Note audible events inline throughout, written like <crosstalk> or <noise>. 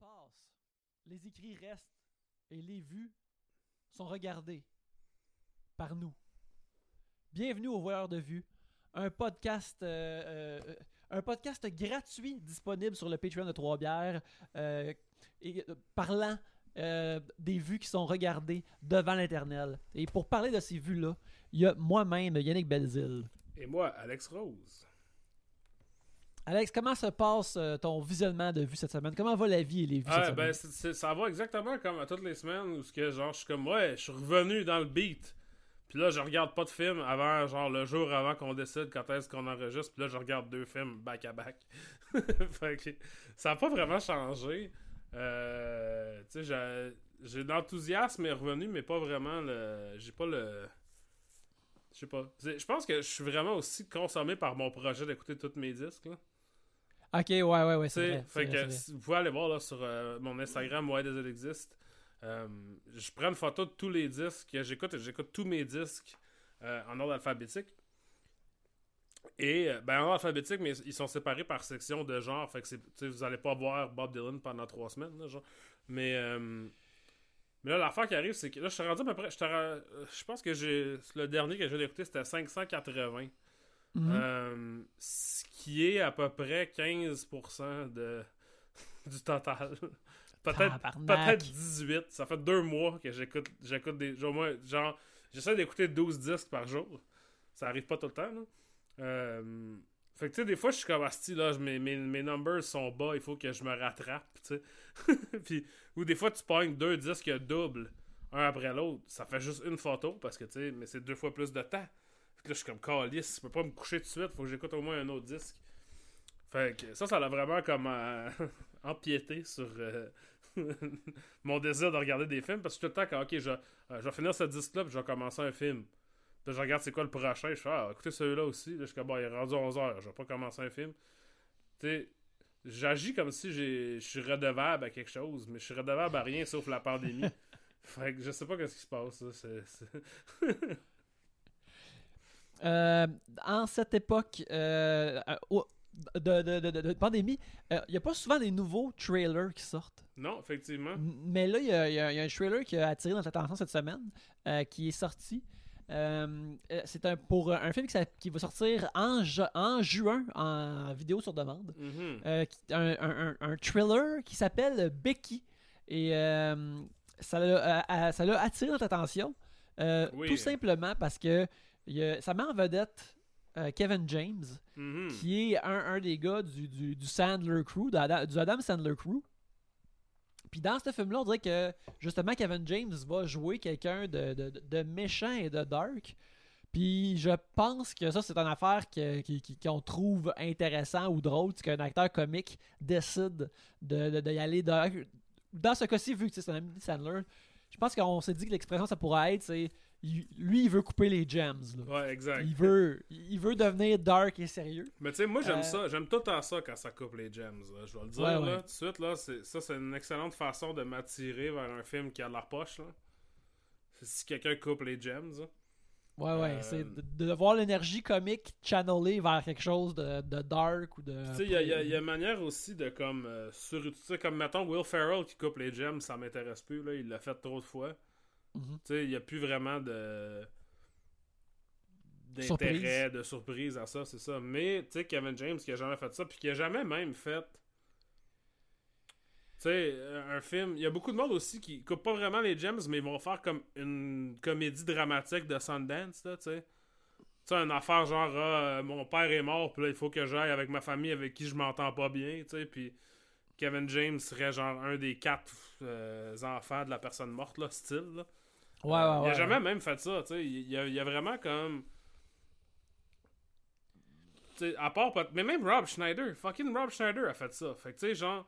passe, les écrits restent et les vues sont regardées par nous. Bienvenue au Voyeur de Vue, un podcast, euh, euh, un podcast gratuit disponible sur le Patreon de Trois-Bières, euh, et, parlant des vues qui sont regardées devant l'Éternel. Et pour parler de ces vues-là, il y a moi-même, Yannick Belzil. Et moi, Alex Rose. Alex, comment se passe euh, ton visionnement de vues cette semaine? Comment va la vie et les vues Ah, cette ben, semaine? ça va exactement comme à toutes les semaines où que, genre, je suis comme, ouais, je suis revenu dans le beat. Puis là, je regarde pas de film avant, genre, le jour avant qu'on décide quand est-ce qu'on enregistre. Puis là, je regarde deux films back à back. <laughs> fait que ça a pas vraiment changé. Euh, tu sais, j'ai- l'enthousiasme est revenu, mais pas vraiment le. J'ai pas le. Je sais pas. Je pense que je suis vraiment aussi consommé par mon projet d'écouter tous mes disques. Là. Ok, ouais, ouais, ouais, c'est vrai. fait vrai, que vrai. vous pouvez aller voir là, sur euh, mon Instagram Why Does It Exist. Euh, je prends une photo de tous les disques que j'écoute et j'écoute tous mes disques euh, en ordre alphabétique. Et ben en ordre alphabétique, mais ils sont séparés par section de genre. Fait que vous allez pas voir Bob Dylan pendant trois semaines. là, genre. Mais, mais là, l'affaire qui arrive, c'est que là, je suis rendu à peu près. Je pense que j'ai le dernier que j'ai écouté, c'était 580. Mhm. Euh, ce qui est à peu près 15% de, <laughs> du total. Peut-être peut-être 18. Ça fait deux mois que j'écoute j'écoute des. Genre, genre j'essaie d'écouter 12 disques par jour. Ça arrive pas tout le temps. Là. Euh, fait que tu sais, des fois, je suis comme Asti, là, mes, mes, mes numbers sont bas, il faut que je me rattrape. <laughs> Puis, ou des fois, tu pognes deux disques doubles, un après l'autre. Ça fait juste une photo parce que tu sais, mais c'est deux fois plus de temps. Fait que là, je suis comme calice, je peux pas me coucher tout de suite, faut que j'écoute au moins un autre disque. Fait que ça, ça l'a vraiment comme euh, <laughs> empiété sur euh, <laughs> mon désir de regarder des films parce que tout le temps, quand ok, je, euh, je vais finir ce disque-là puis je vais commencer un film. Puis je regarde c'est quoi le prochain, je fais ah, écoutez celui-là aussi. Là, je suis comme bon, il est rendu 11h, je vais pas commencer un film. Tu sais, j'agis comme si je suis redevable à quelque chose, mais je suis redevable à rien sauf la pandémie. <laughs> fait que je sais pas qu'est-ce qui se passe. c'est- Euh, en cette époque euh, euh, de, de- de- de- de pandémie, il n'y a pas souvent des nouveaux trailers qui sortent. non, effectivement. Mais là, il y, a- y a y a un trailer qui a attiré notre attention cette semaine, euh, qui est sorti. Euh, euh, c'est un, pour un film qui, va sortir en, ju- en juin en vidéo sur demande. Mhm. Euh, qui- un, un- un- thriller qui s'appelle Becky. Et euh, ça l'a euh, attiré notre attention. euh, Oui. Tout simplement parce que il a- ça met en vedette euh, Kevin James, Mhm. qui est un, un des gars du, du, du Sandler Crew, du Adam Sandler Crew. Puis dans ce film-là, on dirait que justement Kevin James va jouer quelqu'un de, de, de méchant et de dark. Puis je pense que ça, c'est une affaire que- qui- qui- qu'on trouve intéressant ou drôle, c'est qu'un acteur comique décide de, de, de y aller dark. Dans ce cas-ci, vu que c'est un ami de Sandler, je pense qu'on s'est dit que l'expression ça pourrait être, c'est il- lui, il veut couper les gems. là. Ouais, exact. Il veut, il veut devenir dark et sérieux. Mais tu sais, moi j'aime Euh, ça, j'aime tout temps ça quand ça coupe les gems. Je vais le dire Ouais, là, ouais. tout de suite là, c'est- ça c'est une excellente façon de m'attirer vers un film qui a de la poche là. Si quelqu'un coupe les gems. là. Ouais, ouais, Euh, c'est de, de voir l'énergie comique channelée vers quelque chose de, de dark ou de. Tu sais, il y a, y une manière aussi de comme euh, sur, tu sais, comme mettons Will Ferrell qui coupe les gems, ça m'intéresse plus là, il l'a fait trop de fois. Mhm. Tu sais, il n'y a plus vraiment de d'intérêt, de surprise à ça, c'est ça. Mais, tu sais, Kevin James qui a jamais fait ça, puis qui a jamais même fait. Tu sais, un film. Il y a beaucoup de monde aussi qui coupe pas vraiment les gems, mais ils vont faire comme une comédie dramatique de Sundance, là, tu sais. Tu sais, une affaire genre, ah, euh, mon père est mort, puis là, il faut que j'aille avec ma famille avec qui je m'entends pas bien, tu sais, puis Kevin James serait genre un des quatre euh, enfants de la personne morte, là, style, là. Ouais, ouais, Euh, ouais. Il a jamais même fait ça, tu sais. Il y a, il y a vraiment comme. Tu sais, à part. pas- Mais même Rob Schneider, fucking Rob Schneider a fait ça. Fait que tu sais, genre.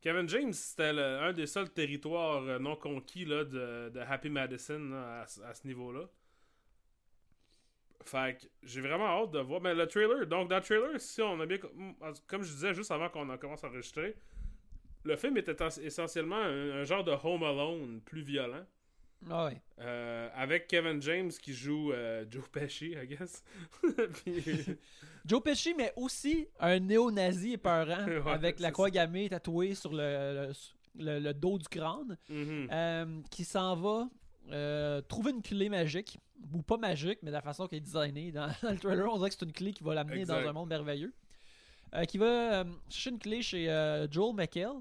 Kevin James, c'était un des seuls territoires euh, non conquis là, de, de Happy Madison là, à, ce- à ce niveau-là. Fait que j'ai vraiment hâte de voir. Mais le trailer, donc dans le trailer, si on a bien. Comme je disais juste avant qu'on a commencé à enregistrer, le film était essen- essentiellement un, un genre de Home Alone plus violent. Ah ouais. Euh, avec Kevin James qui joue euh, Joe Pesci, I guess. <laughs> Puis- Joe Pesci, mais aussi un néo-nazi épeurant <laughs> Ouais, avec la croix gammée tatouée sur le, le- le, le dos du crâne, Mhm. euh, qui s'en va euh, trouver une clé magique, ou pas magique, mais de la façon qu'elle est designée. Dans, <laughs> dans le trailer, on dirait que c'est une clé qui va l'amener dans un monde merveilleux. Euh, qui va euh, chercher une clé chez euh, Joel McHale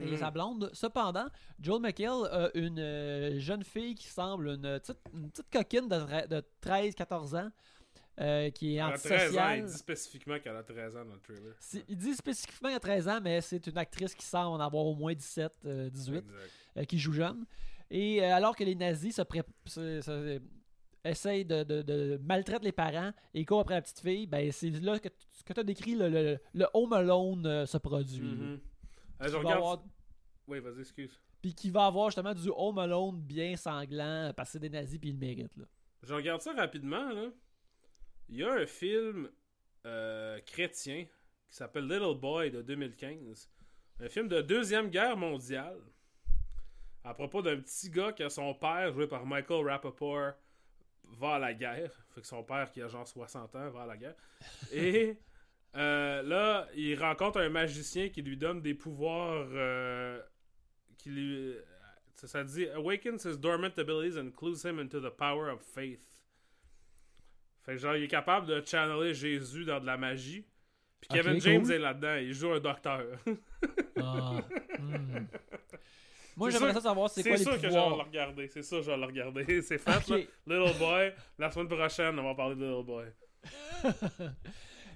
et sa blonde. Cependant, Joel McHale a une euh, jeune fille qui semble une petite, une petite coquine de, de 13-14 ans euh, qui est Elle a 13 ans, il antisociale. dit spécifiquement qu'elle a 13 ans dans le trailer. Il dit spécifiquement qu'elle a 13 ans, mais c'est une actrice qui semble en avoir au moins 17, euh, 18 Exact. euh, qui joue jeune. Et alors que les nazis se, pré- se- se- essayent de, de, de maltraiter les parents et courent après la petite fille, ben c'est là que, tu as décrit le, le, le Home Alone se produit. Mhm. Euh, je Qui regarde. avoir- Oui, vas-y, excuse. Puis qui va avoir justement du Home Alone bien sanglant parce que c'est des nazis puis ils le méritent. Là. Je regarde ça rapidement, là. Il y a un film euh, chrétien qui s'appelle Little Boy de 2015. Un film de Deuxième Guerre mondiale. À propos d'un petit gars que son père, joué par Michael Rappaport, va à la guerre. Fait que son père, qui a genre 60 ans, va à la guerre. Et euh, là, il rencontre un magicien qui lui donne des pouvoirs euh, qui lui. Ça, ça dit Awakens his dormant abilities and clues him into the power of faith. Fait que genre, il est capable de channeler Jésus dans de la magie. Puis Kevin James cool. est là-dedans, il joue un docteur. Ah, <laughs> hmm. Moi C'est j'aimerais ça savoir c'est C'est quoi les sûr que je vais pouvoirs. le regarder, c'est sûr que je vais le regarder. <laughs> C'est fait, Ok. là. Little Boy. La semaine prochaine, on va parler de Little Boy. <laughs>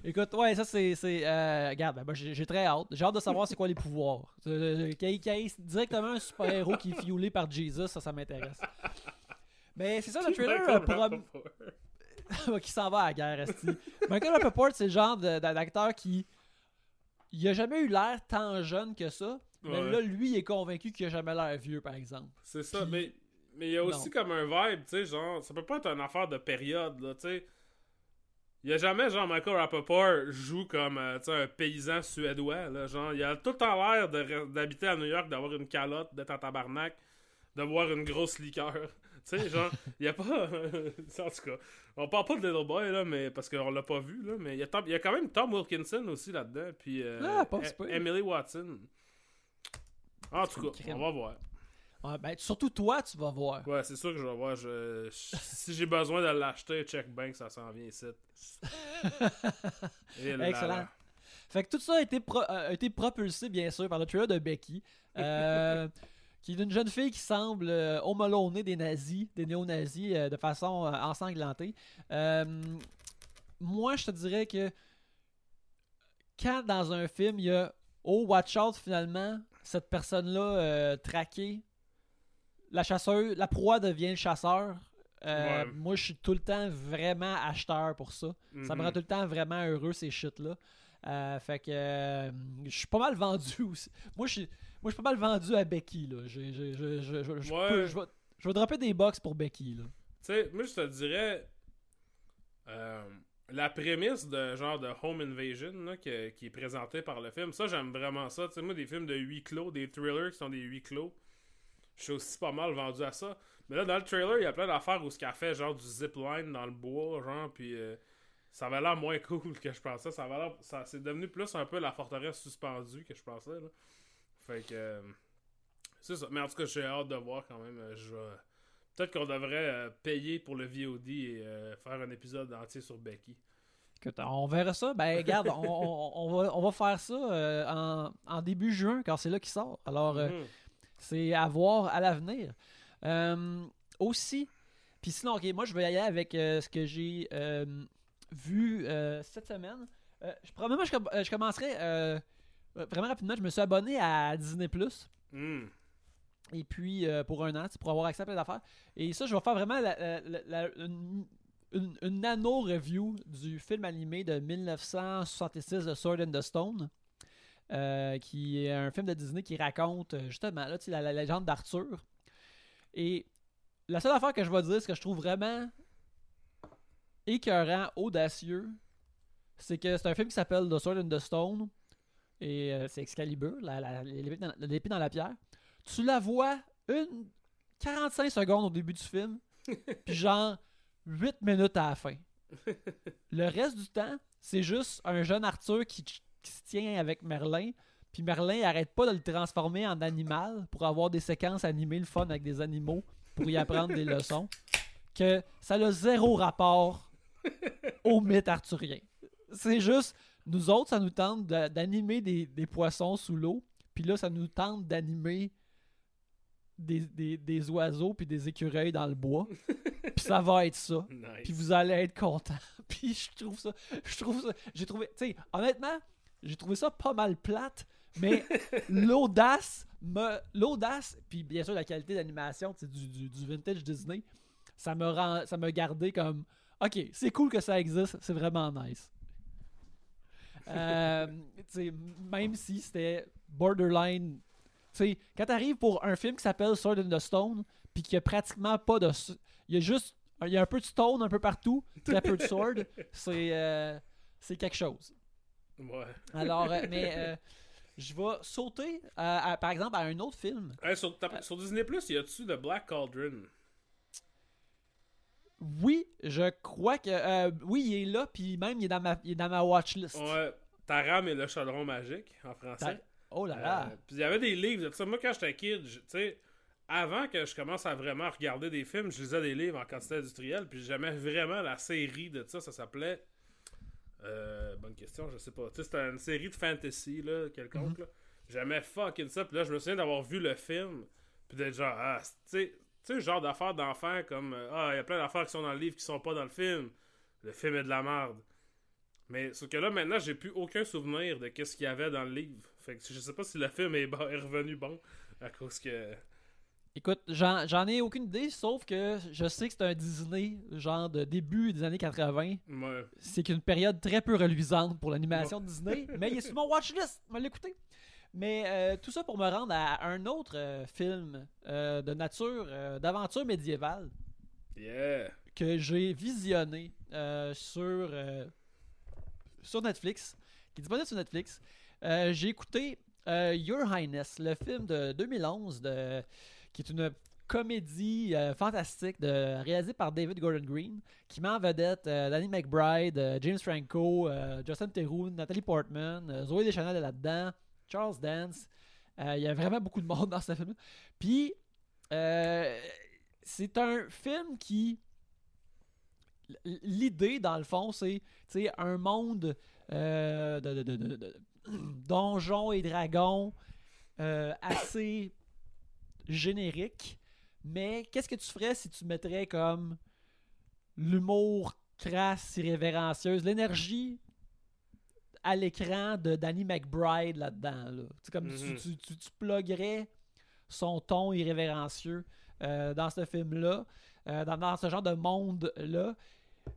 Écoute, ouais, ça c'est. c'est, euh, regarde, ben, j'ai très hâte. J'ai hâte de savoir c'est quoi les pouvoirs. <laughs> Qu'il y ait- qu'il y ait directement un super-héros qui est fiolé par Jesus, ça, ça m'intéresse. Mais c'est ça le trailer euh, Rappaport. <laughs> qui s'en va à la guerre, esti. Michael Rappaport, c'est le genre d'acteur qui. Il a jamais eu l'air tant jeune que ça. Mais Ouais. là, lui, il est convaincu qu'il a jamais l'air vieux, par exemple. C'est ça, Puis- mais mais il y a aussi Non. comme un vibe, tu sais, genre, ça peut pas être une affaire de période, là, tu sais. Il y a jamais, genre, Michael Rappaport joue comme, euh, un paysan suédois, là, genre, il a tout le temps l'air d'habiter à New York, d'avoir une calotte, d'être en tabarnak, de boire une grosse liqueur, <laughs> tu sais, genre, il a pas, <laughs> en tout cas, on parle pas de Little Boy, là, mais, parce qu'on l'a pas vu, là, mais il y, a Tom- il y a quand même Tom Wilkinson aussi là-dedans, puis euh, Ah, pas E-. Emily Watson. En tout cas, on va voir. Ouais, ben, surtout toi, tu vas voir. Ouais, c'est sûr que je vais voir. Je, si j'ai besoin de l'acheter, check bank, ça s'en vient ici. <laughs> Excellent. là. Fait que tout ça a été, pro- a été propulsé, bien sûr, par le trailer de Becky, euh, <laughs> qui est une jeune fille qui semble euh, des nazis, des néo-nazis, euh, de façon euh, ensanglantée. Euh, moi, je te dirais que quand dans un film, il y a Oh, watch out, finalement, cette personne-là euh, traquée, la chasseuse, la proie devient le chasseur. euh, Ouais. Moi, je suis tout le temps vraiment acheteur pour ça. Ça me Mhm. rend tout le temps vraiment heureux, ces shit-là. Euh, fait que euh, je suis pas mal vendu <laughs> aussi. Moi, je suis moi, je suis pas mal vendu à Becky. Là. Je, je, je, je, je- je Ouais. peux- je vais, je vais dropper des box pour Becky. Tu sais, moi je te dirais. la prémisse de genre de Home Invasion là, que- qui est présentée par le film, ça j'aime vraiment ça. Tu sais, moi des films de huis clos, des thrillers qui sont des huis clos, je suis aussi pas mal vendu à ça. Mais là dans le trailer, il y a plein d'affaires où ce qu'elle fait genre du zipline dans le bois, genre, puis euh, ça avait l'air moins <laughs> cool que je pensais. Ça avait ça c'est devenu plus un peu la forteresse suspendue que je pensais. Là. Fait que euh, c'est ça. Mais en tout cas, j'ai hâte de voir quand même. euh, je Peut-être qu'on devrait euh, payer pour le VOD et euh, faire un épisode entier sur Becky. Écoute, on verra ça. Ben, regarde, on, on- on va, on va faire ça euh, en, en début juin, quand c'est là qu'il sort. Alors, euh, Mhm. C'est à voir à l'avenir. Euh, aussi, puis sinon, ok, moi je vais y aller avec euh, ce que j'ai euh, vu cette semaine. Je, premièrement, je, com- je commencerai vraiment rapidement. Je me suis abonné à Disney Plus. Mhm. Et puis, pour un an, pour avoir accès à plein d'affaires. Et ça, je vais faire vraiment la- la- la- la- une, une- une nano-review du film animé de 1966, The Sword and the Stone, euh, qui est un film de Disney qui raconte euh, justement là, la, la légende d'Arthur. Et la seule affaire que je vais dire, ce que je trouve vraiment écœurant, audacieux, c'est que c'est un film qui s'appelle The Sword and the Stone. Et euh, c'est Excalibur, l'épée dans, dans la pierre. Tu la vois une 45 secondes au début du film, <laughs> puis genre 8 minutes à la fin. Le reste du temps, c'est juste un jeune Arthur qui, qui se tient avec Merlin, puis Merlin arrête pas de le transformer en animal pour avoir des séquences animées le fun avec des animaux pour y apprendre des <laughs> leçons. Que ça a zéro rapport au mythe arthurien. C'est juste, nous autres, ça nous tente d'animer des, des poissons sous l'eau. Puis là, ça nous tente d'animer des, des- des oiseaux puis des écureuils dans le bois. puis ça va être ça. <laughs> Nice. Puis vous allez être content. <laughs> Puis je trouve ça, je trouve ça, j'ai trouvé, tu sais, honnêtement, j'ai trouvé ça pas mal plate, mais <laughs> l'audace, me, l'audace, puis bien sûr la qualité d'animation, du, du, du vintage Disney, ça me rend, ça me gardait comme, ok, c'est cool que ça existe, c'est vraiment nice. Euh, même si c'était borderline, tu sais, quand t'arrives pour un film qui s'appelle Sword in the Stone, puis qu'il y a pratiquement pas de, il y a juste il y a un peu de stone un peu partout, très peu de sword. <laughs> C'est euh, c'est quelque chose. Ouais. Alors, euh, <laughs> mais euh, je vais sauter, à- à- par exemple, à un autre film. Hey, sur, ta- sur Disney Plus, y a-tu de Black Cauldron? Oui, je crois que. euh, oui, il est là, puis même il est dans ma, il est dans ma watchlist. Ouais. Taram et le chaudron magique en français. Oh là là. Euh, Puis il y avait des livres de ça. Moi, quand j'étais kid, tu sais, avant que je commence à vraiment regarder des films, je lisais des livres en quantité industrielle. Puis j'aimais vraiment la série de ça. Ça s'appelait. Euh, bonne question, je sais pas. Tu sais, c'était une série de fantasy, là, quelconque. là. J'aimais fucking ça. Puis là, je me souviens d'avoir vu le film. Puis d'être genre, ah, tu sais, tu sais, le genre d'affaires d'enfants comme, euh, ah, il y a plein d'affaires qui sont dans le livre qui sont pas dans le film. Le film est de la merde. Mais sauf que là, maintenant, j'ai plus aucun souvenir de qu'est-ce qu'il y avait dans le livre. Fait que je sais pas si le film est, bon- est revenu bon à cause que. Écoute, j'en ai aucune idée, sauf que je sais que c'est un Disney, genre de début des années 80. Ouais. C'est qu'une période très peu reluisante pour l'animation de Disney, <laughs> mais il est sur mon watchlist, je vais l'écouter. Mais euh, tout ça pour me rendre à un autre euh, film euh, de nature, d'aventure médiévale Yeah. que j'ai visionné sur, sur Netflix, qui est disponible sur Netflix. J'ai écouté Your Highness, le film de 2011, de, qui est une comédie euh, fantastique réalisée par David Gordon Green, qui met en vedette euh, Danny McBride, euh, James Franco, Justin Theroux, Natalie Portman, Zoé Deschanel est là-dedans, Charles Dance. Il y a vraiment beaucoup de monde dans ce film. Puis, c'est un film qui l'idée, dans le fond, c'est un monde de, de- de- de- <coughs> donjons et dragons assez générique. Mais qu'est-ce que tu ferais si tu mettrais comme l'humour crasse, irrévérencieuse, l'énergie à l'écran de Danny McBride là-dedans? Là? Comme tu, Mhm. tu, tu, tu pluguerais son ton irrévérencieux euh, dans ce film-là, euh, dans, dans ce genre de monde-là.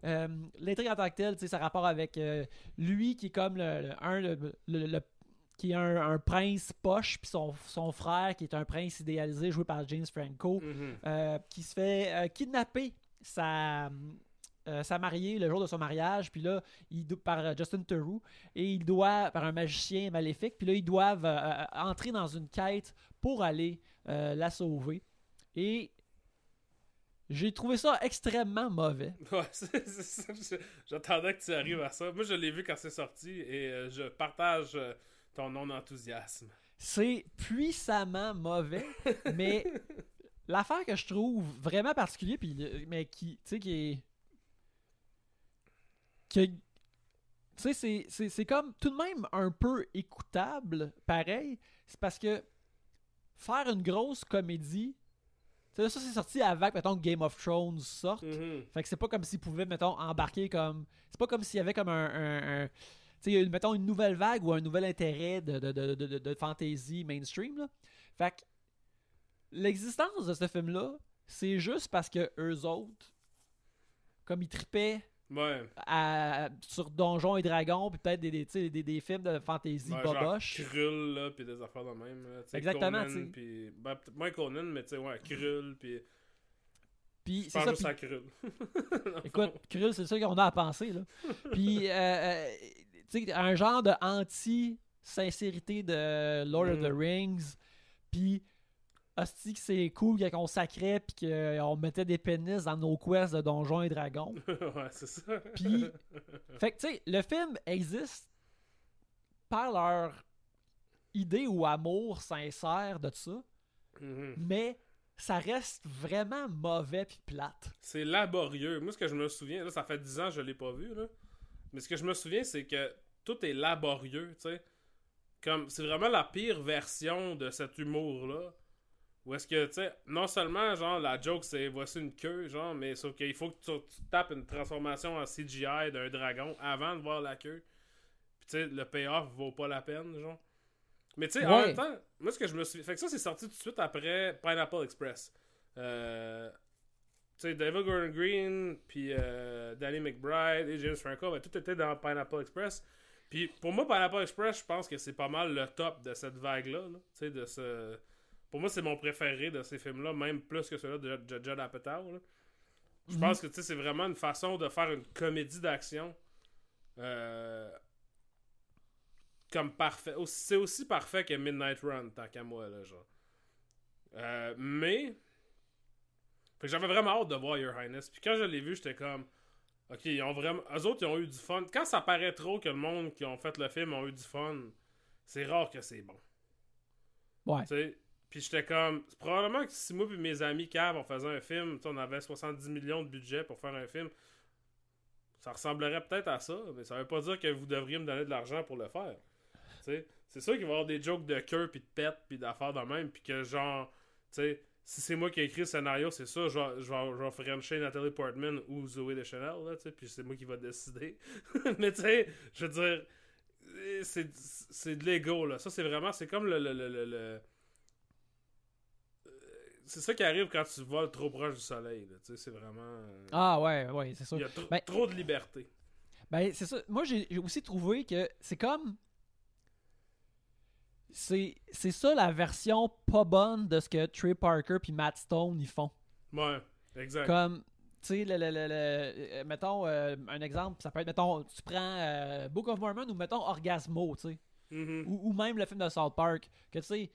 Euh, L'intrigue en tant que telle, tu sais, ça rapport avec euh, lui qui est comme le, le- un, le- qui est un, un prince poche, puis son, son frère qui est un prince idéalisé joué par James Franco, Mhm. euh, qui se fait euh, kidnapper sa, euh, sa mariée le jour de son mariage, puis là, il, par Justin Theroux, et il doit, par un magicien maléfique, puis là, ils doivent entrer dans une quête pour aller la sauver. Et j'ai trouvé ça extrêmement mauvais. <laughs> Ouais, J'attendais que tu arrives à ça. Moi, je l'ai vu quand c'est sorti et euh, je partage euh, ton non-enthousiasme. C'est puissamment mauvais, <laughs> mais l'affaire que je trouve vraiment particulier, puis mais qui, tu sais, qui est. que- tu sais, c'est- c'est c'est comme tout de même un peu écoutable, pareil. C'est parce que faire une grosse comédie. Tu sais, ça, c'est sorti avant que, mettons, Game of Thrones sorte. Mhm. Fait que c'est pas comme s'ils pouvaient, mettons, embarquer comme. C'est pas comme s'il y avait comme un. un- un- tu sais, mettons, une nouvelle vague ou un nouvel intérêt de, de, de, de, de- fantasy mainstream. Là. Fait que l'existence de ce film-là, c'est juste parce que eux autres, comme ils tripaient Ouais. à- sur Donjons et Dragons, puis peut-être des, des, des, des films de fantasy Ouais, boboche. Krull, là, pis des affaires de même. là. Exactement, Conan, pis- ben, peut-être moins Conan, mais tu sais, ouais, Krull, pis. Puis Je c'est ça. juste puis- à Krull. <laughs> Écoute, Krill, c'est ça qu'on a à penser. Là. Puis, euh, euh, sais, un genre de anti-sincérité de Lord of the Mm. Rings. Puis, hostie, que c'est cool quand on sacrait puis qu'on mettait des pénis dans nos quests de Donjons et Dragons. <laughs> ouais, c'est ça. Puis, <laughs> fait que, tu sais, le film existe par leur idée ou amour sincère de ça, Mhm. mais ça reste vraiment mauvais puis plate. C'est laborieux. Moi, ce que je me souviens, là, ça fait 10 ans que je l'ai pas vu, là. Mais ce que je me souviens, c'est que tout est laborieux, tu sais. Comme, c'est vraiment la pire version de cet humour-là. Où est-ce que, tu sais, non seulement, genre, la joke, c'est voici une queue, genre, mais sauf qu'il faut que tu, tu tapes une transformation en CGI d'un dragon avant de voir la queue. Puis, tu sais, le payoff vaut pas la peine, genre. Mais, tu sais, en même temps, moi, ce que je me suis. Fait que ça, c'est sorti tout de suite après Pineapple Express. Euh. Tu sais, David Gordon Green, puis euh, Danny McBride et James Franco, ben, tout était dans Pineapple Express. Puis pour moi, Pineapple Express, je pense que c'est pas mal le top de cette vague-là. là. Tu sais, de ce... Pour moi, c'est mon préféré de ces films-là, même plus que celui de de Judd Apatow. Je Mhm. pense que c'est vraiment une façon de faire une comédie d'action. euh, Comme parfait. C'est aussi parfait que Midnight Run, tant qu'à moi, là, genre. Euh, mais. Fait que j'avais vraiment hâte de voir Your Highness. Puis quand je l'ai vu, j'étais comme. Ok, ils ont vraiment. Eux autres, ils ont eu du fun. Quand ça paraît trop que le monde qui ont fait le film ont eu du fun, c'est rare que c'est bon. Ouais. Tu sais. Puis j'étais comme. c'est Probablement que si moi et mes amis Cav, on faisait un film, on avait 70 millions de budget pour faire un film, ça ressemblerait peut-être à ça, mais ça veut pas dire que vous devriez me donner de l'argent pour le faire. Tu sais. C'est sûr qu'il va y avoir des jokes de cœur, puis de pète, puis d'affaires de même, puis que genre. Tu sais, si c'est moi qui ai écrit le scénario, c'est ça, je vais, je vais, je Nathalie Portman ou Zoé Deschanel, là, puis c'est moi qui va décider. <laughs> mais tu sais, je veux dire, c'est, c'est de l'ego, là. Ça, c'est vraiment, c'est comme le. le, le, le- C'est ça qui arrive quand tu voles trop proche du soleil, là, c'est vraiment. euh, Ah ouais, ouais, c'est ça. Il y a tr- Ben- trop de liberté. Ben, c'est ça. Moi, j'ai aussi trouvé que c'est comme. C'est c'est ça la version pas bonne de ce que Trey Parker puis Matt Stone ils font. Ouais, exact. Comme, tu sais, le, le- le- le- euh, mettons euh, un exemple, ça peut être, mettons, tu prends euh, Book of Mormon ou mettons Orgasmo, tu sais, Mhm. ou, ou même le film de South Park, que tu sais,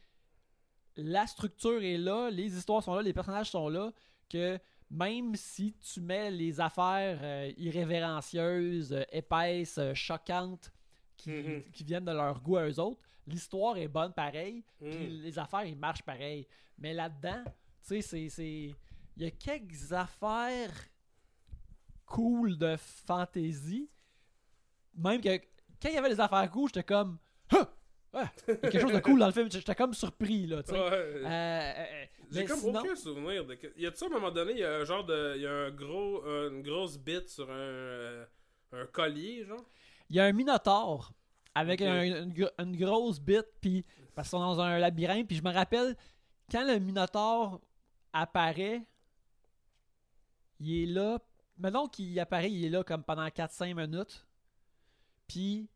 la structure est là, les histoires sont là, les personnages sont là, que même si tu mets les affaires euh, irrévérencieuses, épaisses, choquantes, qui, Mhm. qui viennent de leur goût à eux autres, l'histoire est bonne pareil, puis Mhm. les affaires, ils marchent pareil. Mais là-dedans, tu sais, c'est- c'est. Il y a quelques affaires cool de fantasy. Même que quand il y avait des affaires cool, j'étais comme. Il y a quelque chose de cool dans le film. J'étais comme surpris, là, tu sais. Ouais. Euh, euh, euh, J'ai comme sinon- aucun souvenir de. Y a-tu à un moment donné, il y a un genre de. Il y a un gros, une grosse bite sur un, un collier, genre? Il y a un minotaure avec un- une, une grosse bite, puis parce qu'ils sont dans un labyrinthe, puis je me rappelle quand le minotaure apparaît, il est là. Mettons qu'il apparaît, il est là comme pendant 4-5 minutes. Puis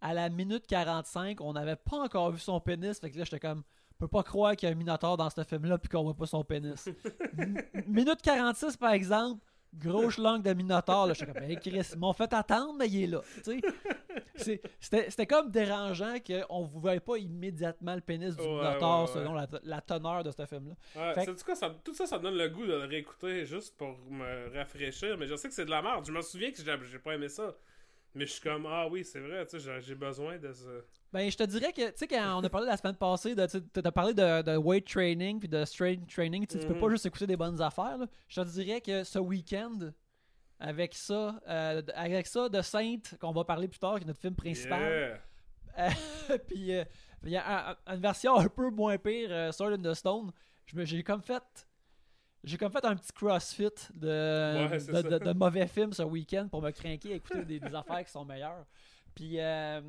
à la minute 45, on n'avait pas encore vu son pénis. Fait que là, j'étais comme, on peut pas croire qu'il y a un minotaure dans ce film-là, puis qu'on voit pas son pénis. <laughs> Minute 46, par exemple, gros schlang de minotaure. Là, j'étais comme, hey, Chris, ils m'ont fait attendre, mais il est là. Tu sais, C'est- C'était comme dérangeant qu'on ne voyait pas immédiatement le pénis du Ouais, minotaure ouais, ouais. selon la, la teneur de ce film-là. Sais-tu quoi, ça- tout ça, ça me donne le goût de le réécouter juste pour me rafraîchir, mais je sais que c'est de la merde. Je me souviens que j'ai pas aimé ça. Mais je suis comme, ah oui, c'est vrai, tu sais, j'ai- besoin de ça. Ben, je te dirais que, tu sais, quand on a parlé la semaine passée, de, tu as parlé de, de weight training puis de strength training, tu sais, tu peux Mhm. pas juste écouter des bonnes affaires. là. Je te dirais que ce week-end, avec ça, euh, avec ça de Sainte, qu'on va parler plus tard, qui est notre film principal, Yeah. <laughs> puis euh, il y a un- une version un peu moins pire, euh, Sword in the Stone. J'ai comme fait. J'ai comme fait un petit crossfit de, Ouais, de, ça. de- de mauvais films ce week-end pour me craquer à écouter des, des affaires qui sont meilleures. Puis, euh,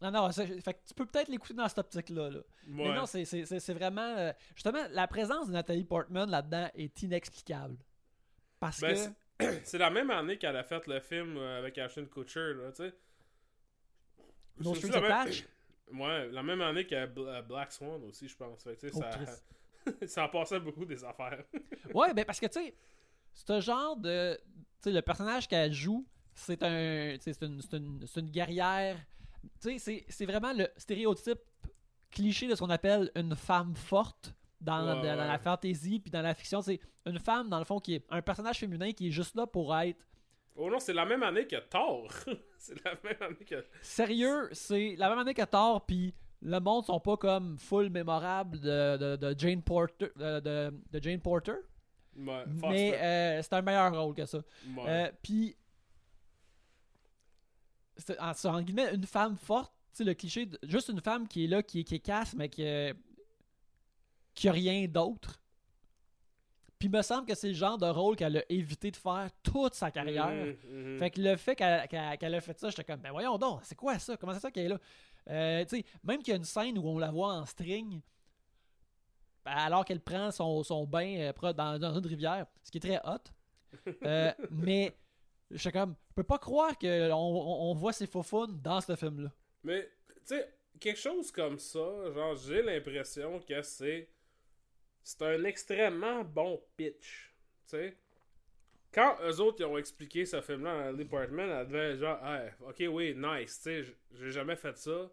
non, non, ça- fait que tu peux peut-être l'écouter dans cette optique-là. là. Mais non, c'est- vraiment. euh, justement, la présence de Nathalie Portman là-dedans est inexplicable. Parce Ben, que. <clears throat> c'est- la même année qu'elle a fait le film euh, avec Ashton Kutcher, là, tu sais. No même-. <clears throat> Ouais, la même année que euh, Black Swan aussi, je pense. Fait Oh, ça, <laughs> ça en passait beaucoup des affaires. <laughs> Ouais, ben parce que tu sais, ce genre de. Tu sais, le personnage qu'elle joue, c'est un. C'est une, c'est une, une guerrière. Tu sais, c'est- c'est vraiment le stéréotype cliché de ce qu'on appelle une femme forte dans, Ouais, dans- dans ouais. la fantasy puis dans la fiction. C'est une femme, dans le fond, qui est un personnage féminin qui est juste là pour être. Oh non, c'est la même année que Thor. <laughs> c'est la même année que. Sérieux, c'est la même année que Thor, puis le monde sont pas comme full mémorable de, de, de Jane Porter. De, de- Jane Porter. Ouais, Mais euh, c'est un meilleur rôle que ça. Ouais. Euh, Puis, en, en guillemets une femme forte. Tu sais, le cliché, de- juste une femme qui est là, qui, qui est casse, mais qui, euh, qui a rien d'autre. Puis, il me semble que c'est le genre de rôle qu'elle a évité de faire toute sa carrière. Mhm, mhm. Fait que le fait qu'elle qu'elle a fait ça, j'étais comme, ben voyons donc, c'est quoi ça? Comment c'est ça qu'elle est là? Euh, tu sais, même qu'il y a une scène où on la voit en string, alors qu'elle prend son, son bain euh, dans, dans une rivière, ce qui est très hot. Euh, <laughs> mais j'étais comme, je peux pas croire qu'on on, on voit ces faux dans ce film-là. Mais, tu sais, quelque chose comme ça, genre, j'ai l'impression que c'est. C'est un extrêmement bon pitch. Tu sais. Quand eux autres ils ont expliqué ce film-là le department, elle devait genre, ah, ok, oui, nice, tu sais, j'ai jamais fait ça.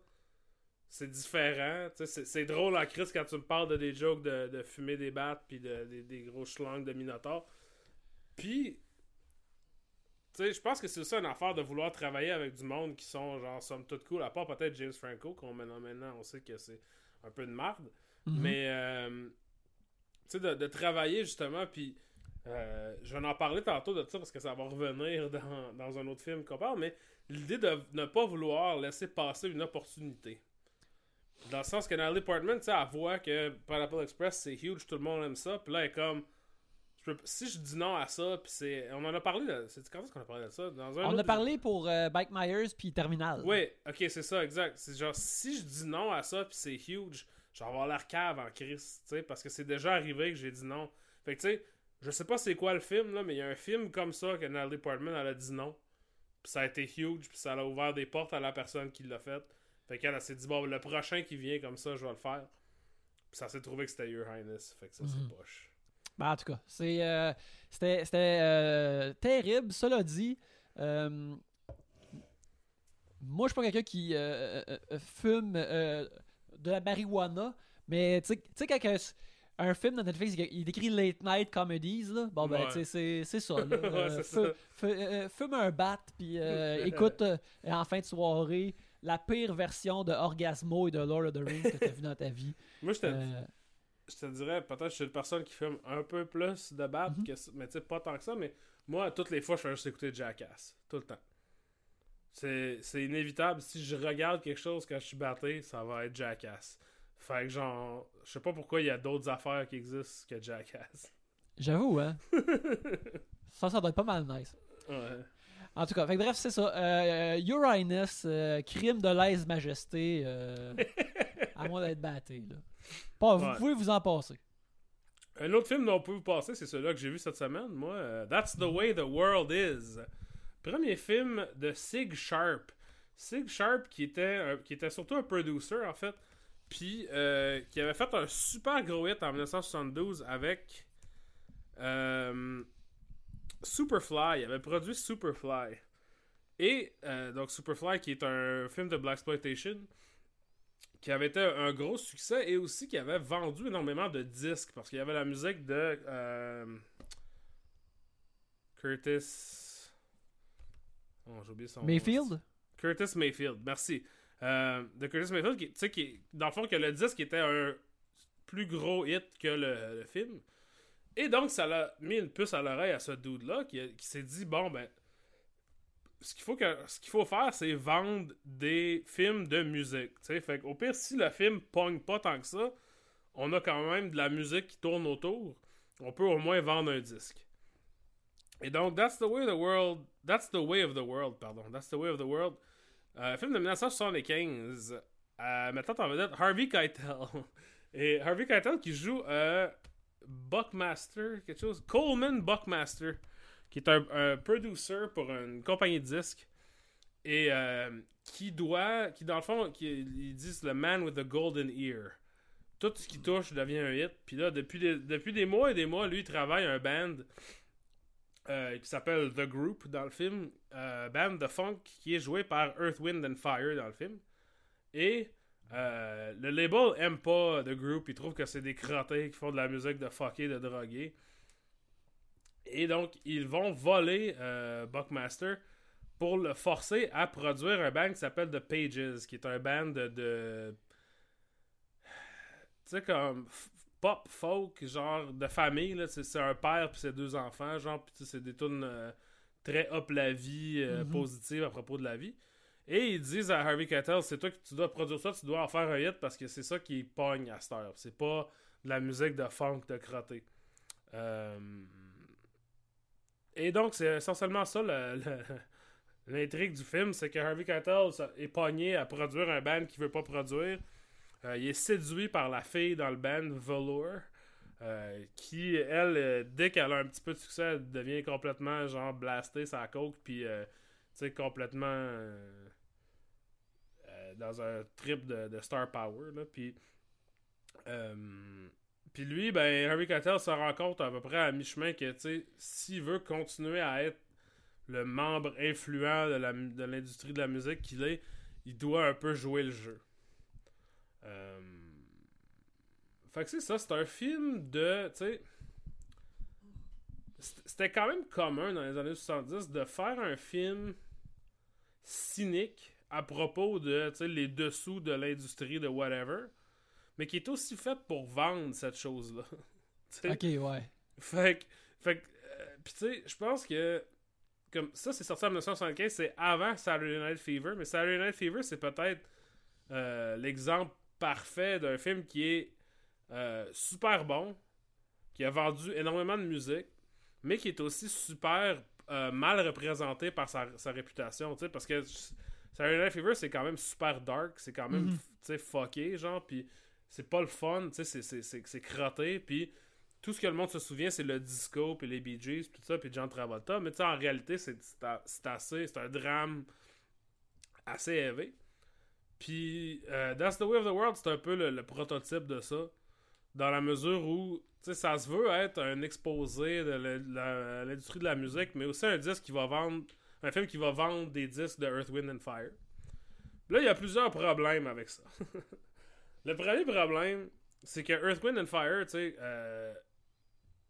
C'est différent, tu sais, c'est- drôle en crise quand tu me parles de des jokes de, de fumer des battes puis de, des, des gros schlangs de Minotaur. Puis, tu sais, je pense que c'est ça une affaire de vouloir travailler avec du monde qui sont, genre, somme toute cool, à part peut-être James Franco, qu'on maintenant, maintenant, on sait que c'est un peu de marde. Mhm. Mais, euh, sais, de, de travailler justement, puis euh, je vais en parler tantôt de ça parce que ça va revenir <laughs> dans, dans un autre film qu'on parle, mais l'idée de ne pas vouloir laisser passer une opportunité. Dans le sens que Natalie Portman, tu sais, elle voit que Pineapple Express c'est huge, tout le monde aime ça, puis là elle est comme. si je dis non à ça, puis c'est. On en a parlé de. c'est- Quand est-ce qu'on a parlé de ça? Dans un On autre- a parlé pour euh, Bike Myers puis Terminal. oui, ok, c'est ça, exact. C'est genre, si je dis non à ça, puis c'est huge, je vais avoir l'air cave en crise, tu sais, parce que c'est déjà arrivé que j'ai dit non. Fait que, tu sais, je sais pas c'est quoi le film, là, mais il y a un film comme ça que Natalie Portman, elle a dit non. Puis ça a été huge, puis ça a ouvert des portes à la personne qui l'a fait. Fait qu'elle, elle s'est dit, bon, le prochain qui vient comme ça, je vais le faire. Puis ça s'est trouvé que c'était Your Highness. Fait que ça, Mhm. c'est poche. Ben, en tout cas, c'est, euh, c'était, c'était euh, terrible. Cela dit, euh, moi, je suis pas quelqu'un qui euh, euh, fume de la marijuana, mais tu sais- quand un, un film dans Netflix, il décrit Late Night Comedies, là, bon, ben, Ouais. c'est, ça. là. <laughs> Ouais, Euh, ça. euh, fume un bat, puis euh, <laughs> écoute en fin de soirée la pire version de Orgasmo et de Lord of the Rings que tu as vu dans ta vie. <laughs> Moi, je te, Euh, je te dirais, peut-être que je suis une personne qui filme un peu plus de bat, Mhm. que mais tu sais, pas tant que ça, mais moi, toutes les fois, je fais juste écouter Jackass. Tout le temps. C'est inévitable. Si je regarde quelque chose quand je suis batté, ça va être Jackass. Fait que genre, je sais pas pourquoi il y a d'autres affaires qui existent que Jackass. J'avoue, hein. <laughs> ça, ça doit être pas mal nice. Ouais. En tout cas, fait que bref, c'est ça. Euh, Your Highness, euh, crime de lèse-majesté, euh, <laughs> à moins d'être batté. Là. Pas, vous Ouais. pouvez vous en passer. Un autre film dont on peut vous passer, c'est celui-là que j'ai vu cette semaine, moi. euh, That's the way the world is. Premier film de Sig Sharp. Sig Sharp, qui était, surtout un producer, en fait, puis euh, qui avait fait un super gros hit en 1972 avec euh, Superfly. Il avait produit Superfly. Et euh, donc Superfly, qui est un film de Black Exploitation, qui avait été un gros succès et aussi qui avait vendu énormément de disques parce qu'il y avait la musique de Curtis. Oh, j'ai oublié son nom. Mayfield? Curtis Mayfield, merci. Euh, de Curtis Mayfield, tu sais, qui, dans le fond, que le disque était un plus gros hit que le, le film. Et donc, ça l'a mis une puce à l'oreille à ce dude-là qui, qui s'est dit bon, ben, ce qu'il faut, que, ce qu'il faut faire, c'est vendre des films de musique. tu sais. Fait au pire, si le film pogne pas tant que ça, on a quand même de la musique qui tourne autour. On peut au moins vendre un disque. Et donc, That's the way the world. That's the way of the world, pardon. That's the way of the world. Euh, film de 1975. Euh, mettant en vedette Harvey Keitel. <laughs> Et Harvey Keitel qui joue euh, Buckmaster, quelque chose. Coleman Buckmaster, qui est un, producer pour une compagnie de disques. Et qui doit, qui dans le fond, qui, ils disent le man with the golden ear. Tout ce qui touche devient un hit. Puis là, depuis des, depuis des mois et des mois, lui, il travaille un band euh, qui s'appelle The Group dans le film. Euh, band de funk qui est joué par Earth, Wind and Fire dans le film. Et euh, le label aime pas The Group. Il trouve que c'est des crottés qui font de la musique de fucker, de droguer. Et donc, ils vont voler Buckmaster pour le forcer à produire un band qui s'appelle The Pages, qui est un band de, de sais, comme pop folk, genre de famille, là. C'est un père puis ses deux enfants, genre, puis c'est des tunes euh, très up la vie, euh, Mhm. positives à propos de la vie. Et ils disent à Harvey Keitel, c'est toi que tu dois produire ça, tu dois en faire un hit parce que c'est ça qui pogne à cette heure. C'est pas de la musique de funk de crotté. Euh, Et donc, c'est essentiellement ça <laughs> l'intrigue du film, c'est que Harvey Keitel est pogné à produire un band qu'il veut pas produire. Euh, il est séduit par la fille dans le band, Velour, euh, qui, elle, euh, dès qu'elle a un petit peu de succès, elle devient complètement, genre, blastée sa coke, puis, tu sais, complètement dans un trip de, star power, là, puis... lui, ben, Harvey Keitel se rend compte à peu près à mi-chemin que, tu sais, s'il veut continuer à être le membre influent de mu- de l'industrie de la musique qu'il est, il doit un peu jouer le jeu. Euh... Fait que c'est ça, c'est un film de, tu sais... C'était quand même commun dans les années 70 de faire un film cynique à propos de, les dessous de l'industrie de whatever, mais qui est aussi fait pour vendre cette chose-là. <laughs> Ok, ouais. Fait que, fait que, euh, pis tu sais, je pense que, comme ça, c'est sorti en 1975, c'est avant Saturday Night Fever, mais Saturday Night Fever, c'est peut-être euh, l'exemple parfait d'un film qui est euh, super bon, qui a vendu énormément de musique, mais qui est aussi super euh, mal représenté par sa, sa réputation, tu sais, parce que Saturday Night Fever, c'est quand même super dark, c'est quand même, Mhm. tu sais, fucké, genre, puis c'est pas le fun, tu sais, c'est- crotté, puis tout ce que le monde se souvient, c'est le disco, puis les Bee Gees, puis tout ça, puis John Travolta. Mais tu sais, en réalité, c'est assez. C'est un drame assez élevé. Puis, euh, That's the Way of the World, c'est un peu le, prototype de ça. Dans la mesure où, tu sais, ça se veut être un exposé de l'industrie de la musique, mais aussi un disque qui va vendre. Un film qui va vendre des disques de Earth, Wind and Fire. Là, il y a plusieurs problèmes avec ça. <laughs> le premier problème, c'est que Earth, Wind and Fire, tu sais, euh,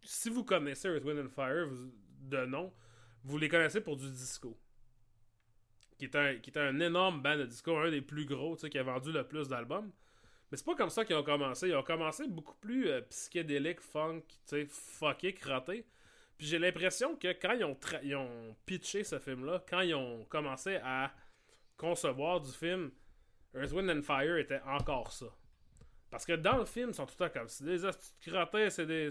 si vous connaissez Earth, Wind and Fire de nom, vous les connaissez pour du disco. Qui est un, qui un énorme band de disco, un des plus gros, tu sais, qui a vendu le plus d'albums. Mais c'est pas comme ça qu'ils ont commencé. Ils ont commencé beaucoup plus euh, psychédélique, funk, tu sais, fucké, crotté. Puis j'ai l'impression que quand ils ont, ils ont pitché ce film-là, quand ils ont commencé à concevoir du film, Earth, Wind and Fire était encore ça. Parce que dans le film, ils sont tout le temps comme c'est des crottés, c'est des.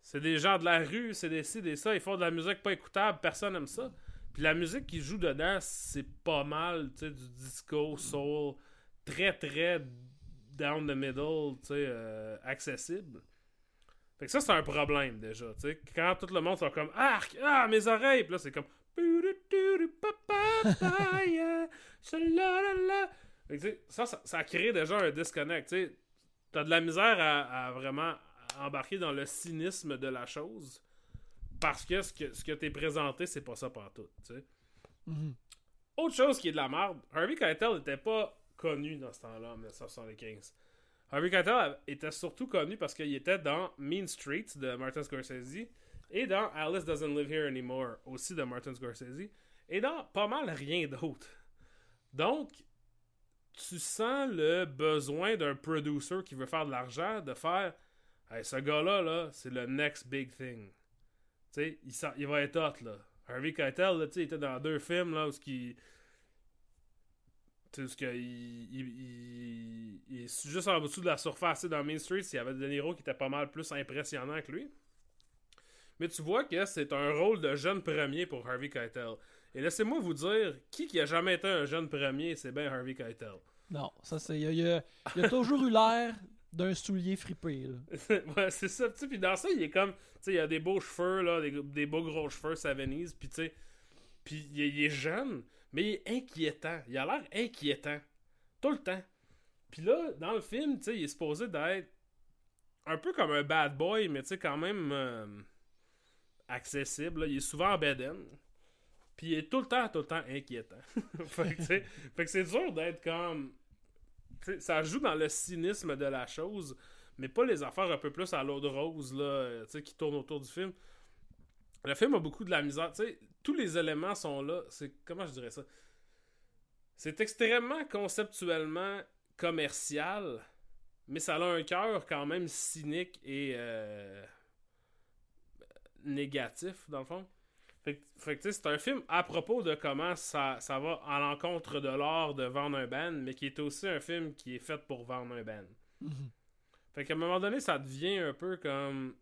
C'est des gens de la rue, c'est des ci, des ça, ils font de la musique pas écoutable, personne aime ça. La musique qu'ils jouent dedans, c'est pas mal, tu sais, du disco, soul, très très down the middle, tu sais, euh, accessible. Fait que ça, c'est un problème déjà, tu sais. Quand tout le monde sont comme Arc, ah, mes oreilles, puis là, c'est comme. Ça, ça, crée déjà un disconnect, tu sais. T'as de la misère à vraiment embarquer dans le cynisme de la chose parce que ce que, ce que t'es présenté, c'est pas ça partout, tu sais. Mhm. Autre chose qui est de la merde, Harvey Keitel n'était pas connu dans ce temps-là, en 1975. Harvey Keitel était surtout connu parce qu'il était dans Mean Streets de Martin Scorsese et dans Alice Doesn't Live Here Anymore aussi de Martin Scorsese et dans pas mal rien d'autre. Donc, tu sens le besoin d'un producer qui veut faire de l'argent de faire hey, ce gars-là, là, c'est le next big thing. Sais, il, va être hot, là. Harvey Keitel, là, tu sais, il était dans deux films, là, où ce qui... Tu sais, que il, il, est juste en dessous de la surface, dans Main Street, il y avait De Niro qui était pas mal plus impressionnant que lui. Mais tu vois que c'est un rôle de jeune premier pour Harvey Keitel. Et laissez-moi vous dire, qui qui a jamais été un jeune premier, c'est bien Harvey Keitel. Non, ça c'est. Il a, a toujours eu l'air d'un soulier fripé. <laughs> Ouais, c'est ça. Puis dans ça, il est comme. Tu sais, il a des beaux cheveux, là, des, beaux gros cheveux, ça Venise. Puis tu sais. Puis il, est- jeune, mais il est inquiétant. Il a l'air inquiétant. Tout le temps. Puis là, dans le film, tu sais, il est supposé d'être un peu comme un bad boy, mais tu sais, quand même euh, accessible. Il est souvent en bed Puis il est tout le temps, tout le temps inquiétant. <laughs> fait, que, fait que c'est dur d'être comme. Ça joue dans le cynisme de la chose, mais pas les affaires un peu plus à l'eau de rose là, euh, qui tournent autour du film. Le film a beaucoup de la misère. Tous les éléments sont là. C'est comment je dirais ça? C'est extrêmement conceptuellement commercial, mais ça a un cœur quand même cynique et euh, négatif, dans le fond. Fait que, fait c'est un film à propos de comment ça, ça va à l'encontre de l'art de vendre un band, mais qui est aussi un film qui est fait pour vendre un band. Mhm. Fait qu'à un moment donné, ça devient un peu comme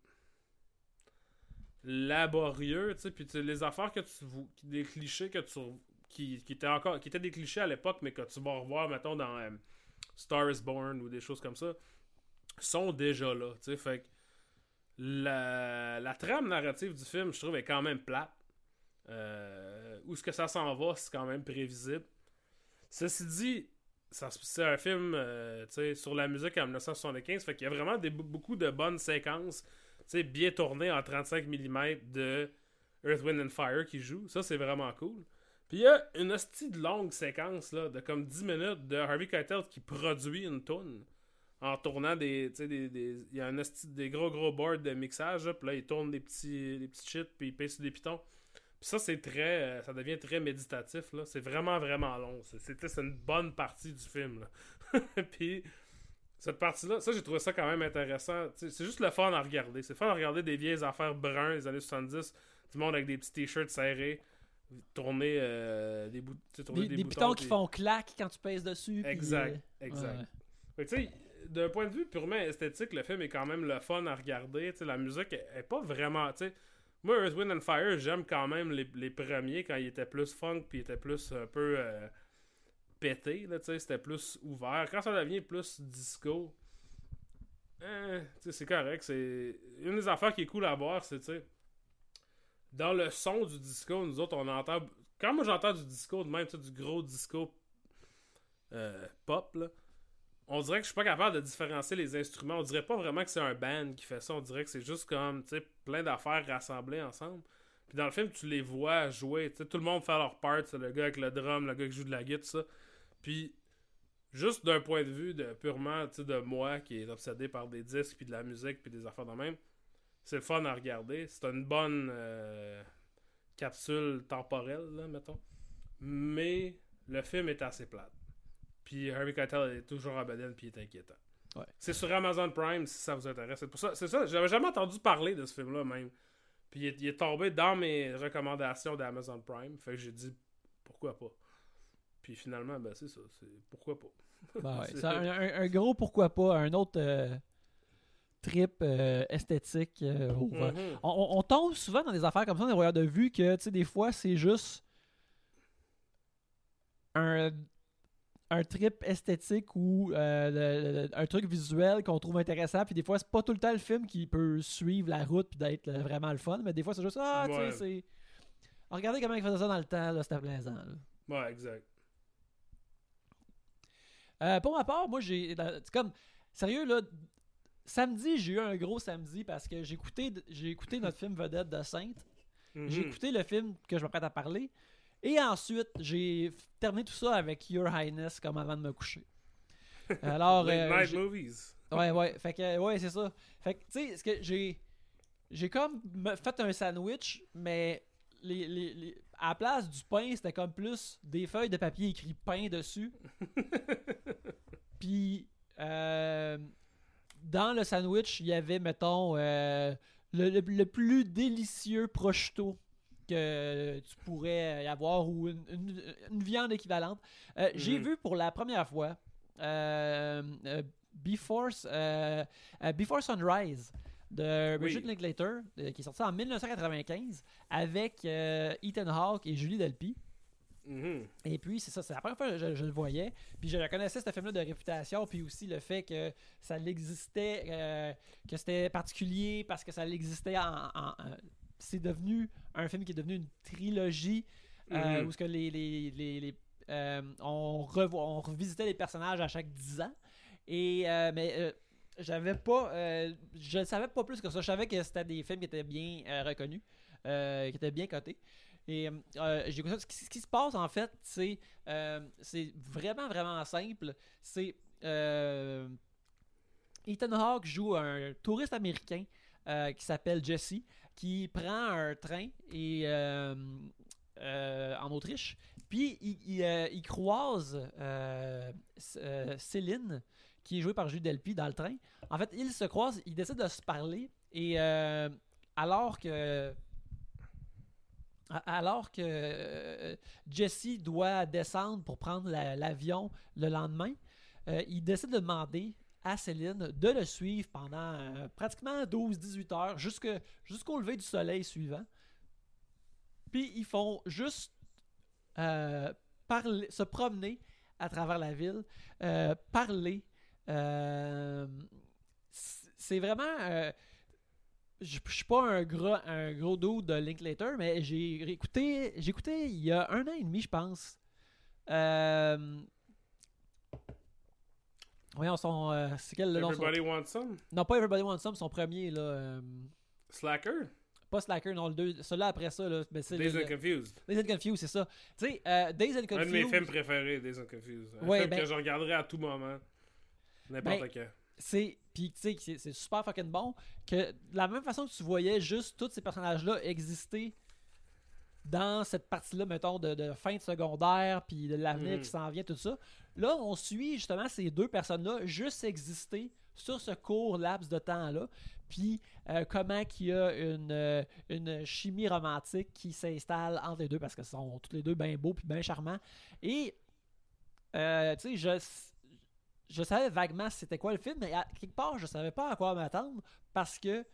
laborieux, tu sais, puis les affaires que tu des clichés que tu qui, qui étaient encore qui étaient des clichés à l'époque mais que tu vas revoir mettons dans euh, Star is Born ou des choses comme ça sont déjà là, tu sais, fait que la, la trame narrative du film, je trouve est quand même plate. Euh, où est-ce que ça s'en va, c'est quand même prévisible. Ceci dit, c'est un film euh, sur la musique en 1975, fait qu'il y a vraiment beaucoup de bonnes séquences, bien tournées en 35 mm de Earth, Wind and Fire qui joue. Ça, c'est vraiment cool. Puis il y a une hostie de longue séquence là, de comme 10 minutes de Harvey Keitel qui produit une tune en tournant des. Sais, des, il y a un des gros gros boards de mixage, puis là, il tourne des petits, des petits shit, puis il pèse sur des pitons. Puis ça, c'est très. euh, ça devient très méditatif, là. C'est vraiment, vraiment long. C'est- une bonne partie du film, là. <laughs> puis. Cette partie-là, ça j'ai trouvé ça quand même intéressant. C'est juste le fun à regarder. C'est fun à regarder des vieilles affaires bruns des années 70, du monde avec des petits t-shirts serrés, tourner euh, des, tourner Des, des des boutons, pitons qui font claque quand tu pèses dessus. puis, Exact, euh, exact. ouais. Tu sais, d'un point de vue purement esthétique, le film est quand même le fun à regarder. Tu sais, la musique est, est pas vraiment. tu sais, moi, Earth, Wind and Fire, j'aime quand même les, les premiers quand ils étaient plus funk puis ils étaient plus un peu euh, pétés. C'était plus ouvert. Quand ça devient plus disco, sais, c'est correct. C'est une des affaires qui est cool à voir, c'est dans le son du disco, nous autres, on entend. Quand moi j'entends du disco, même, du gros disco euh, pop, là, on dirait que je suis pas capable de différencier les instruments. On dirait pas vraiment que c'est un band qui fait ça. On dirait que c'est juste comme, plein d'affaires rassemblées ensemble. Puis dans le film, tu les vois jouer. Tu tout le monde fait leur part. Le gars avec le drum, le gars qui joue de la guitare, ça. Puis, juste d'un point de vue de purement, de moi qui est obsédé par des disques, puis de la musique, puis des affaires de même, c'est le fun à regarder. C'est une bonne euh, capsule temporelle, là, mettons. Mais le film est assez plate. Puis Harvey Keitel est toujours en bedaine puis il est inquiétant. Ouais. C'est sur Amazon Prime si ça vous intéresse. C'est pour ça, c'est ça, j'avais jamais entendu parler de ce film-là même. Puis il est, il est tombé dans mes recommandations d'Amazon Prime. Fait que j'ai dit pourquoi pas? Puis finalement, ben c'est ça, c'est pourquoi pas. Ben ouais, <laughs> C'est- un, un- un gros pourquoi pas, un autre euh, trip euh, esthétique. euh, Mhm. on, tombe souvent dans des affaires comme ça, les voyeurs de vue, que tu sais, des fois c'est juste un, un trip esthétique ou euh, le- le- un truc visuel qu'on trouve intéressant, puis des fois c'est pas tout le temps le film qui peut suivre la route puis d'être euh, vraiment le fun, mais des fois c'est juste ah, tu sais, c'est. Regardez comment ils faisaient ça dans le temps, là, c'était plaisant. là. Ouais, exact. Euh, pour ma part, moi, j'ai. comme. Sérieux, là. Samedi, j'ai eu un gros samedi parce que j'ai écouté, j'ai écouté notre film vedette de Sainte. Mhm. J'ai écouté le film que je m'apprête à parler. Et ensuite, j'ai terminé tout ça avec Your Highness comme avant de me coucher. <laughs> Alors. Late euh, Night Movies. Ouais, ouais. Fait que, ouais, c'est ça. Fait que, tu sais, ce que j'ai. J'ai comme me- fait un sandwich, mais les, les- les- à la place du pain, c'était comme plus des feuilles de papier écrit pain dessus. <laughs> Puis, euh, dans le sandwich, il y avait, mettons, euh, le, le- le plus délicieux prosciutto que tu pourrais y avoir ou une, une- une viande équivalente. Euh, J'ai Mhm. vu pour la première fois euh, euh, Before, euh, Before Sunrise de Richard Oui. Linklater, qui est sorti en 1995 avec Ethan Hawke et Julie Delpy. Mhm. Et puis, c'est ça, c'est la première fois que je, je le voyais. Puis je connaissais ce film-là de réputation, puis aussi le fait que ça l'existait, euh, que c'était particulier parce que ça l'existait en. en- en- c'est devenu un film qui est devenu une trilogie euh, Mhm. où ce que les, les, les- les, euh, on, revoit, on revisitait les personnages à chaque 10 ans. Et, euh, mais j'avais pas. euh, je ne savais pas plus que ça. Je savais que c'était des films qui étaient bien euh, reconnus, euh, qui étaient bien cotés. Et j'ai ça. Ce qui, ce qui se passe en fait, c'est c'est vraiment vraiment simple. C'est Ethan Hawke joue un touriste américain qui s'appelle Jesse, qui prend un train et euh, euh, en Autriche. Puis il, euh, croise Céline, qui est joué par Julie Delpy dans le train. En fait, ils se croisent, ils décident de se parler et alors que alors que Jesse doit descendre pour prendre la- l'avion le lendemain, il décide de demander Céline de le suivre pendant euh, pratiquement 12-18 heures jusqu'au lever du soleil suivant. Puis ils font juste euh, se promener à travers la ville, euh, parler. c'est vraiment. je je suis pas un gros, un gros dos de Linklater, mais j'ai écouté, j'ai écouté il y a un an et demi, je pense. Voyons, son, euh, c'est quel le nom son- Everybody Wants Some? Non, pas Everybody Wants Some, son premier, là. euh, Slacker? pas Slacker, non, le deux, celui-là après ça, là. Mais c'est Days le- and Confused. Days and Confused, c'est ça. Tu sais, euh, Days and Confused. Un de mes films préférés, Days and Confused. Un Ouais, film ben- que je regarderai à tout moment. N'importe Ben, quand. c'est puis tu sais c'est- super fucking bon que de la même façon que tu voyais juste tous ces personnages là exister dans cette partie là mettons de, de fin de secondaire puis de l'avenir Mhm. qui s'en vient tout ça là on suit justement ces deux personnes là juste exister sur ce court laps de temps là puis euh, comment qu'il y a une, euh, une chimie romantique qui s'installe entre les deux parce que sont tous les deux bien beaux puis bien charmants et euh, tu sais je je savais vaguement c'était quoi le film, mais à quelque part, je savais pas à quoi m'attendre parce que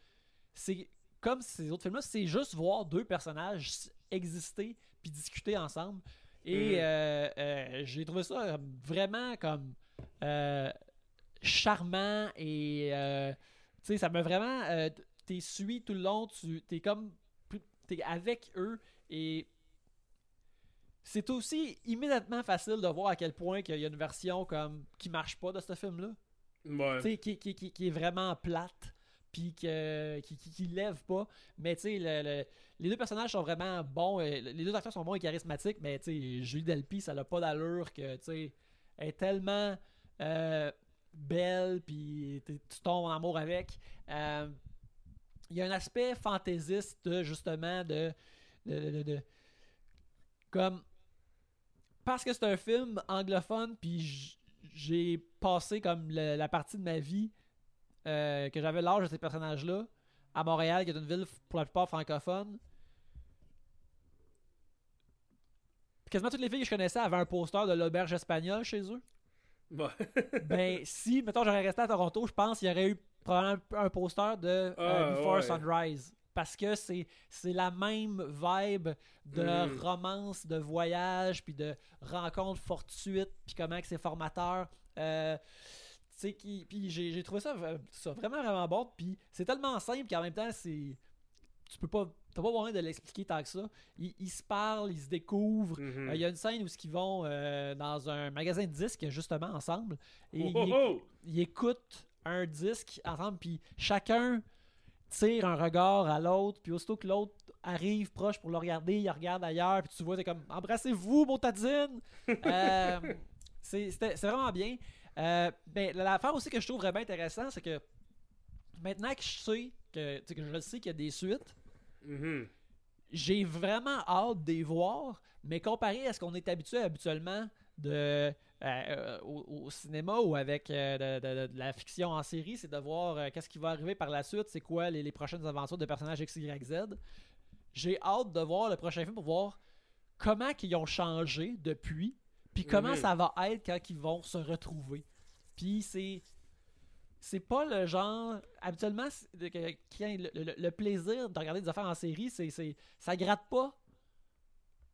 c'est comme ces autres films-là, c'est juste voir deux personnages exister puis discuter ensemble. Et Mhm. euh, euh, j'ai trouvé ça vraiment comme euh, charmant et tu sais, ça m'a vraiment. T'es suivi tout le long, tu t'es comme. T'es avec eux et c'est aussi immédiatement facile de voir à quel point qu'il y a une version comme qui marche pas de ce film-là. Ouais. Tu sais, qui, qui, qui, qui est vraiment plate, puis que, qui, qui, qui lève pas. Mais tu sais, le- le- les deux personnages sont vraiment bons. et les deux acteurs sont bons et charismatiques, mais Julie Delpy, ça n'a pas d'allure que, tu elle est tellement euh, belle, puis tu tombes en amour avec. Euh, Il y a un aspect fantaisiste, justement, de, de, de- comme parce que c'est un film anglophone, puis j'ai passé comme la partie de ma vie euh, que j'avais l'âge de ces personnages-là à Montréal, qui est une ville pour la plupart francophone. Puis Quasiment toutes les filles que je connaissais avaient un poster de l'auberge espagnole chez eux. <laughs> Ben, si, mettons, j'aurais resté à Toronto, je pense qu'il y aurait eu probablement un poster de euh, Ah, Before ouais. Sunrise. Parce que c'est c'est la même vibe de Mm. romance, de voyage, puis de rencontre fortuite, puis comment que c'est formateur. Euh, tu sais, qui- puis j'ai j'ai trouvé ça, ça vraiment, vraiment bon. Puis c'est tellement simple qu'en même temps, c'est. Tu peux pas. T'as pas besoin de l'expliquer tant que ça. Ils, ils se parlent, ils se découvrent. Mhm. Euh, Il y a une scène où ils vont euh, dans un magasin de disques, justement, ensemble. Et Oh, ils, oh, oh! ils écoutent un disque ensemble, puis chacun tire un regard à l'autre, puis aussitôt que l'autre arrive proche pour le regarder, il regarde ailleurs, puis tu vois, t'es comme embrassez-vous, mon tadine! <laughs> Euh, c'est c'est vraiment bien. Euh, ben, l'affaire aussi que je trouve vraiment intéressant, c'est que maintenant que je sais que, tu sais, que je le sais qu'il y a des suites, Mhm. j'ai vraiment hâte de les voir, mais comparé à ce qu'on est habitué habituellement de, euh, euh, au, au cinéma ou avec euh, de, de- de- de la fiction en série, c'est de voir euh, qu'est-ce qui va arriver par la suite, c'est quoi les, les prochaines aventures de personnages X, Y, Z. J'ai hâte de voir le prochain film pour voir comment ils ont changé depuis, puis comment Mhm. ça va être quand ils vont se retrouver. Puis c'est c'est pas le genre habituellement le, le- le plaisir de regarder des affaires en série c'est c'est ça gratte pas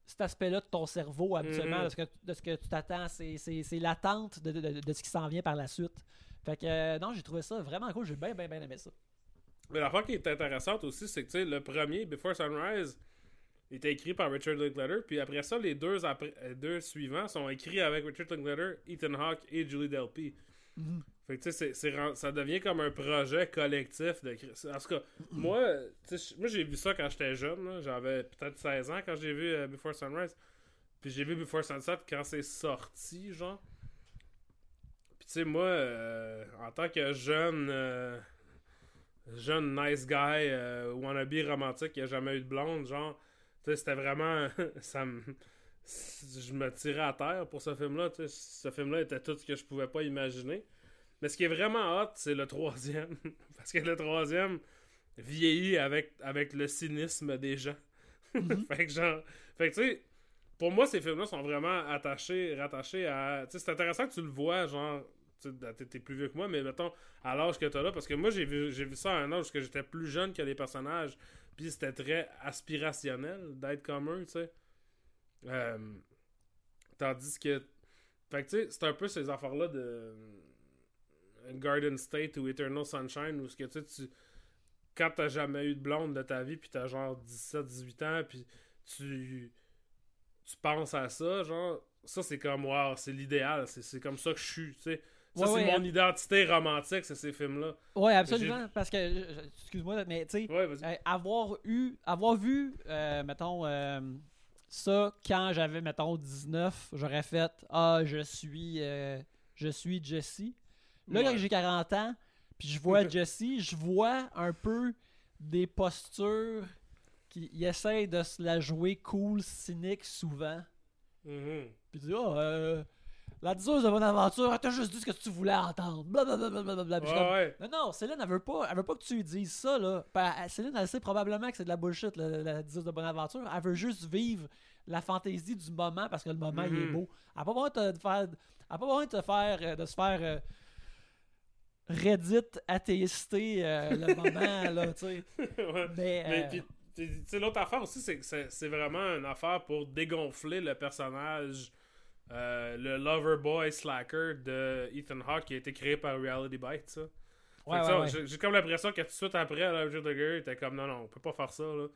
cet aspect-là de ton cerveau habituellement Mhm. de, ce que, de ce que tu t'attends c'est l'attente de, de- de- ce qui s'en vient par la suite fait que euh, non j'ai trouvé ça vraiment cool j'ai bien bien bien aimé ça Mais l'affaire qui est intéressante aussi, c'est que tu sais, le premier, Before Sunrise, était écrit par Richard Linklater, puis après ça, les deux, après, euh, deux suivants sont écrits avec Richard Linklater, Ethan Hawke et Julie Delpy. Mhm. Fait que ça devient comme un projet collectif. De... En moi, moi j'ai vu ça quand j'étais jeune. J'avais peut-être 16 ans quand j'ai vu euh, Before Sunrise. Puis j'ai vu Before Sunset quand c'est sorti, genre. Puis tu sais, moi, euh, en tant que jeune, euh, jeune nice guy, wannabe romantique qui a jamais eu de blonde, genre, tu sais, c'était vraiment. <laughs> ça me. Je me tirais à terre pour ce film-là. Ce film-là était tout ce que je pouvais pas imaginer. Mais ce qui est vraiment hot, c'est le troisième. <laughs> Parce que le troisième vieillit avec, avec le cynisme des gens. Mhm. <laughs> fait que genre. Fait que tu sais, pour moi, ces films-là sont vraiment attachés, rattachés à. Tu sais, c'est intéressant que tu le vois, genre. tu sais, T'es plus vieux que moi, mais mettons, à l'âge que t'as là, parce que moi, j'ai vu, vu ça à un âge que j'étais plus jeune que les personnages, puis c'était très aspirationnel d'être comme eux, tu sais. Euh, tandis que. Fait que tu sais, c'est un peu ces affaires-là de. Garden State ou Eternal Sunshine, où ce que tu sais, tu. Quand t'as jamais eu de blonde de ta vie, puis t'as genre 17-18 ans, puis tu. Tu penses à ça, genre. Ça, c'est comme, wow, c'est l'idéal, c'est comme ça que je suis, tu sais. Ça, Ouais, c'est ouais, mon identité romantique, c'est ces films-là. Ouais, absolument. Parce que, excuse-moi, mais tu sais, Ouais, euh, avoir eu, avoir vu, euh, mettons, euh, ça quand j'avais, mettons, 19, j'aurais fait Ah, je suis, je suis Jesse. Là, Ouais. quand j'ai 40 ans, puis je vois <laughs> Jesse, je vois un peu des postures qui il essaie de se la jouer cool, cynique souvent. Mhm. Puis tu dis, ah, euh, la diseuse de bonne aventure, elle t'a juste dit ce que tu voulais entendre. Blablabla. Ouais, non, non, Céline, elle veut pas, elle veut pas que tu lui dises ça, là. Elle- Céline, elle sait probablement que c'est de la bullshit, la, la diseuse de bonne aventure. Elle veut juste vivre la fantaisie du moment parce que le moment, il est beau. Elle a pas besoin de te faire, elle a pas besoin de te faire, euh, de se faire euh, Reddit athéisté euh, le <laughs> moment, là, tu sais. Ouais. Mais, Mais euh, puis, tu l'autre affaire aussi, c'est que c'est vraiment une affaire pour dégonfler le personnage, euh, le lover boy slacker de Ethan Hawke qui a été créé par Reality Bites. Ça. Ouais, j'ai comme l'impression que tout de suite après, là, Roger Duggar était comme non, non, on peut pas faire ça. Là. Tu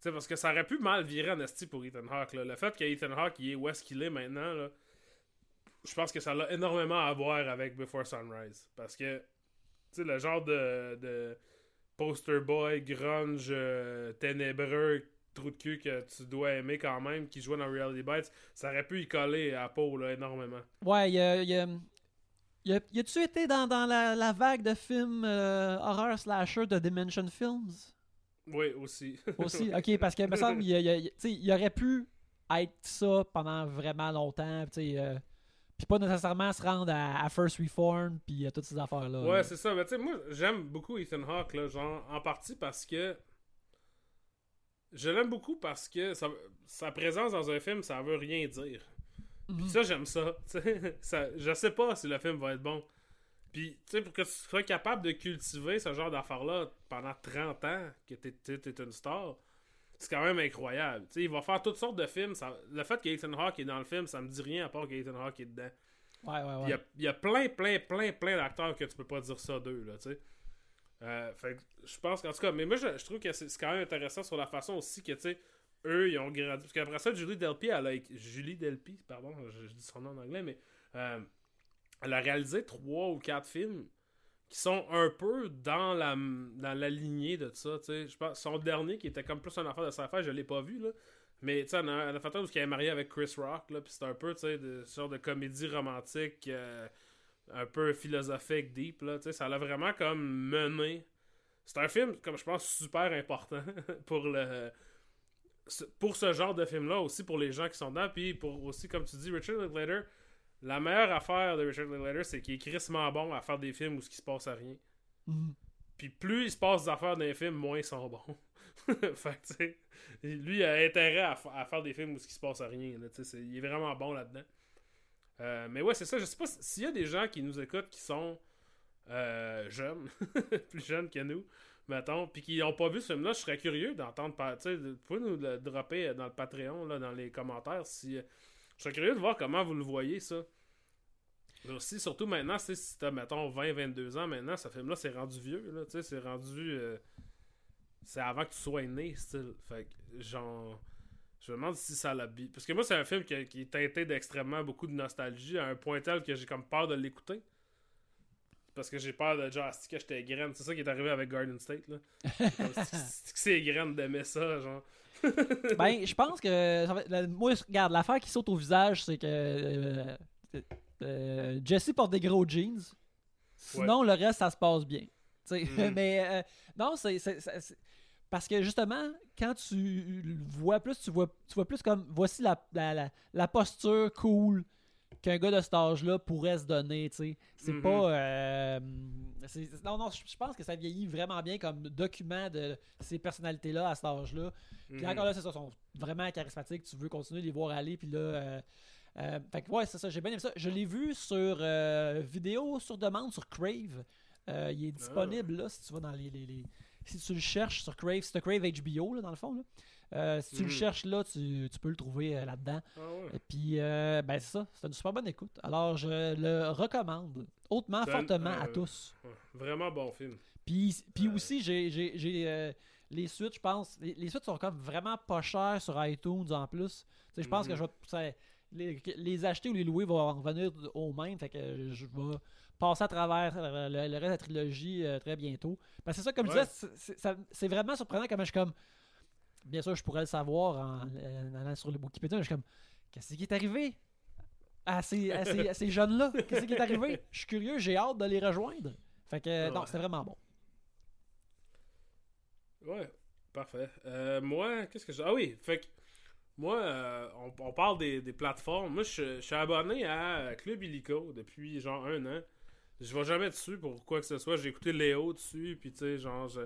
sais, parce que ça aurait pu mal virer en esti pour Ethan Hawke. Là. Le fait que Ethan Hawke il est où est-ce qu'il est maintenant, là, je pense que ça a énormément à voir avec Before Sunrise. Parce que, tu sais, le genre de, de poster boy, grunge, euh, ténébreux, trou de cul que tu dois aimer quand même, qui jouait dans Reality Bites, ça aurait pu y coller à peau là, énormément. Ouais, il y a. y a- y a- y a-tu été dans, dans la, la vague de films euh, horror slasher de Dimension Films? Oui, aussi. <laughs> aussi? ok, parce que me semble il y aurait pu être ça pendant vraiment longtemps, tu sais, euh, puis pas nécessairement se rendre à, à First Reform, puis à toutes ces affaires-là. Ouais, c'est ça. Mais tu sais, moi, j'aime beaucoup Ethan Hawke, là, genre, en partie parce que. Je l'aime beaucoup parce que ça- sa présence dans un film, ça veut rien dire. Mhm. Puis ça, j'aime ça. <laughs> tu sais. ça. Je sais pas si le film va être bon. Puis, tu sais, pour que tu sois capable de cultiver ce genre d'affaires-là pendant 30 ans, que t'es t'es- t'es une star, c'est quand même incroyable. Il va faire toutes sortes de films. ça- Le fait qu'Ethan Hawke est dans le film, ça me dit rien à part qu'Ethan Hawke est dedans. Ouais, ouais, Il ouais. y a, il y a plein, plein, plein, plein d'acteurs que tu peux pas dire ça d'eux, là, tu sais. Euh, fait je pense qu'en tout cas, mais moi, je, je trouve que c'est c'est quand même intéressant sur la façon aussi que, tu sais, eux, ils ont grandi. Parce qu'après ça, Julie Delpy, elle a Julie Delpy, pardon, je, je dis son nom en anglais, mais euh, elle a réalisé trois ou quatre films qui sont un peu dans la, dans la lignée de ça, tu sais. Je pense, son dernier, qui était comme plus un affaire de sci-fi, je l'ai pas vu, là. Mais tu sais, elle a elle a fait un où elle est mariée avec Chris Rock, là, c'est un peu, tu sais, de sorte de comédie romantique, euh, un peu philosophique, deep, là, ça l'a vraiment comme mené. C'est un film, comme je pense, super important <laughs> pour le pour ce genre de film-là, aussi pour les gens qui sont dedans, puis pour aussi, comme tu dis, Richard Linklater, la meilleure affaire de Richard Linklater, c'est qu'il est crissement bon à faire des films où ce qui se passe à rien. Mhm. Puis plus il se passe des affaires dans les films, moins ils sont bons. <laughs> fait que, tu sais, lui, il a intérêt à, fa- à faire des films où ce qui se passe à rien. Là, il est vraiment bon là-dedans. Euh, mais ouais, c'est ça. Je sais pas si- s'il y a des gens qui nous écoutent qui sont euh, jeunes, <laughs> plus jeunes que nous, mettons, puis qui n'ont pas vu ce film-là, je serais curieux d'entendre. vous pouvez nous le dropper dans le Patreon, là, dans les commentaires. si Je serais curieux de voir comment vous le voyez, ça. Mais Aussi, surtout maintenant, si t'as, mettons, 20-22 ans, maintenant, ce film-là, c'est rendu vieux, là, tu sais, c'est rendu... euh, c'est avant que tu sois né, style. Fait que, genre... Je me demande si ça l'a... Parce que moi, c'est un film qui, qui est teinté d'extrêmement beaucoup de nostalgie, à un point tel que j'ai comme peur de l'écouter. Parce que j'ai peur de genre, que j'étais graine? C'est ça qui est arrivé avec Garden State, là. <laughs> C'est graine d'aimer ça, genre? <laughs> Ben, je pense que. ça va- la- moi, regarde, l'affaire qui saute au visage, c'est que. euh, euh, Jesse porte des gros jeans. Sinon, le reste, ça se passe bien. Mhm. <laughs> Mais euh, non, c'est. Parce que justement, quand tu le vois plus, tu vois, tu vois plus comme voici la, la, la, la posture cool, qu'un gars de cet âge-là pourrait se donner, tu sais. C'est Mhm. pas... euh, non, non, je pense que ça vieillit vraiment bien comme document de ces personnalités-là à cet âge-là. Puis Mhm. encore là, c'est ça, ils sont vraiment charismatiques. Tu veux continuer de les voir aller. Puis là, euh, euh, fait que ouais, c'est ça, j'ai bien aimé ça. Je l'ai vu sur vidéo sur demande sur Crave. Il est disponible là si tu vas dans les, les- les- Si tu le cherches sur Crave, c'est Crave HBO là, dans le fond. Là. Euh, si tu le Mhm. cherches là, tu, tu peux le trouver euh, là-dedans. Ah ouais. Et puis, euh, ben c'est ça, c'est une super bonne écoute. Alors, je le recommande hautement, un- fortement à tous. Vraiment bon film. Puis, puis aussi, j'ai, les suites, je pense. Les, les suites sont comme vraiment pas chères sur iTunes en plus. Tu sais, je pense que je vais ça- les, les acheter ou les louer vont en revenir au même. Fait que je vais passer à travers le, le reste de la trilogie euh, très bientôt. Parce que c'est ça, comme je disais, c'est vraiment surprenant comment je suis comme. Bien sûr, je pourrais le savoir en, euh, en allant sur le Wikipédia, je suis comme. Qu'est-ce qui est arrivé à ces, à ces- à ces <laughs> jeunes-là? Qu'est-ce qui est arrivé? Je suis curieux, j'ai hâte de les rejoindre. Fait que, non, c'était vraiment bon. Ouais, parfait. Euh, moi, qu'est-ce que j'ai. Ah oui, fait que. Moi, euh, on, on parle des, des plateformes. Moi, je, je suis abonné à Club Illico depuis genre un an. Je vais jamais dessus pour quoi que ce soit. J'ai écouté Léo dessus, puis tu sais, genre, je.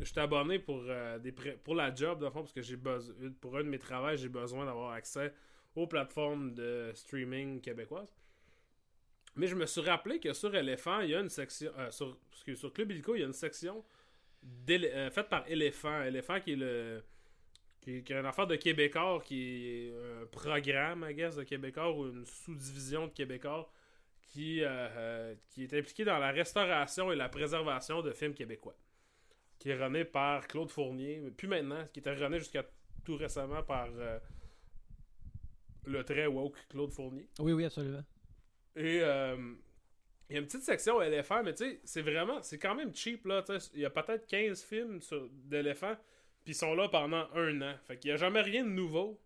Je suis abonné pour, euh, pour la job, de fond, parce que j'ai besoin. Pour un de mes travaux, j'ai besoin d'avoir accès aux plateformes de streaming québécoises. Mais je me suis rappelé que sur Elephant, il y a une section. euh, sur, sur Club Illico, il y a une section euh, faite par Elephant. Elephant qui est le. Qui, est une affaire de Québécois, qui est un programme, I guess, de Québécois ou une sous-division de Québécois qui, euh, qui est impliqué dans la restauration et la préservation de films québécois. Qui est rené par Claude Fournier, mais plus maintenant, qui était rené jusqu'à tout récemment par euh, le très woke Claude Fournier. Oui, oui, absolument. Et euh, il y a une petite section éléphant, mais tu sais, c'est vraiment, c'est quand même cheap là. Il y a peut-être 15 films d'éléphants, puis ils sont là pendant un an. Fait qu'il n'y a jamais rien de nouveau.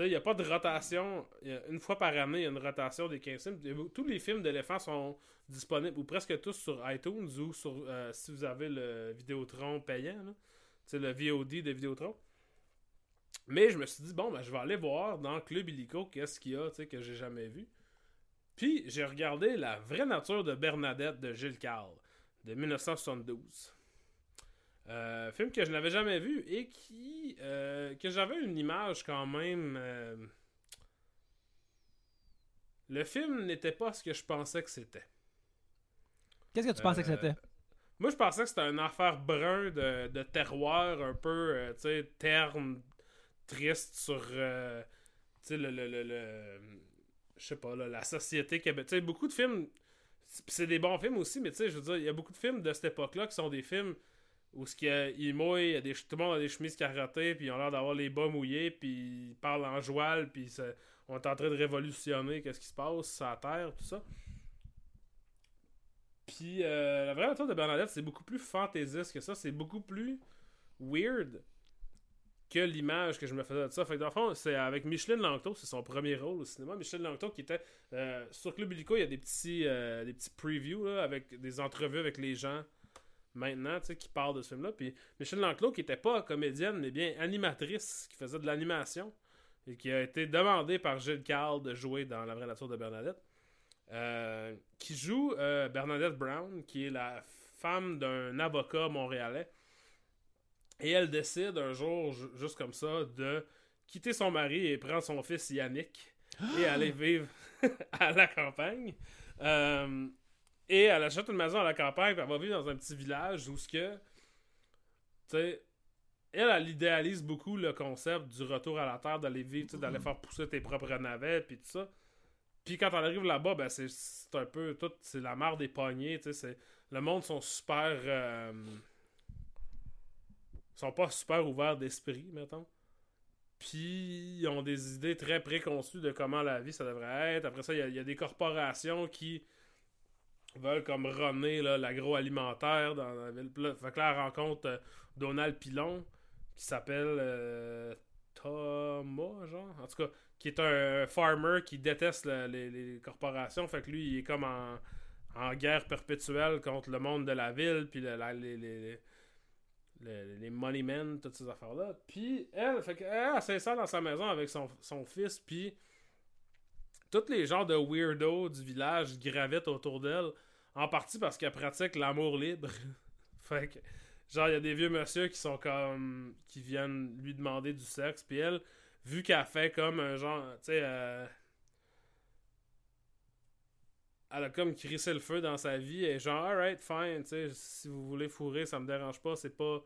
Il n'y a pas de rotation. Une fois par année, il y a une rotation des 15 films. Tous les films d'éléphants sont disponibles, ou presque tous sur iTunes, ou sur, euh, si vous avez le Vidéotron payant, le VOD de Vidéotron. Mais je me suis dit, bon, ben, je vais aller voir dans Club Illico qu'est-ce qu'il y a, que j'ai jamais vu. Puis j'ai regardé La vraie nature de Bernadette de Gilles Carle de 1972. Euh, film que je n'avais jamais vu et qui euh, que j'avais une image quand même. euh, Le film n'était pas ce que je pensais que c'était. Qu'est-ce que tu pensais que Euh, c'était? Moi, je pensais que c'était une affaire brun de, de terroir, un peu, tu sais, terne, triste sur, tu sais, le, le, le, le- je sais pas, là, la société québécoise. Tu sais, beaucoup de films, c'est des bons films aussi, mais tu sais, je veux dire, il y a beaucoup de films de cette époque-là qui sont des films où ce qu'il y a- des, tout le monde a des chemises carottées, puis ils ont l'air d'avoir les bas mouillés, puis ils parlent en joual, puis on est en train de révolutionner qu'est-ce qui se passe la Terre, tout ça. Puis euh, la vraie aventure de Bernadette, c'est beaucoup plus fantaisiste que ça. C'est beaucoup plus weird que l'image que je me faisais de ça. Fait que dans le fond, c'est avec Micheline Langto, c'est son premier rôle au cinéma. Micheline Langto qui était euh, sur Club Illico, il y a des petits, euh, des petits previews avec des entrevues avec les gens maintenant, tu sais, qui parlent de ce film-là. Puis Micheline Langto qui était pas comédienne, mais bien animatrice, qui faisait de l'animation et qui a été demandée par Gilles Carle de jouer dans La vraie nature de Bernadette. Euh, qui joue euh, Bernadette Brown, qui est la femme d'un avocat montréalais. Et elle décide un jour, ju- juste comme ça, de quitter son mari et prendre son fils Yannick et <gasps> aller vivre <laughs> à la campagne. Euh, et elle achète une maison à la campagne, puis elle va vivre dans un petit village où ce que, tu sais, elle, elle idéalise beaucoup le concept du retour à la terre, d'aller vivre, d'aller faire pousser tes propres navets, puis tout ça. Puis quand on arrive là-bas, ben c'est un peu tout, c'est la mare des poignées, tu sais, le monde sont super euh, sont pas super ouverts d'esprit, mettons. Puis ils ont des idées très préconçues de comment la vie ça devrait être. Après ça, il y a- il y, a des corporations qui veulent comme runner l'agroalimentaire dans la ville. Fait que là, elle rencontre euh, Donald Pilon qui s'appelle euh, Thomas, genre? En tout cas, qui est un farmer qui déteste le- les, corporations. Fait que lui, il est comme en, guerre perpétuelle contre le monde de la ville, puis le- la- les, les, money men, toutes ces affaires-là. Puis elle, fait elle, elle s'installe dans sa maison avec son, son fils, puis tous les genres de weirdos du village gravitent autour d'elle, en partie parce qu'elle pratique l'amour libre. <laughs> fait que, genre, il y a des vieux monsieur qui sont comme. qui viennent lui demander du sexe, puis elle, vu qu'elle fait comme un genre. Tu sais, euh, elle a comme crissé le feu dans sa vie, et genre, alright, fine, tu sais, si vous voulez fourrer, ça me dérange pas, c'est pas.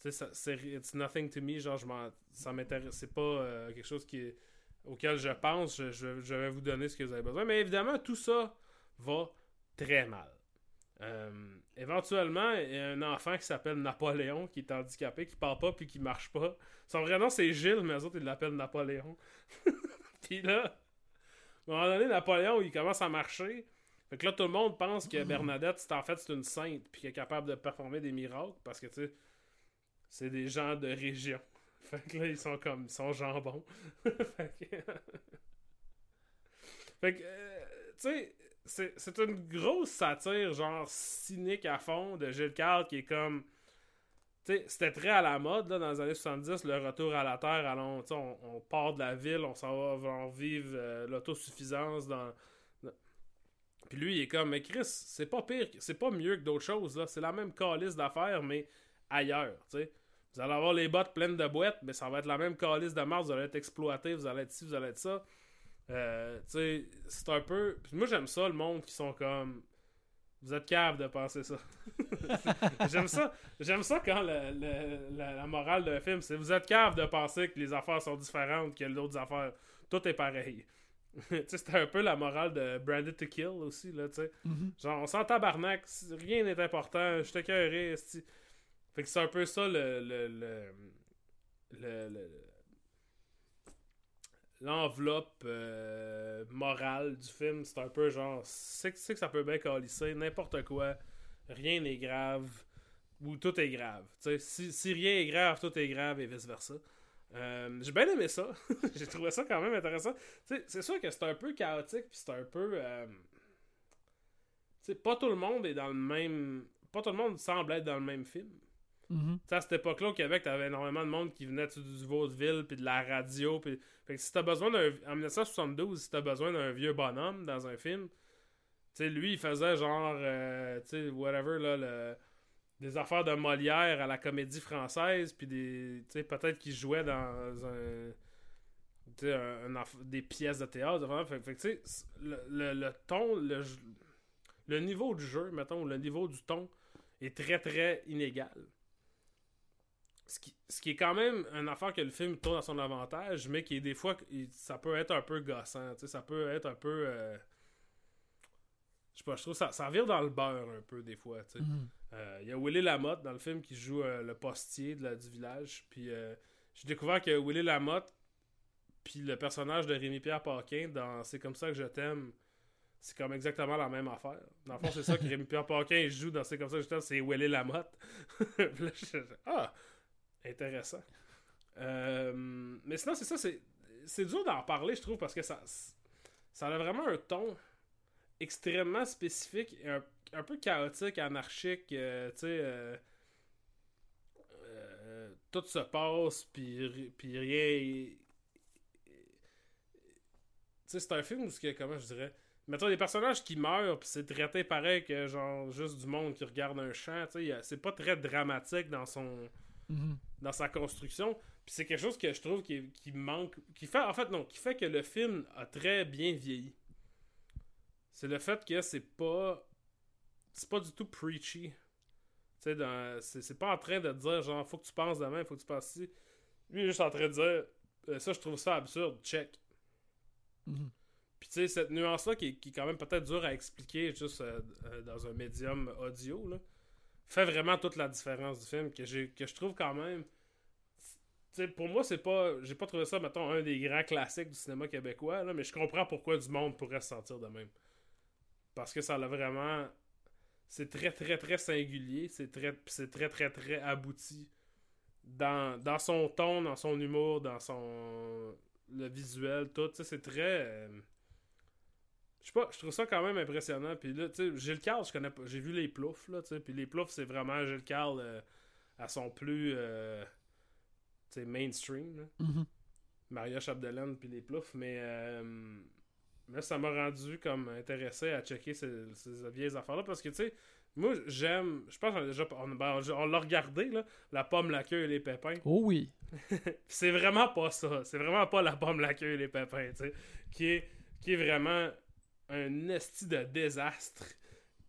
Tu sais, c'est. It's nothing to me, genre, je m'en. Ça m'intéresse. C'est pas euh, quelque chose qui auquel je pense, je, vais vous donner ce que vous avez besoin. Mais évidemment, tout ça va très mal. Euh, éventuellement, il y a un enfant qui s'appelle Napoléon, qui est handicapé, qui parle pas puis qui marche pas. Son vrai nom, c'est Gilles, mais eux autres, ils l'appellent Napoléon. <laughs> puis là, à un moment donné, Napoléon, il commence à marcher. Fait que là, tout le monde pense que Bernadette, c'est en fait, c'est une sainte, puis qu'elle est capable de performer des miracles, parce que, tu sais, c'est des gens de région. <laughs> Fait que là, ils sont comme, ils sont jambons. <laughs> fait que, fait que euh, tu sais, c'est une grosse satire, genre cynique à fond, de Gilles Carl qui est comme. Tu sais, c'était très à la mode là, dans les années 70, le retour à la terre. Allons, on, on part de la ville, on s'en va vivre euh, l'autosuffisance dans. Puis lui, il est comme, mais Chris, c'est pas pire, c'est pas mieux que d'autres choses, là. C'est la même calice d'affaires, mais ailleurs, tu sais. Vous allez avoir les bottes pleines de boîtes, mais ça va être la même calice de mars, vous allez être exploité, vous allez être ci, vous allez être ça. Euh, tu sais, c'est un peu. moi, j'aime ça, le monde qui sont comme. Vous êtes cave de penser ça. <laughs> j'aime ça. J'aime ça quand le, la, morale d'un film, c'est vous êtes cave de penser que les affaires sont différentes que d'autres affaires. Tout est pareil. <laughs> c'était un peu la morale de Branded to Kill aussi, là, tu sais. Mm-hmm. Genre, on s'en tabarnak, rien n'est important, je te fait que c'est un peu ça le. le, le, l'enveloppe euh, morale du film. C'est un peu genre. C'est que ça peut bien calisser, n'importe quoi. Rien n'est grave. Ou tout est grave. Si, si rien est grave, tout est grave et vice-versa. Euh, j'ai bien aimé ça. <laughs> j'ai trouvé ça quand même intéressant. c'est sûr que c'est un peu chaotique, puis c'est un peu. Euh... pas tout le monde est dans le même. Pas tout le monde semble être dans le même film. Mm À cette époque-là, au Québec, t'avais énormément de monde qui venait du vaudeville, puis de la radio. Que si t'as besoin d'un. En 1972, si t'as besoin d'un vieux bonhomme dans un film, tu lui, il faisait genre. Euh, whatever, là, le... des affaires de Molière à la comédie française, puis des. Peut-être qu'il jouait dans un. Tu un, des pièces de théâtre. Fait, que, le, le, ton, le, le niveau du jeu, mettons, le niveau du ton est très, très inégal. Ce qui, est quand même une affaire que le film tourne à son avantage, mais qui est des fois, ça peut être un peu gossant. Ça peut être un peu. Euh, je sais pas, je trouve ça, ça vire dans le beurre un peu des fois. Mhm. Euh, il y a Willy Lamotte dans le film qui joue euh, le postier de la, du village. Puis j'ai découvert que Willy Lamotte, puis le personnage de Rémi-Pierre Paquin dans C'est comme ça que je t'aime, c'est comme exactement la même affaire. Dans le fond, c'est ça que <laughs> Rémi-Pierre Paquin joue dans C'est comme ça que je t'aime, c'est Willy Lamotte. <laughs> ah! Intéressant. Euh, mais sinon, c'est ça, c'est, dur d'en parler, je trouve, parce que ça, ça a vraiment un ton extrêmement spécifique et un, peu chaotique, anarchique, euh, tu sais. Euh, tout se passe, puis, puis rien. Tu sais, c'est un film où, que, comment je dirais. Mettons, des personnages qui meurent, puis c'est traité pareil que, genre, juste du monde qui regarde un champ, tu sais. C'est pas très dramatique dans son Mhm. dans sa construction. Puis c'est quelque chose que je trouve qui, qui, manque. qui fait En fait, non, qui fait que le film a très bien vieilli. C'est le fait que c'est pas. C'est pas du tout preachy. Tu sais, c'est pas en train de dire genre, faut que tu penses demain, faut que tu penses ci. Lui, il est juste en train de dire, euh, ça, je trouve ça absurde, check. Mhm. Puis tu sais, cette nuance-là qui, qui, est quand même peut-être dure à expliquer juste euh, euh, dans un médium audio, là fait vraiment toute la différence du film que, que je trouve quand même. Pour moi, c'est pas. J'ai pas trouvé ça, mettons, un des grands classiques du cinéma québécois, là, mais je comprends pourquoi du monde pourrait se sentir de même. Parce que ça l'a vraiment. C'est très, très, très singulier. C'est très, c'est très, très, très abouti. Dans, dans son ton, dans son humour, dans son. Le visuel, tout. C'est très. Euh, je sais pas, je trouve ça quand même impressionnant. Puis là, tu sais, Gilles Carl, je connais pas. J'ai vu les ploufs, là, tu sais. Puis les ploufs, c'est vraiment Gilles Carl euh, à son plus. Euh, tu sais, mainstream. Là. Mm-hmm. Maria Chapdelaine, puis les ploufs. Mais. Euh, Mais ça m'a rendu comme intéressé à checker ces, ces vieilles affaires-là parce que, tu sais, moi, j'aime. Je pense qu'on déjà. On, ben, on l'a regardé, là. La pomme, la queue et les pépins. Oh oui. <laughs> c'est vraiment pas ça. C'est vraiment pas la pomme, la queue et les pépins, tu sais. Qui est, qui est vraiment un esti de désastre.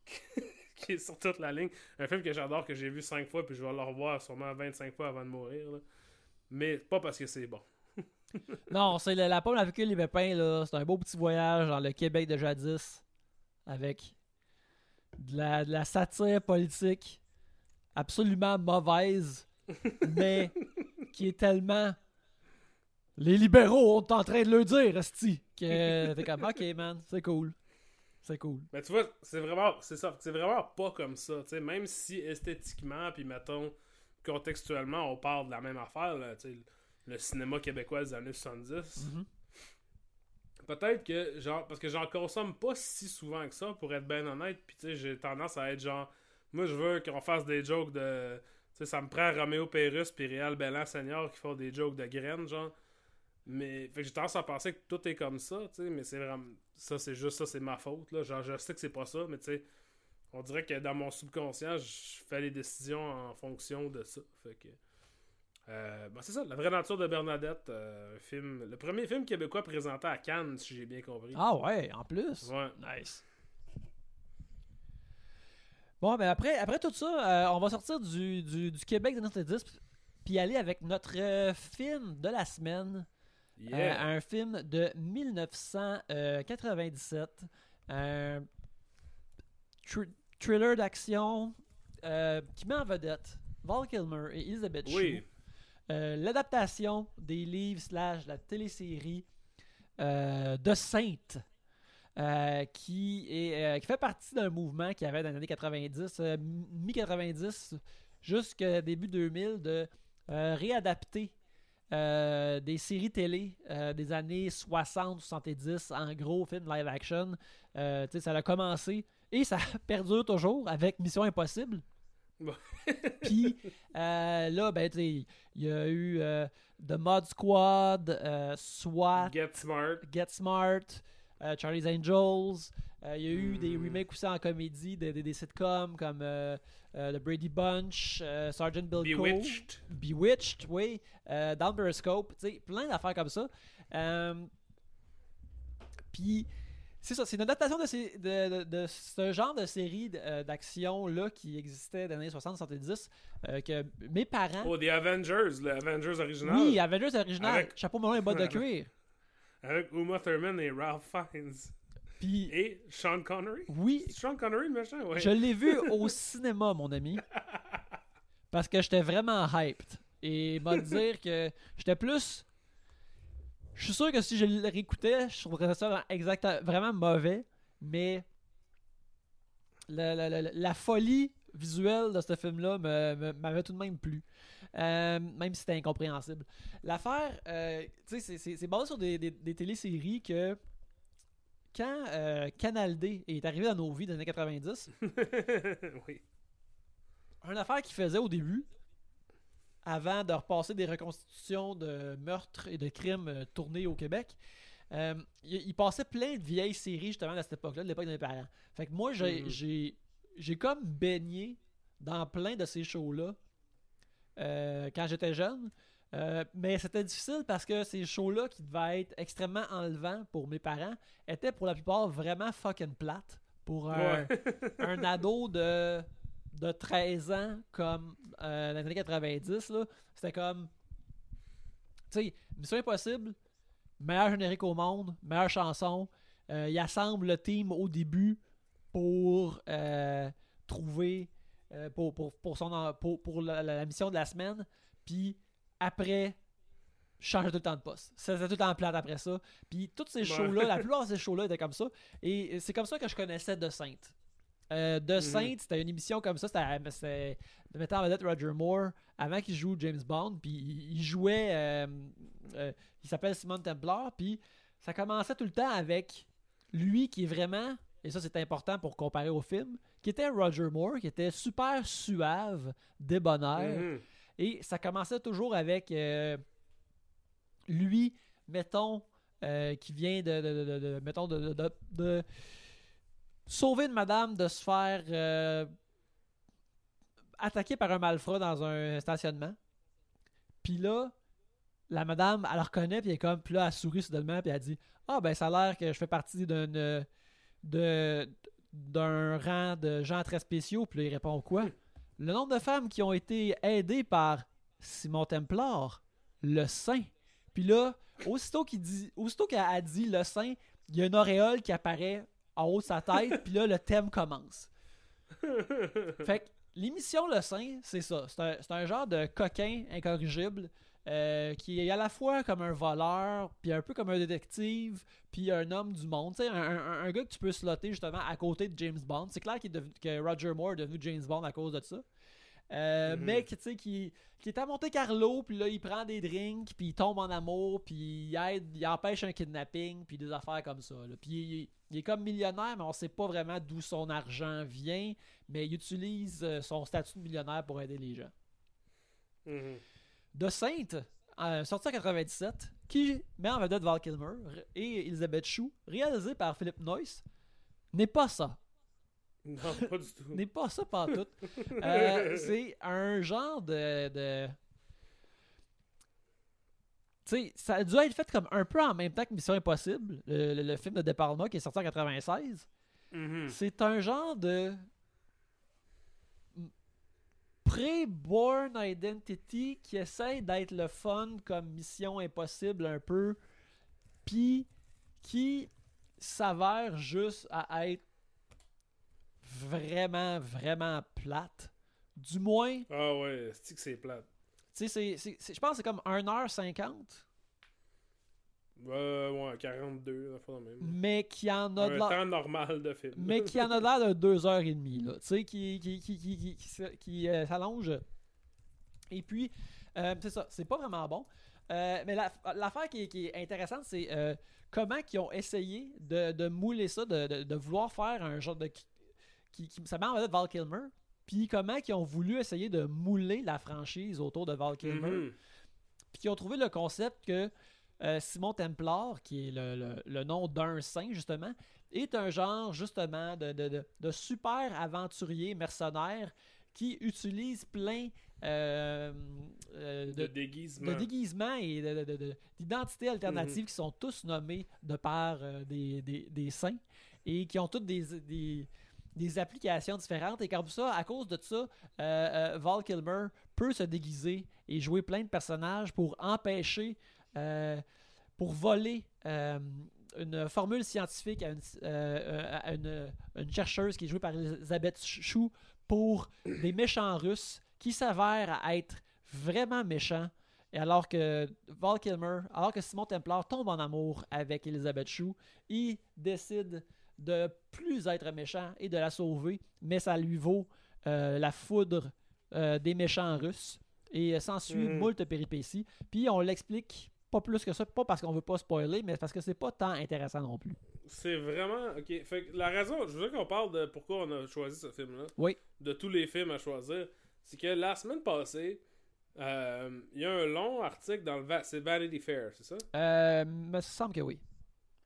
<laughs> qui est sur toute la ligne. Un film que j'adore, que j'ai vu 5 fois, puis je vais le revoir sûrement 25 fois avant de mourir. Là. Mais pas parce que c'est bon. <laughs> non, c'est la, la pomme, la et les pépins, là. C'est un beau petit voyage dans le Québec de jadis. Avec de la, satire politique absolument mauvaise, <laughs> mais qui est tellement. Les libéraux ont en train de le dire, Esti, que t'es comme, ok, man, c'est cool. C'est cool. Mais tu vois, c'est vraiment, c'est ça, c'est vraiment pas comme ça, tu sais, même si esthétiquement, puis mettons, contextuellement, on parle de la même affaire, le cinéma québécois des années 70, peut-être que, genre, parce que j'en consomme pas si souvent que ça, pour être bien honnête, puis tu sais, j'ai tendance à être genre, moi je veux qu'on fasse des jokes de. Tu sais, ça me prend Roméo Pérus puis Réal Bellan Senior qui font des jokes de graines, genre. Mais, j'ai tendance à penser que tout est comme ça, tu sais, mais c'est vraiment. Ça, c'est juste ça, c'est ma faute, là. Genre, je sais que c'est pas ça, mais tu sais, on dirait que dans mon subconscient, je fais les décisions en fonction de ça. Fait que. Euh, ben, c'est ça, La vraie nature de Bernadette, euh, film, le premier film québécois présenté à Cannes, si j'ai bien compris. Ah ouais, en plus? Ouais. Nice. Bon, ben après, après tout ça, euh, on va sortir du, du, du Québec de notre disque puis aller avec notre film de la semaine. Un film de 1997. Un thriller d'action qui met en vedette Val Kilmer et Elizabeth oui. Euh, l'adaptation des livres slash la télésérie euh, de Sainte. Euh, qui, est, qui fait partie d'un mouvement qui avait dans les années 90, mi-90 jusqu'à début 2000, de réadapter des séries télé des années 60-70 en gros film live action. ça a commencé et ça <laughs> perdure toujours avec Mission Impossible. <laughs> Puis euh, là, ben, il y a eu euh, The Mod Squad, euh, SWAT, Get Smart, Get Smart Charlie's Angels. Il y a eu des hmm. remakes aussi en comédie, des, des, sitcoms comme The Brady Bunch, Sergeant Bill Bewitched. Bewitched, oui. Down Periscope, plein d'affaires comme ça. Puis c'est ça, c'est une adaptation de, de, ce genre de série euh, d'action-là qui existait dans les années 60-70 euh, que mes parents. Oh, des Avengers, le Avengers original. Oui, Avengers original. Chapeau melon et bottes de <laughs> cuir. Avec Uma Thurman et Ralph Fiennes. Puis, et Sean Connery? Oui. Sean Connery, le machin, ouais. Je l'ai vu au <laughs> cinéma, mon ami. Parce que j'étais vraiment hyped. Et m'a dire <laughs> que j'étais plus je suis sûr que si je le réécoutais, je trouverais ça exactement, vraiment mauvais, mais la, folie visuelle de ce film-là m'avait tout de même plu. Euh, même si c'était incompréhensible. L'affaire, euh, tu sais, c'est basé sur des, des, téléséries que quand euh, Canal D est arrivé dans nos vies dans les années 90, <laughs> oui. une affaire qu'il faisait au début, avant de repasser des reconstitutions de meurtres et de crimes euh, tournés au Québec. Euh, il, passait plein de vieilles séries justement à cette époque-là, de l'époque de mes parents. Fait que moi, j'ai mm-hmm. comme baigné dans plein de ces shows-là euh, quand j'étais jeune. Mais c'était difficile parce que ces shows-là, qui devaient être extrêmement enlevants pour mes parents, étaient pour la plupart vraiment fucking plates pour un <laughs> ado de de 13 ans comme euh, dans les années 90, c'était comme. Tu sais, Mission Impossible, meilleur générique au monde, meilleure chanson. Euh, il assemble le team au début pour euh, trouver. Euh, pour, pour, pour, son, pour, pour la, mission de la semaine. Puis après, change tout le temps de poste. C'était tout le temps plate après ça. Puis toutes ces shows-là, la <laughs> plupart de ces shows-là étaient comme ça. Et c'est comme ça que je connaissais De Sainte. Euh, The mhm. Saint, c'était une émission comme ça. C'était de mettre en vedette Roger Moore avant qu'il joue James Bond. Puis il jouait. Euh, euh, il s'appelle Simon Templar. Puis ça commençait tout le temps avec lui qui est vraiment. Et ça, c'est important pour comparer au film. Qui était Roger Moore, qui était super suave, débonnaire. Mhm. Et ça commençait toujours avec lui, mettons, euh, qui vient de, mettons, de, sauver une madame de se faire euh, attaquer par un malfrat dans un stationnement. Puis là, la madame, elle le reconnaît, puis elle comme, là, sourit soudainement, puis elle dit Ah, ben, ça a l'air que je fais partie d'une. d'un rang de gens très spéciaux. Puis là, il répond quoi Le nombre de femmes qui ont été aidées par Simon Templar, le saint. Puis là, aussitôt qu'il dit, aussitôt qu'elle a dit le saint, il y a une auréole qui apparaît en haut de sa tête, <laughs> puis là, le thème commence. Fait que l'émission Le Saint, c'est ça. C'est un, c'est un genre de coquin incorrigible euh, qui est à la fois comme un voleur, puis un peu comme un détective, puis un homme du monde. Tu sais, un, un- un gars que tu peux slotter justement à côté de James Bond. C'est clair qu'il est devenu- que Roger Moore est devenu James Bond à cause de ça. Euh, Mhm. Mais qui, tu sais, qui, qui est à Monte Carlo, puis là, il prend des drinks, puis il tombe en amour, puis il aide, il empêche un kidnapping, puis des affaires comme ça. Puis il, il est comme millionnaire, mais on sait pas vraiment d'où son argent vient, mais il utilise euh, son statut de millionnaire pour aider les gens. Mhm. De Sainte, euh, sorti en 97, qui met en vedette Val Kilmer et Elizabeth Shue, réalisé par Philip Noyce, n'est pas ça. Non, pas du tout. <laughs> N'est pas ça par tout. <laughs> Euh, c'est un genre de. de... Tu sais, ça a dû être fait comme un peu en même temps que Mission Impossible, le, le- le film de De Palma qui est sorti en 96. Mhm. C'est un genre de pré-born identity qui essaie d'être le fun comme Mission Impossible un peu, puis qui s'avère juste à être vraiment, vraiment plate. Du moins, tu Ah ouais, c'est que c'est plate? sais, c'est- c'est- je pense que c'est comme 1h50, Euh, ouais, 42, la fois même. mais qui en a de l'air- temps normal de film. mais qui en a l'air de deux heures et demie, là. Tu sais, qui, qui, qui, qui, qui, euh, s'allonge. Et puis, euh, c'est ça, c'est pas vraiment bon. Euh, mais la- l'affaire qui, est- qui est intéressante, c'est euh, comment ils ont essayé de, de mouler ça, de, de, de vouloir faire un genre de. Qui, qui, ça met en Val Kilmer. Puis comment ils ont voulu essayer de mouler la franchise autour de Val Kilmer Mhm. puis qui ont trouvé le concept que euh, Simon Templar, qui est le, le- le nom d'un saint, justement, est un genre, justement, de, de- de- de super aventurier mercenaire qui utilise plein euh, euh, De, de, déguisement. de déguisements et de- de- de- de- d'identités alternatives qui sont tous nommés de par des, des- des saints et qui ont toutes des, des, des applications différentes. Et comme ça, à cause de ça, euh, euh, Val Kilmer peut se déguiser et jouer plein de personnages pour empêcher, pour voler euh, une formule scientifique à une, euh, à une- une chercheuse qui est jouée par Elisabeth Chou pour des méchants russes qui s'avèrent à être vraiment méchants. Et alors que Val Kilmer, alors que Simon Templar tombe en amour avec Elizabeth Shue, il décide de plus être méchant et de la sauver, mais ça lui vaut euh, la foudre euh, des méchants russes. Et euh, s'ensuit Mhm. moult péripéties. Puis on l'explique pas plus que ça, pas parce qu'on veut pas spoiler, mais parce que c'est pas tant intéressant non plus. C'est vraiment. Ok. Fait que la raison, je veux qu'on parle de pourquoi on a choisi ce film-là. Oui. De tous les films à choisir. C'est que la semaine passée, euh, il y a un long article dans le. Va- C'est Vanity Fair, c'est ça? Euh, me semble que oui.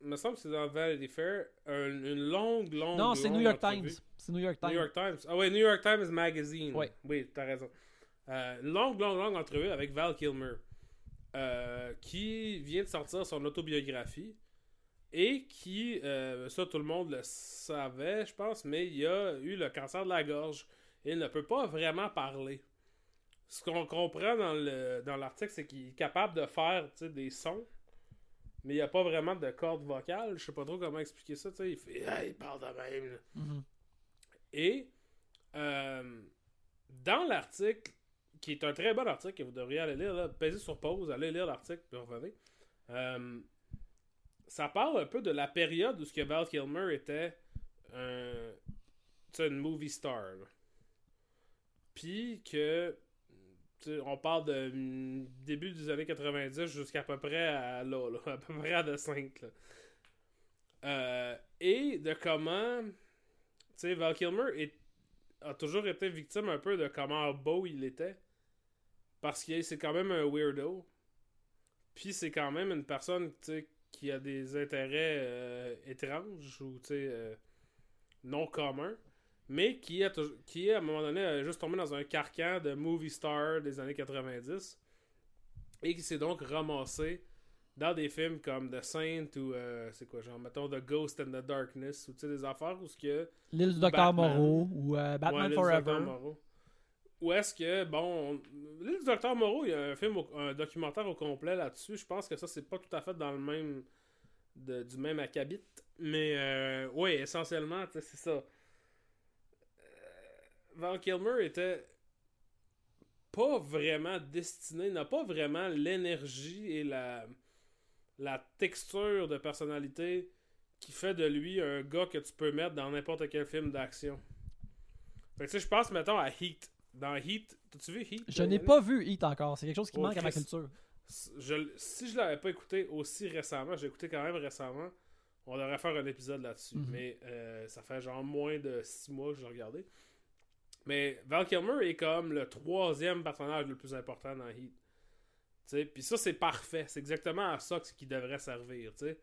Me semble que c'est dans Vanity Fair. un- une longue, longue. non, c'est New York. Times. C'est New York Times. New York Times. Ah ouais, New York Times Magazine. Ouais. Oui, t'as raison. Euh, longue, longue, longue entrevue avec Val Kilmer. Euh, qui vient de sortir son autobiographie. Et qui, euh, ça tout le monde le savait, je pense, mais il a eu le cancer de la gorge. Et il ne peut pas vraiment parler. Ce qu'on comprend dans le dans l'article, c'est qu'il est capable de faire des sons. Mais il n'y a pas vraiment de cordes vocales. Je sais pas trop comment expliquer ça. Il, fait, Ah, il parle de même. Mhm. Et euh, dans l'article, qui est un très bon article que vous devriez aller lire, là, sur pause, allez lire l'article, puis revenez. Euh, ça parle un peu de la période où ce que Val Kilmer était un, une movie star. Puis que on parle de début des années 90 jusqu'à peu près à là, là, <laughs> à peu près à de 5. Là. Euh, et de comment Val Kilmer a toujours été victime un peu de comment beau il était. Parce que c'est quand même un weirdo. Puis c'est quand même une personne qui a des intérêts euh, étranges ou euh, non communs, mais qui, a qui à un moment donné a juste tombé dans un carcan de movie star des années 90 et qui s'est donc ramassé dans des films comme The Saint ou euh, c'est quoi genre mettons The Ghost and the Darkness ou tu sais des affaires où ce que L'île du Docteur. Moreau ou euh, Batman Forever. Ou est-ce que, bon, du Docteur Moreau, il y a un film, un documentaire au complet là-dessus. Je pense que ça, c'est pas tout à fait dans le même. de- du même acabit. Mais, euh, oui, essentiellement, tu sais, c'est ça. Euh, Val Kilmer était pas vraiment destiné, n'a pas vraiment l'énergie et la, la texture de personnalité qui fait de lui un gars que tu peux mettre dans n'importe quel film d'action. Fait que tu sais, je pense, mettons, à Heat. Dans Heat, t'as-tu vu Heat? Je euh, n'ai pas vu Heat encore. C'est quelque chose qui Oh, manque à ma culture. Je- si je l'avais pas écouté aussi récemment, j'ai écouté quand même récemment, on devrait faire un épisode là-dessus. Mhm. Mais euh, ça fait genre moins de 6 mois que j'ai regardé. Mais Val Kilmer est comme le troisième personnage le plus important dans Heat. Tu sais, Puis ça, c'est parfait. C'est exactement à ça que- qu'il devrait servir. tu sais.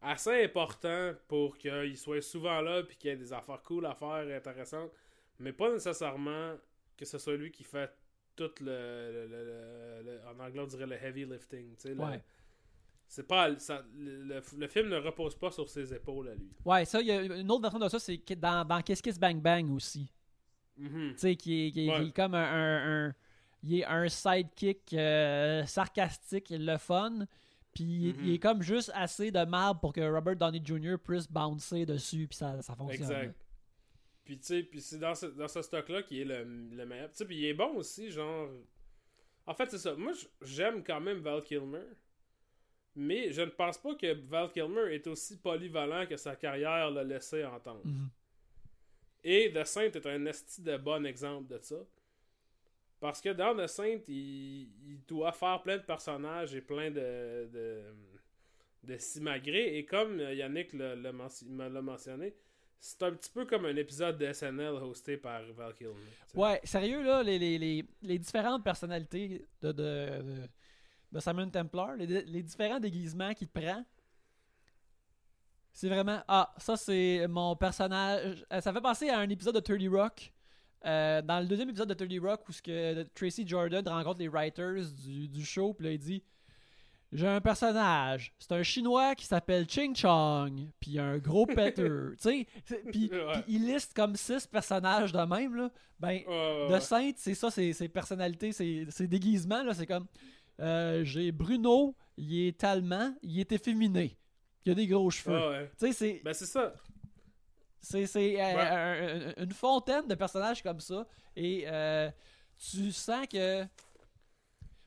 Assez important pour qu'il soit souvent là puis qu'il y ait des affaires cool à faire, intéressantes. Mais pas nécessairement que ce soit lui qui fait tout le, le- le- le- en anglais on dirait le heavy lifting tu sais, Ouais. c'est pas ça- le, film ne repose pas sur ses épaules à lui Ouais, ça, il y a une autre version de ça, c'est dans, dans Kiss Kiss Bang Bang aussi. Mhm. Tu sais, qui est, qui est- Ouais. qui est comme un, un, un- Il est un sidekick euh, sarcastique, le fun. Puis il- il Mhm. est comme juste assez de marbre pour que Robert Downey Jr. puisse bouncer dessus, puis ça, ça fonctionne. exact puis tu sais puis c'est dans ce, dans ce stock là qui est le, le meilleur tu sais puis il est bon aussi genre en fait c'est ça moi j'aime quand même Val Kilmer mais je ne pense pas que Val Kilmer est aussi polyvalent que sa carrière l'a laissé entendre Mhm. Et The Saint est un esti de bon exemple de ça. Parce que dans The Saint, il, il doit faire plein de personnages et plein de, de, de simagrées. Et comme Yannick mention- me l'a mentionné, c'est un petit peu comme un épisode de SNL hosté par Val Kilmer. Ouais, sérieux, là, les, les, les, les différentes personnalités de, de, de, de Simon Templar, les, les différents déguisements qu'il prend, c'est vraiment. Ah, ça, c'est mon personnage. euh, Ça fait penser à un épisode de 30 Rock. Euh, dans le deuxième épisode de 30 Rock, où ce que Tracy Jordan rencontre les writers du, du show, puis là, il dit J'ai un personnage, c'est un chinois qui s'appelle Ching Chong, puis un gros <laughs> péteur. tu sais, puis Ouais. il liste comme six personnages de même, là. Ben, de. Sainte, c'est ça, ses, ses personnalités, ses, ses déguisements, là, c'est comme euh, j'ai Bruno, il est allemand, il est efféminé. Il a des gros cheveux. Ouais. Tu sais, c'est, Ben c'est ça. c'est, c'est, euh, Ouais. un- un- une fontaine de personnages comme ça. Et euh, tu sens que.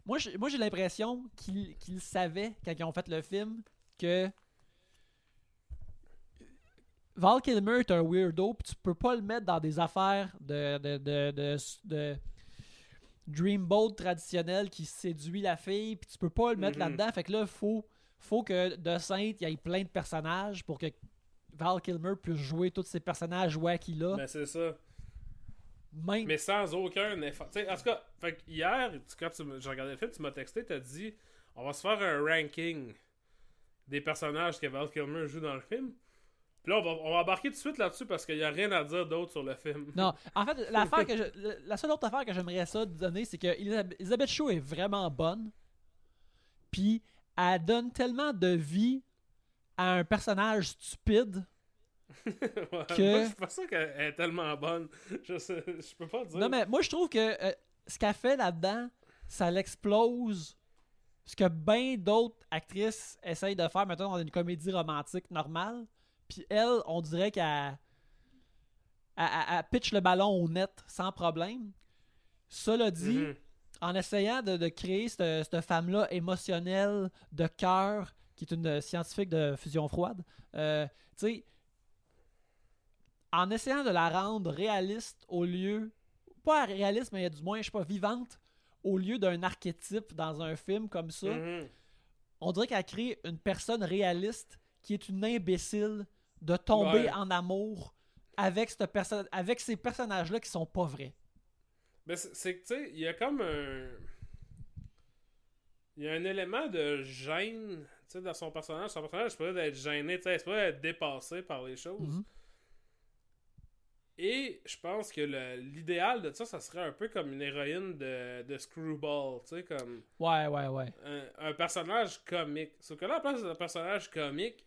Moi, j'ai, moi, j'ai l'impression qu'ils, qu'ils savaient, quand ils ont fait le film, que. Val Kilmer est un weirdo, puis tu peux pas le mettre dans des affaires de, de, de, de, de Dreamboat traditionnel qui séduit la fille, puis tu peux pas le mettre Mhm. là-dedans. Fait que là, faut, faut que de Sainte, il y ait plein de personnages pour que Val Kilmer puisse jouer tous ces personnages wacky là. Ben c'est ça. Même. Mais sans aucun effort. Tu en tout cas, fait hier, tu- quand tu j'ai regardé le film, tu m'as texté, t'as dit on va se faire un ranking des personnages que Val Kilmer joue dans le film. Puis là, on va, on va embarquer tout de suite là-dessus parce qu'il n'y a rien à dire d'autre sur le film. Non, en fait, l'affaire que je, la seule autre affaire que j'aimerais ça donner, c'est que Elizabeth Shaw est vraiment bonne. Puis elle donne tellement de vie à un personnage stupide. Que- Moi, je suis pas sûr qu'elle est tellement bonne. Je, sais, je peux pas dire. Non, mais moi, je trouve que euh, ce qu'elle fait là-dedans, ça l'explose. Ce que bien d'autres actrices essayent de faire, maintenant dans une comédie romantique normale. Puis elle, on dirait qu'elle elle, elle- elle pitch le ballon au net sans problème. Cela dit, Mhm. en essayant de, de créer cette, cette femme-là émotionnelle, de cœur, qui est une scientifique de fusion froide, euh, tu sais, en essayant de la rendre réaliste au lieu, pas réaliste, mais du moins, je sais pas, vivante, au lieu d'un archétype dans un film comme ça, Mhm. on dirait qu'elle crée une personne réaliste qui est une imbécile de tomber Ouais. en amour avec, cette personne, avec ces personnages-là qui sont pas vrais. Mais c'est que, tu sais, il y a comme un. Il y a un élément de gêne sais, dans son personnage. Son personnage, c'est pas être gêné, tu sais, c'est pas être dépassé par les choses. Mhm. Et je pense que l'idéal de ça, ça serait un peu comme une héroïne de, de Screwball, tu sais, comme Ouais, ouais, ouais. un, un personnage comique. Sauf que là, à la place d'un personnage comique,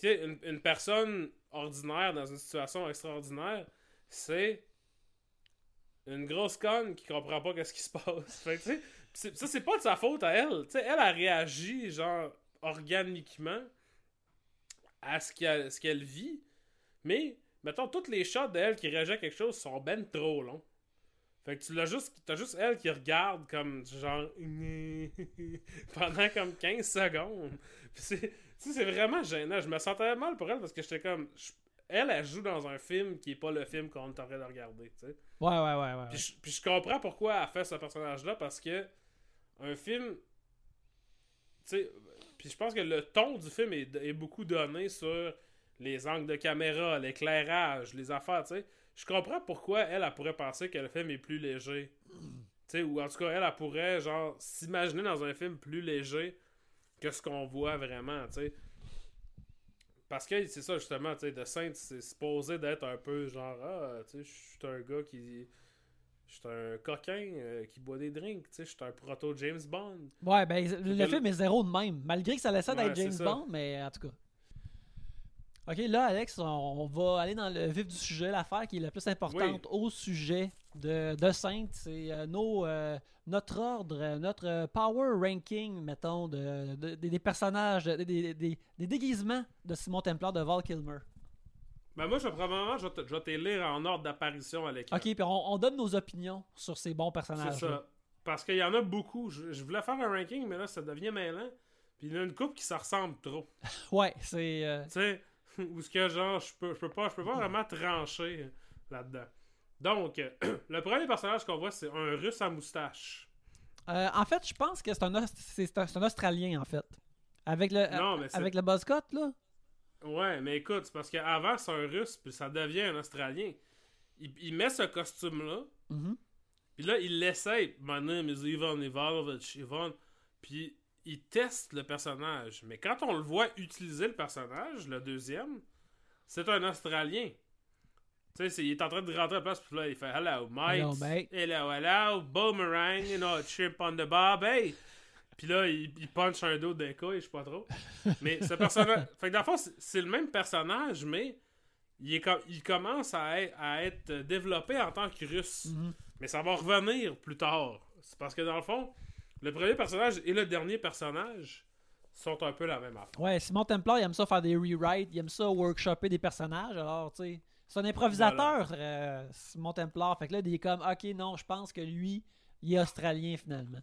tu sais, une, une personne ordinaire dans une situation extraordinaire, c'est une grosse conne qui comprend pas qu'est-ce qui se passe. <laughs> Fait tu sais, ça, c'est pas de sa faute à elle. Tu sais, elle a réagi, genre, organiquement à ce qu'elle ce qu'elle vit. Mais, mettons, toutes les shots d'elle qui réagit à quelque chose sont ben trop longs. Fait que tu l'as juste, t'as juste elle qui regarde comme genre <laughs> pendant comme 15 secondes. Puis c'est, tu sais, c'est vraiment gênant. Je me sentais mal pour elle parce que j'étais comme, je- elle, elle joue dans un film qui est pas le film qu'on est en train de regarder, tu sais. Ouais, ouais, ouais, ouais. Puis, je, puis je comprends pourquoi elle fait ce personnage-là parce que un film, tu sais, puis je pense que le ton du film est, est beaucoup donné sur les angles de caméra, l'éclairage, les affaires, tu sais. Je comprends pourquoi elle, elle pourrait penser que le film est plus léger. Tu sais, ou en tout cas, elle, elle pourrait, genre, s'imaginer dans un film plus léger que ce qu'on voit vraiment, tu sais. Parce que c'est ça, justement, tu sais, The Saint, c'est supposé d'être un peu genre, ah, tu sais, je suis un gars qui. Je suis un coquin euh, qui boit des drinks, tu sais, je suis un proto James Bond. Ouais, ben, le film est zéro de même. Malgré que ça laissait d'être James. Bond, mais en tout cas. Ok, là, Alex, on, va aller dans le vif du sujet. L'affaire qui est la plus importante au sujet de, de Sainte, c'est euh, nos, euh, notre ordre, euh, notre power ranking, mettons, de, de- des- personnages, de- des, des- des déguisements de Simon Templar de Val Kilmer. Ben moi, je, probablement, je vais te- lire en ordre d'apparition à l'écran. Ok, puis on, on donne nos opinions sur ces bons C'est personnages. ça. Parce qu'il y en a beaucoup. Je, je voulais faire un ranking, mais là, ça devient mêlant. Puis il y en a une couple qui se ressemble trop. <laughs> Ouais, c'est. euh, Tu sais, <laughs> où ce que genre, je peux, je peux pas, je peux pas vraiment trancher là-dedans. Donc, <clears throat> le premier personnage qu'on voit, c'est un russe à moustache. euh, en fait, je pense que c'est un, c'est un, Australien, en fait. Avec le, Non, mais avec le buzzcut, là. Ouais, mais écoute, c'est parce qu'avant, c'est un russe, puis ça devient un Australien. Il, il met ce costume-là, Mhm. puis là, il l'essaye. My name is Ivan Ivanovich, Ivan. Puis il teste le personnage. Mais quand on le voit utiliser le personnage, le deuxième, c'est un Australien. Tu sais, il est en train de rentrer à la place, puis là, il fait Hello, mate. Hello, mate. Hello, hello, boomerang, you know, chimp on the bob, hey. Puis là, il, il punch un dos d'un couille, je sais pas trop. Mais ce personnage. <laughs> fait que dans le fond, c'est- le même personnage, mais il, est com- il commence à être, à être développé en tant que russe. Mhm. Mais ça va revenir plus tard. C'est parce que dans le fond, le premier personnage et le dernier personnage sont un peu la même affaire. Ouais, Simon Templar, il aime ça faire des rewrites, il aime ça workshopper des personnages. Alors, tu sais, c'est un improvisateur, euh, Simon Templar. Fait que là, il est comme, ok, non, je pense que lui, il est australien finalement.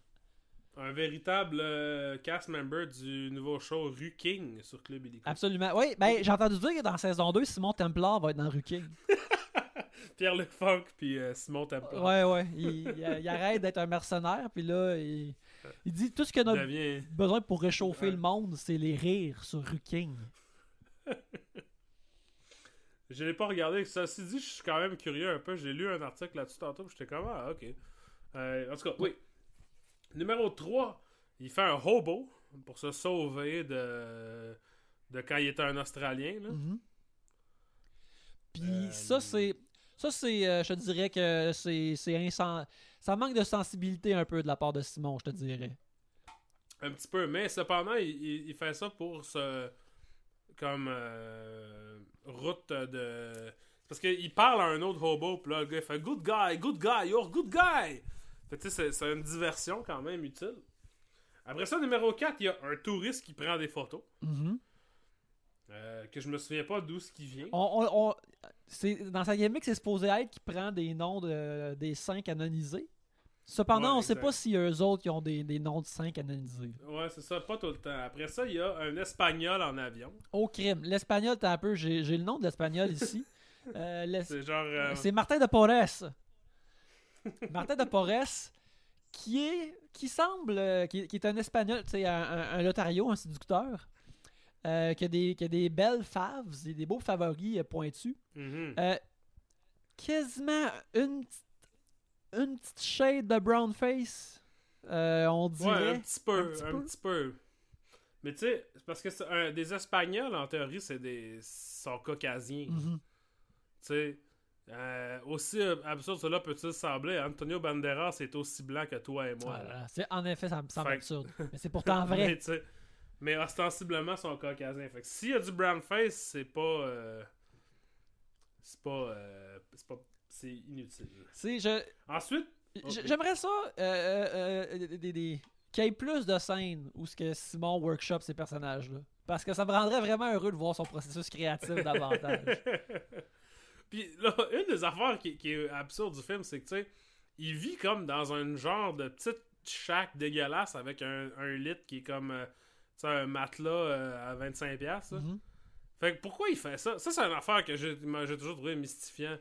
Un véritable euh, cast member du nouveau show Rue King sur Club Illico. Absolument. Oui, ben, j'ai entendu dire que dans saison 2, Simon Templar va être dans Rue King. <laughs> Pierre-Luc Funk puis euh, Simon Templar. Ouais, ouais. Il, il- il arrête d'être un mercenaire, puis là, il, il dit tout ce qu'on a besoin pour réchauffer Ouais. le monde, c'est les rires sur Rue King. <laughs> Je l'ai pas regardé. Ceci dit, je suis quand même curieux un peu. J'ai lu un article là-dessus tantôt. J'étais comme, ah, ok. Euh, en tout cas, oui. Numéro 3, il fait un hobo pour se sauver de, de quand il était un Australien. Là. Mhm. Puis Euh, ça, c'est. Ça, c'est. euh, je te dirais que c'est. c'est Ça manque de sensibilité un peu de la part de Simon, je te dirais. Un petit peu. Mais cependant, il, il- il fait ça pour se. Comme. euh, route de. Parce qu'il parle à un autre hobo, puis là, le gars, il fait Good guy, good guy, you're good guy. Fait tu sais, c'est- une diversion quand même utile. Après ça, numéro 4, il y a un touriste qui prend des photos. Mhm. Euh, que je me souviens pas d'où ce qui vient. On, on- on- c'est, dans sa gimmick, c'est supposé être qu'il prend des noms de, des saints canonisés. Cependant, Ouais, on sait exact. pas si eux autres qui ont des, des noms de saints canonisés. Ouais, c'est ça, pas tout le temps. Après ça, il y a un espagnol en avion. Au crime. L'espagnol, t'as un peu. J'ai, j'ai le nom de l'espagnol ici. <laughs> Euh, l'es- C'est genre. euh, C'est Martin de Porres. Martin de Porres, qui est, qui semble, qui, qui est un espagnol, tu sais, un, un, un lotario, un séducteur, euh, qui, a des, qui a des belles faves, des, des beaux favoris euh, pointus. mhm. Euh, quasiment une, petite- une petite shade de brown face, euh, on Ouais, dirait. un petit peu, un petit un peu. petit peu. Mais tu sais, parce que un- des Espagnols, en théorie, c'est des. sont caucasiens. Mhm. Tu sais. euh, aussi absurde cela peut-il sembler, Antonio Banderas est aussi blanc que toi et moi. là. Voilà. En effet, ça me semble Fait- absurde. Mais c'est pourtant <laughs> mais, vrai. tu sais, mais ostensiblement, sont caucasiens. Fait que s'il y a du brown face, c'est pas. euh, c'est pas. euh, c'est pas. C'est inutile. Je, Ensuite. J'aimerais ça euh, des- des- qu'il y ait plus de scènes où ce que Simon workshop ces personnages-là. Parce que ça me rendrait vraiment heureux de voir son processus créatif davantage. <laughs> Puis là, une des affaires qui, qui est absurde du film, c'est que, tu sais, il vit comme dans un genre de petite shack dégueulasse avec un, un lit qui est comme, sais, un matelas euh, à 25$. piastres, là. Mhm. Fait que pourquoi il fait ça? Ça, c'est une affaire que j'ai toujours trouvé mystifiant.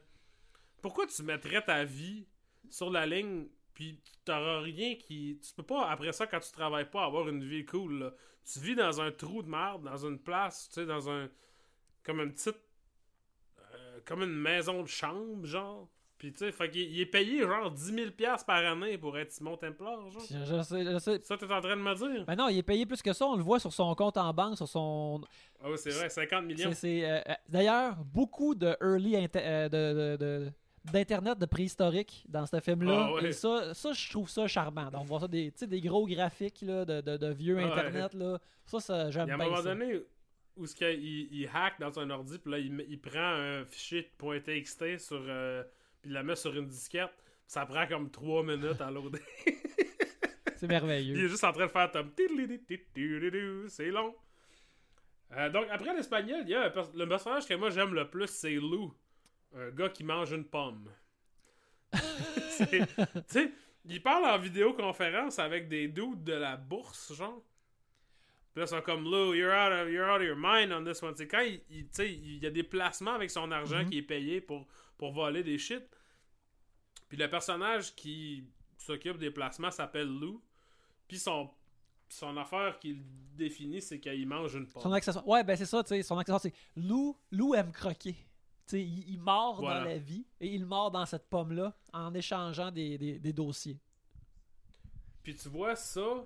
Pourquoi tu mettrais ta vie sur la ligne, puis t'auras rien qui... Tu peux pas, après ça, quand tu travailles pas, avoir une vie cool, là. Tu vis dans un trou de merde, dans une place, tu sais, dans un... Comme une petite... euh, comme une maison de chambre, genre. Puis, tu sais, fait qu'il il est payé, genre, 10 000 piastres par année pour être Simon Templar, genre. Je, je sais, je sais. Ça, t'es en train de me dire? Ben non, il est payé plus que ça. On le voit sur son compte en banque, sur son. Ah oui, c'est vrai, 50 millions. c'est- euh, euh, D'ailleurs, beaucoup de early euh, de- de- de- d'internet de préhistorique dans ce film-là. Ah ouais. Et ça, ça, je trouve ça charmant. Donc, voir ça des, tu sais, des gros graphiques là, de, de- de vieux Ah ouais. internet. Là. Ça, ça j'aime Il y a bien. un moment ça. donné où ce qu'il il, il hack dans un ordi, puis là, il, il prend un fichier .txt sur, euh, puis il la met sur une disquette. Ça prend comme 3 minutes à loader. <laughs> C'est il merveilleux. est juste en train de faire comme... C'est long. Euh, donc, après l'espagnol, il y a pers- le personnage que moi j'aime le plus, c'est Lou. Un gars qui mange une pomme. <laughs> Tu sais, il parle en vidéoconférence avec des dudes de la bourse, genre. Puis là, ils sont comme Lou, you're out of, you're out of your mind on this one. C'est quand il, il- tu sais, il y a des placements avec son argent Mhm. qui est payé pour, pour voler des shit. Puis le personnage qui s'occupe des placements s'appelle Lou. Puis son, son affaire qu'il définit, c'est qu'il mange une pomme. Son accessoire. Ouais, ben c'est ça, tu sais. Son accessoire, c'est Lou, Lou aime croquer. Tu sais, il, il mord Voilà. dans la vie et il mord dans cette pomme-là en échangeant des, des, des dossiers. Puis tu vois ça,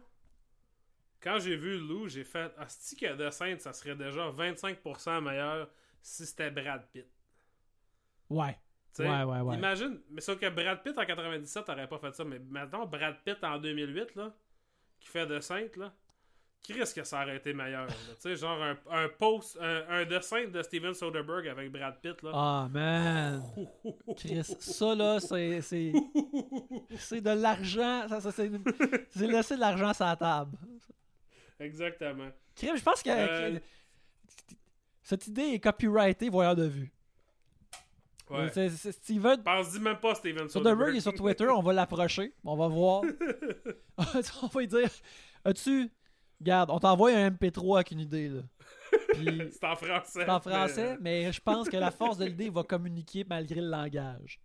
quand j'ai vu Lou, j'ai fait Asti que de scène, ça serait déjà 25% meilleur si c'était Brad Pitt. Ouais. Ouais, ouais, ouais. Imagine, mais sauf que Brad Pitt en 97 t'aurais pas fait ça, mais maintenant Brad Pitt en 2008, là, qui fait de Sainte, là, qui risque que ça aurait été meilleur. Tu sais, genre un, un post, un, un dessin de Steven Soderbergh avec Brad Pitt, là. Ah, man. <laughs> Chris, ça là, c'est. C'est <laughs> c'est de l'argent. Ça, ça, c'est c'est laisser de l'argent sur la table. Exactement. Je pense que. Euh, que- Cette idée est copyrightée, voyeur de vue. Ouais. C'est- c'est- Steven, Pense-y même pas Steven Soderbergh Soderbergh. est sur <laughs> Twitter, on va l'approcher, on va voir. <laughs> <laughs> on va lui dire As-tu. Regarde, on t'envoie un MP3 avec une idée, là. C'est en français. c'est en mais- français, mais je pense que la force de l'idée va communiquer malgré le langage.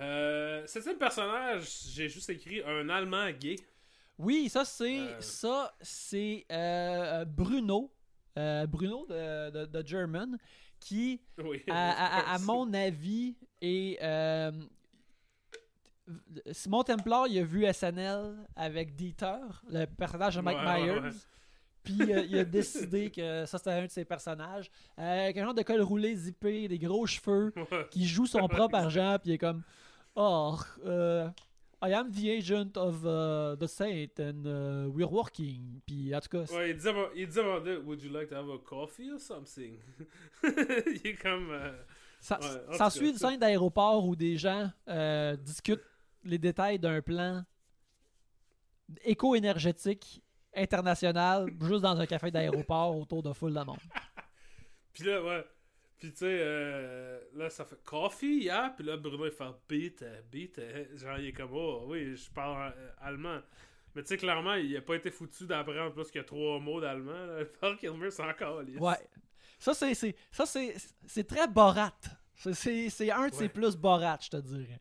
Euh, septième personnage, j'ai juste écrit un Allemand gay. Oui, ça c'est Euh. ça c'est euh, Bruno, euh, Bruno de, de, de German, qui Oui. à, à- à- à mon avis est euh, Simon Templar, il a vu SNL avec Dieter, le personnage de Mike Ouais, Myers. ouais. Puis euh, il a décidé que ça c'était un de ses personnages. Euh, avec un genre de col roulé zippé, des gros cheveux, qui joue son propre <laughs> argent, puis il est comme Oh, euh, I am the agent of uh, the saint and uh, we're working. Puis en tout cas, Ouais, il de, Would you like to have a coffee or something? <laughs> il est comme. euh, ça, ouais, ça suit une scène d'aéroport où des gens euh, discutent les détails d'un plan éco-énergétique international juste dans un café d'aéroport autour de foule de monde. <laughs> Puis là, ouais. Puis tu sais, euh, là, ça fait coffee, yeah. Puis là, Bruno, il fait beat, beat. Genre, il est comme, oh, oui, je parle euh, allemand. Mais tu sais, clairement, il a pas été foutu d'apprendre plus que trois mots d'allemand. <laughs> Paul Kilmer, c'est encore lisse. Ouais. Ça, c'est, ça, c'est, c'est très Borat. C'est, un de ses Ouais. plus Borat, je te dirais.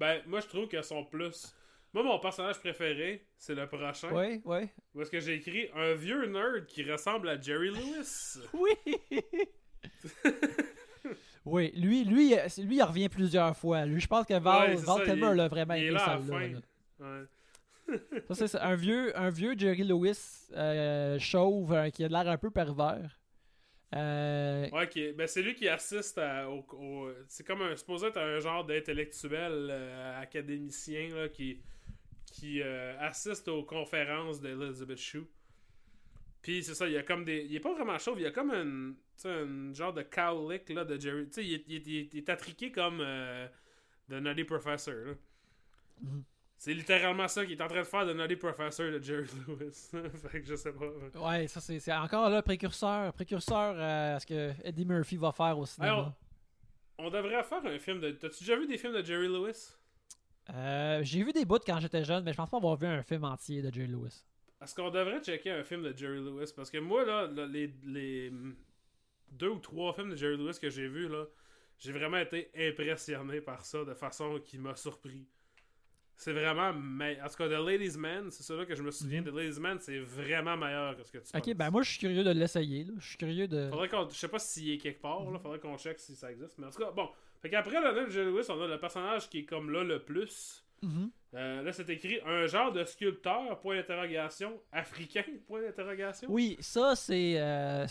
Ben, moi, je trouve que son plus. Moi, mon personnage préféré, c'est le prochain. Oui, oui. Où est-ce que j'ai écrit un vieux nerd qui ressemble à Jerry Lewis? <laughs> Oui! oui, lui, lui, lui, il revient plusieurs fois. Lui, je pense que Val, Ouais, Val Kilmer il- l'a vraiment il est aimé là fin. là. Ouais. Ça, c'est ça, un vieux, un vieux Jerry Lewis euh, chauve euh, qui a l'air un peu pervers. Euh, Ouais, est- ben, c'est lui qui assiste à- au, au- C'est comme un. Supposé être un genre d'intellectuel euh, académicien là, qui, qui euh, assiste aux conférences d'Elizabeth Shue. Puis c'est ça, il y a comme des. Il est pas vraiment chauve, il y a comme un. Genre de cowlick là, de Jerry. Tu sais, il, est- il est- il est- il est attriqué comme euh, The Nutty Professor. là. Mhm. C'est littéralement ça qu'il est en train de faire de Nutty Professor de Jerry <laughs> Lewis. <laughs> fait que je sais pas. ouais, ça c'est c'est encore là précurseur, précurseur euh, à ce que Eddie Murphy va faire au cinéma. Alors, on devrait faire un film de. T'as-tu déjà vu des films de Jerry Lewis? Euh, J'ai vu des bouts quand j'étais jeune, mais je pense pas avoir vu un film entier de Jerry Lewis. Est-ce qu'on devrait checker un film de Jerry Lewis? Parce que moi, là, les, les deux ou trois films de Jerry Lewis que j'ai vus, là, j'ai vraiment été impressionné par ça de façon qui m'a surpris. C'est vraiment. me- En tout cas, The Ladies Man, c'est ça là que je me souviens. The Ladies Man, c'est vraiment meilleur que ce que tu Ok, penses. ben moi je suis curieux de l'essayer. Je suis curieux de. Faudrait qu'on. Je sais pas s'il est quelque part, là. Faudrait qu'on check si ça existe. Mais en tout cas, bon. Fait qu'après le Jerry Lewis, on a le personnage qui est comme là le plus. Mhm. Euh, là, c'est écrit un genre de sculpteur, point d'interrogation, africain, <laughs> point d'interrogation. Oui, ça c'est euh,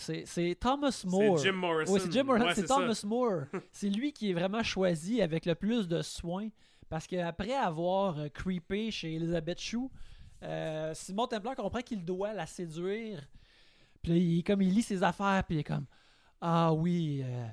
Thomas More. C'est Jim Morrison. Oui, c'est Jim Morrison, Ouais, c'est ça. Thomas More. <laughs> c'est lui qui est vraiment choisi avec le plus de soin. Parce qu'après avoir euh, creepé chez Elizabeth Shue, euh, Simon Templar comprend qu'il doit la séduire. Puis là, il, comme il lit ses affaires, puis il est comme Ah oui, euh,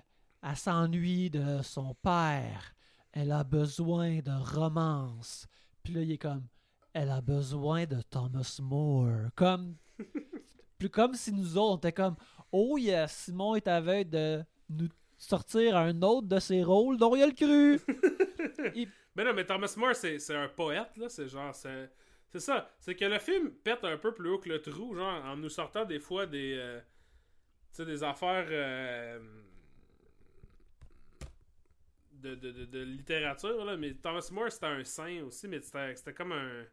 elle s'ennuie de son père. Elle a besoin de romance. Puis là, il est comme Elle a besoin de Thomas More. Comme, <laughs> plus comme si nous autres, on était comme Oh yes, Simon est aveugle de nous sortir un autre de ses rôles dont il a le cru. <laughs> Mais non, mais Thomas More, c'est c'est un poète, là. C'est genre. C'est c'est ça. C'est que le film pète un peu plus haut que le trou, genre, en nous sortant des fois des. euh, tu sais, des affaires. euh, de, littérature, là. Mais Thomas More, c'était un saint aussi, mais c'était comme un.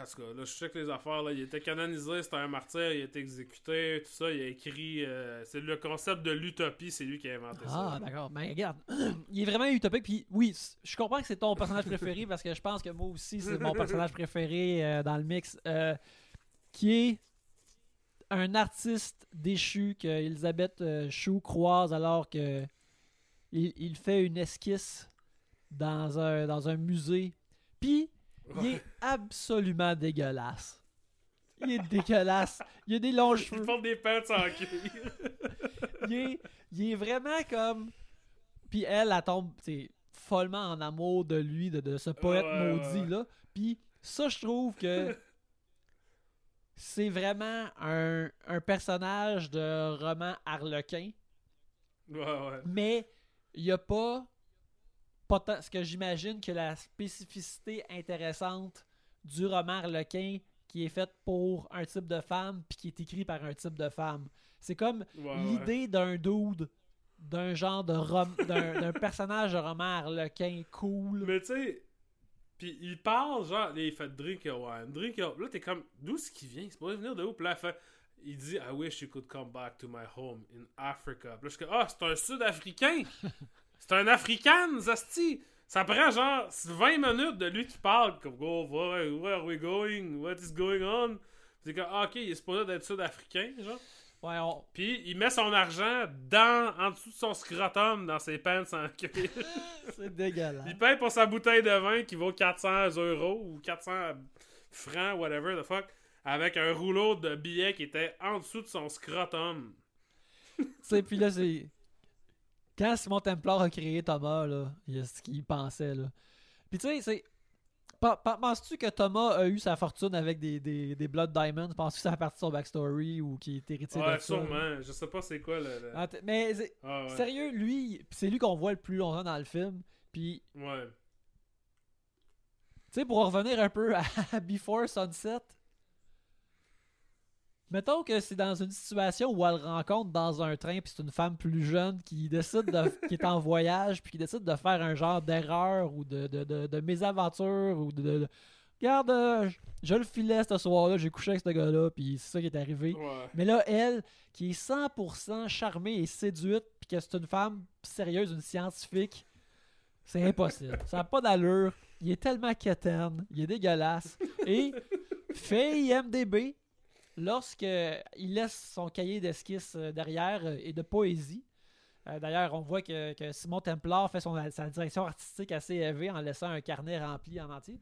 En tout cas, là, je que les affaires, là, il était canonisé, c'était un martyr, il été exécuté, tout ça, il a écrit. euh, c'est le concept de l'utopie, c'est lui qui a inventé Ah, ça. d'accord. Ben, regarde, <clears throat> il est vraiment utopique. Puis oui, je comprends que c'est ton personnage préféré parce que je pense que moi aussi, c'est mon personnage préféré euh, dans le mix. euh, qui est un artiste déchu que Elisabeth Chou croise alors que il, il fait une esquisse dans un, dans un musée. Puis, il est <laughs> absolument dégueulasse. Il est dégueulasse. Il a des longs Il cheveux. porte des pants en cuir. il, est, il est vraiment comme. Puis elle, elle tombe follement en amour de lui, de, de ce poète Ouais, ouais, maudit ouais. là. Puis ça, je trouve que c'est vraiment un, un personnage de roman harlequin, Ouais, ouais. mais il n'y a pas, pas tant- ce que j'imagine que la spécificité intéressante du roman harlequin qui est faite pour un type de femme puis qui est écrit par un type de femme. C'est comme Ouais, ouais. l'idée d'un dude, d'un genre de rom <laughs> d'un d'un personnage de roman harlequin cool. Mais tu sais, puis il parle, genre, il fait drink your wine, drink. Là, t'es comme, d'où est-ce qu'il vient? C'est pas venir de où? Puis là, il fait- il dit, I wish you could come back to my home in Africa. Puis là, je suis comme, ah, c'est un Sud-Africain! <laughs> c'est un African, Zasti! Ça prend genre 20 minutes de lui qui parle, comme, go, where, where are we going? What is going on? C'est comme, ah, ok, il est supposé d'être Sud-Africain, genre. Ouais, on- Puis il met son argent dans, en dessous de son scrotum dans ses pants en cuir. <laughs> c'est dégueulasse. Il paye pour sa bouteille de vin qui vaut 400 euros ou 400 francs, whatever the fuck, avec un rouleau de billets qui était en dessous de son scrotum. <laughs> Tu sais, puis là, c'est. Quand Simon Templar a créé Thomas, là, il y a ce qu'il pensait, là. Puis tu sais, c'est. Pen- pen- Penses-tu que Thomas a eu sa fortune avec des, des, des Blood Diamonds? Penses-tu que ça fait partie de son backstory ou qu'il est héritier Ouais, de ça? sûrement. Je sais pas c'est quoi le. le- Ah, Mais Ah, ouais. sérieux, lui, c'est lui qu'on voit le plus longtemps dans le film. Puis, Ouais. tu sais, pour revenir un peu à <laughs> Before Sunset, mettons que c'est dans une situation où elle rencontre dans un train, puis c'est une femme plus jeune qui décide de, <laughs> qui est en voyage, puis qui décide de faire un genre d'erreur ou de, de, de, de mésaventure ou de. de- de- Regarde, euh, je, je le filais ce soir-là, j'ai couché avec ce gars-là, puis c'est ça qui est arrivé. Ouais. Mais là, elle, qui est 100% charmée et séduite, puis que c'est une femme sérieuse, une scientifique, c'est impossible. Ça n'a pas d'allure. il est tellement quétaine, il est dégueulasse. Et fait IMDB, lorsque il laisse son cahier d'esquisse euh, derrière euh, et de poésie. Euh, D'ailleurs, on voit que, que Simon Templar fait son, sa direction artistique assez élevée en laissant un carnet rempli en entier.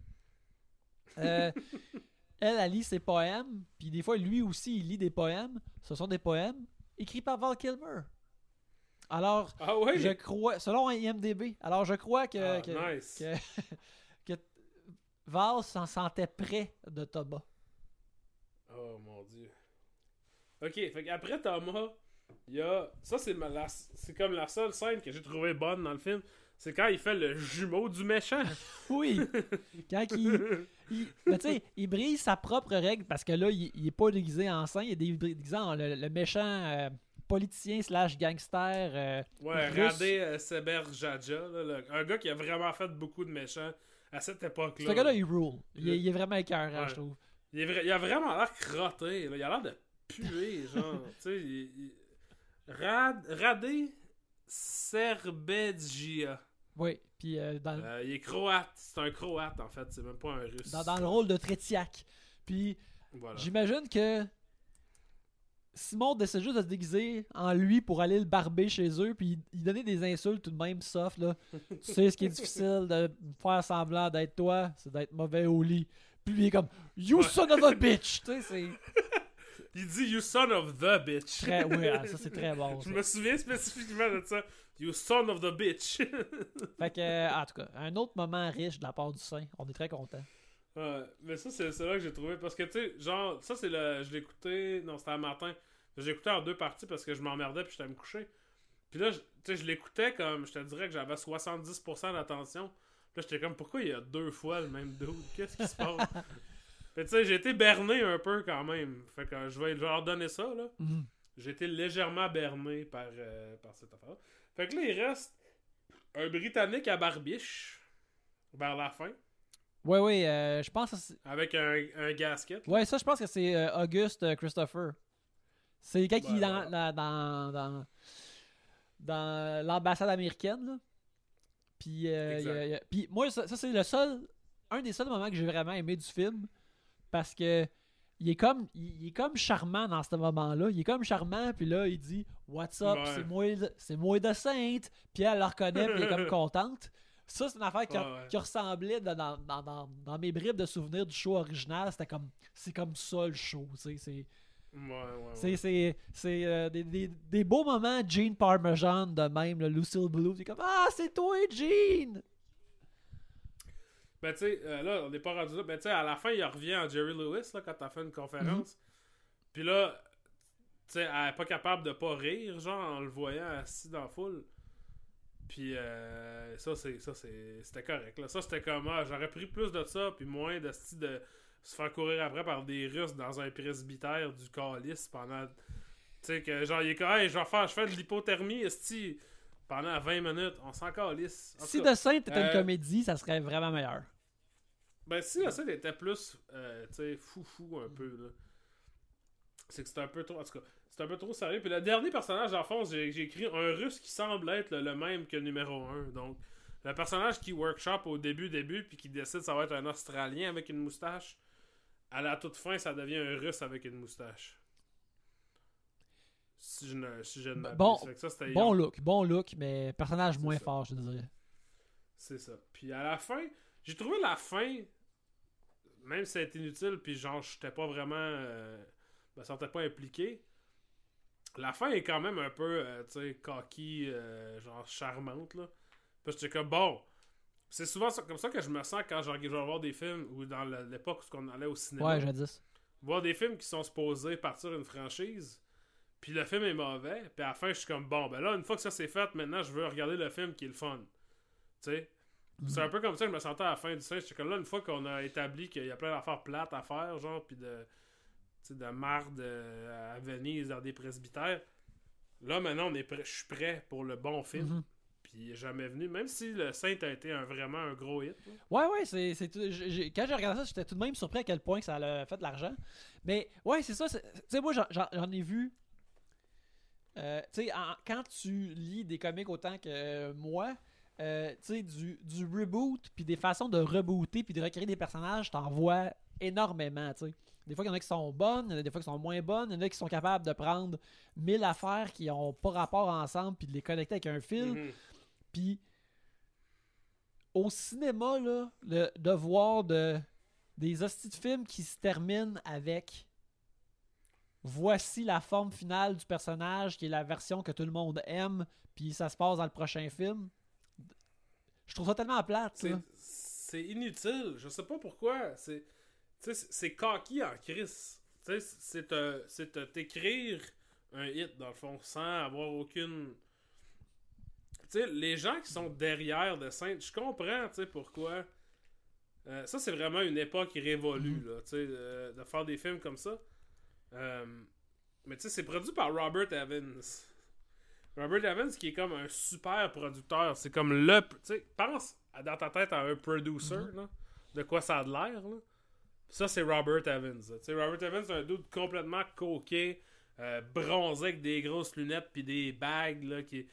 Euh, <laughs> elle, elle lit ses poèmes, puis des fois, lui aussi, il lit des poèmes. Ce sont des poèmes écrits par Val Kilmer. Alors, Ah je crois, selon IMDB, alors je crois que, Ah, que, nice. que, <laughs> que Val s'en sentait près de Thomas. Oh mon dieu. Ok, fait qu'après Thomas, il y a. Ça, c'est ma- la- c'est comme la seule scène que j'ai trouvé bonne dans le film. C'est quand il fait le jumeau du méchant. <laughs> Oui, quand il, il, mais tu sais, il brise sa propre règle parce que là, il, il est pas déguisé en saint, il est déguisé en le, le méchant euh, politicien slash gangster. euh, Ouais, Russe. Radé euh, Seber Jaja, là, le- un gars qui a vraiment fait beaucoup de méchants à cette époque-là. ce gars-là, il rule. Il, est- il est vraiment écœurant, Ouais. je trouve. Il, est vrai- il a vraiment l'air crotté. là. Il a l'air de puer, genre. <laughs> tu sais, il, il- Rad, Radé Serbedjia. Oui, puis euh, dans, Euh, il est croate. C'est un croate, en fait. C'est même pas un russe. dans, dans le rôle de Tretiak. Puis Voilà. j'imagine que Simon décide juste de se déguiser en lui pour aller le barber chez eux, puis il, il donnait des insultes tout de même soft, là. <laughs> tu sais, ce qui est difficile de faire semblant d'être toi, c'est d'être mauvais au lit. Puis lui, il est comme You Ouais. son of a bitch! <laughs> Tu sais, c'est <laughs> Il dit You son of the bitch. très. Oui, ah, ça c'est très bon. Je me souviens spécifiquement de ça. You son of the bitch. <laughs> Fait que, euh, en tout cas, un autre moment riche de la part du Saint. On est très content. Ouais, mais ça, c'est c'est là que j'ai trouvé. Parce que, tu sais, genre, ça, c'est le. Je l'ai écouté. Non, c'était un matin. J'ai écouté en deux parties parce que je m'emmerdais puis j'étais à me coucher. Puis là, tu sais, je l'écoutais comme. Je te dirais que j'avais 70% d'attention. Là, j'étais comme, pourquoi il y a deux fois le même dude? Qu'est-ce qui se passe? Puis tu sais, j'ai été berné un peu quand même. Fait que je vais leur donner ça, là. Mhm. J'ai été légèrement berné par, euh, par cette affaire. Fait que là, il reste un Britannique à barbiche vers la fin, Ouais, ouais, euh, je pense que c'est. avec un, un gasket. Ouais, ça, je pense que c'est euh, Auguste Christopher. C'est quand il est Ouais, dans, la- dans, dans, dans l'ambassade américaine. Là. Puis, euh, il y a- Exact. il y a- puis moi, ça, ça, c'est le seul, un des seuls moments que j'ai vraiment aimé du film. Parce que il est comme, il, est comme charmant dans ce moment-là. Il est comme charmant, puis là, il dit What's up, Ouais. c'est moi, c'est moi de Sainte. Puis elle le reconnaît, puis elle est comme <laughs> contente. Ça, c'est une affaire qui, Ouais, ouais. qui ressemblait dans, dans, dans, dans- dans mes bribes de souvenirs du show original. C'était comme, c'est comme ça le show. tu sais, C'est, Ouais, ouais, c'est, euh, des, des, des beaux moments Gene Parmesan de même, le Lucille Blue. C'est comme, ah, c'est toi, Gene! Ben, tu sais, euh, là, on n'est pas rendu là. Ben, tu sais, à la fin, il revient en Jerry Lewis, là, quand t'as fait une conférence. Puis là, tu sais, elle est pas capable de pas rire, genre, en le voyant assis dans la foule. Puis euh, ça, c'est, ça c'est, c'était correct, là. Ça, c'était comme, ah, j'aurais pris plus de ça, puis moins de style de se faire courir après par des Russes dans un presbytère du calice pendant. Tu sais, que genre, il est comme, hey, je vais faire, je fais de l'hypothermie, esti, pendant 20 minutes. On s'en calisse. En Si cas, The Saint était une euh, comédie, ça serait vraiment meilleur. Ben, si la scène était plus, euh, tu sais, foufou un peu, là. C'est que c'était un peu trop, en tout cas, c'était un peu trop sérieux. Puis le dernier personnage, en fond, j'ai j'ai écrit un russe qui semble être le, le même que le numéro 1. Donc, le personnage qui workshop au début, début, puis qui décide que ça va être un Australien avec une moustache, à la toute fin, ça devient un russe avec une moustache. Si je ne, si je ne m'abuse. Bon- ça, look, bon look, mais personnage moins ça. fort, je dirais. C'est ça. Puis à la fin, j'ai trouvé la fin, même si c'était inutile, puis genre, j'étais pas vraiment. Euh, me sentais pas impliqué. La fin est quand même un peu, euh, tu sais, cocky, euh, genre charmante, là. Parce que comme, bon, c'est souvent ça- comme ça que je me sens quand genre, je vais voir des films ou dans l'époque où on allait au cinéma. Ouais, jadis. voir des films qui sont supposés partir une franchise, puis le film est mauvais, puis à la fin, je suis comme, bon, ben là, une fois que ça c'est fait, maintenant, je veux regarder le film qui est le fun. Tu sais? C'est un peu comme ça que je me sentais à la fin du singe. J'étais comme là, une fois qu'on a établi qu'il y a plein d'affaires plates à faire, genre, puis de, de marde euh, à Venise dans des presbytères, là, maintenant, on est prêt, je suis prêt pour le bon film. Mhm. Puis il est jamais venu, même si le Saint a été un, vraiment un gros hit. là. Ouais, ouais, c'est, c'est tout- j'ai- j'ai- quand j'ai regardé ça, j'étais tout de même surpris à quel point que ça a fait de l'argent. Mais ouais, c'est ça. Tu sais, moi, j'en, j'en- j'en ai vu. euh, tu sais, quand tu lis des comics autant que euh, moi, euh, tu sais, du, du reboot, puis des façons de rebooter, puis de recréer des personnages, t'en vois énormément, tu sais. Des fois, il y en a qui sont bonnes, il y en a des fois qui sont moins bonnes, il y en a qui sont capables de prendre mille affaires qui ont pas rapport ensemble, puis de les connecter avec un fil. Mhm. Puis au cinéma, là, le, de voir de, des hosties de films qui se terminent avec voici la forme finale du personnage, qui est la version que tout le monde aime, puis ça se passe dans le prochain film. Je trouve ça tellement plate. C'est- inutile. Je sais pas pourquoi. C'est c'est cocky en crise. Tu sais, C'est t'écrire un hit, dans le fond, sans avoir aucune. Sais, les gens qui sont derrière de Sainte, je comprends, tu sais, pourquoi. Euh, ça, c'est vraiment une époque révolue, là, tu sais, euh, de faire des films comme ça. Euh, mais tu sais, c'est produit par Robert Evans. Robert Evans qui est comme un super producteur. C'est comme le. Tu sais, pense dans ta tête à un producer, là, de quoi ça a de l'air. là. Ça, c'est Robert Evans. Tu sais, Robert Evans, c'est un dude complètement coquet, euh, bronzé avec des grosses lunettes puis des bagues, là, qui,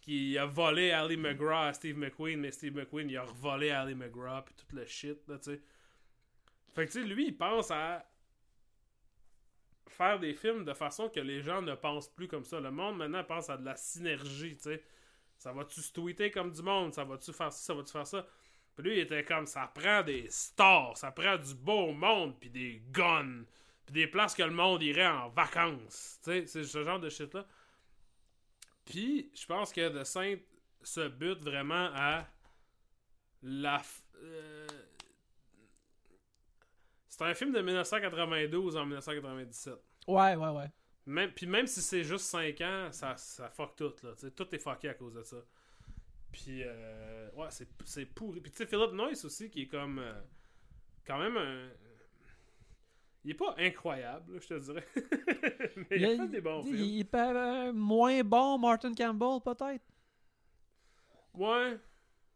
qui a volé Ali McGraw à Steve McQueen, mais Steve McQueen, il a revolé Ali McGraw puis tout le shit, là, tu sais. Fait que, tu sais, lui, il pense à faire des films de façon que les gens ne pensent plus comme ça. Le monde, maintenant, pense à de la synergie, tu sais. Ça va-tu se tweeter comme du monde? Ça va-tu faire ça? Ça va-tu faire ça? Puis lui, il était comme, ça prend des stars, ça prend du beau monde, puis des guns, puis des places que le monde irait en vacances. Tu sais, c'est ce genre de shit-là. Puis, je pense que The Saint se bute vraiment à la... euh, C'est un film de 1992 en 1997. Ouais, ouais, ouais. Même, puis même si c'est juste 5 ans, ça, ça fuck tout. Là, tout est fucké à cause de ça. Puis, euh, ouais, c'est, c'est pourri. Puis, tu sais, Philip Noyce aussi, qui est comme. euh, quand même un. Il est pas incroyable, je te dirais. <laughs> Mais il, a fait des bons il, films. il euh, moins bon Martin Campbell, peut-être? Ouais.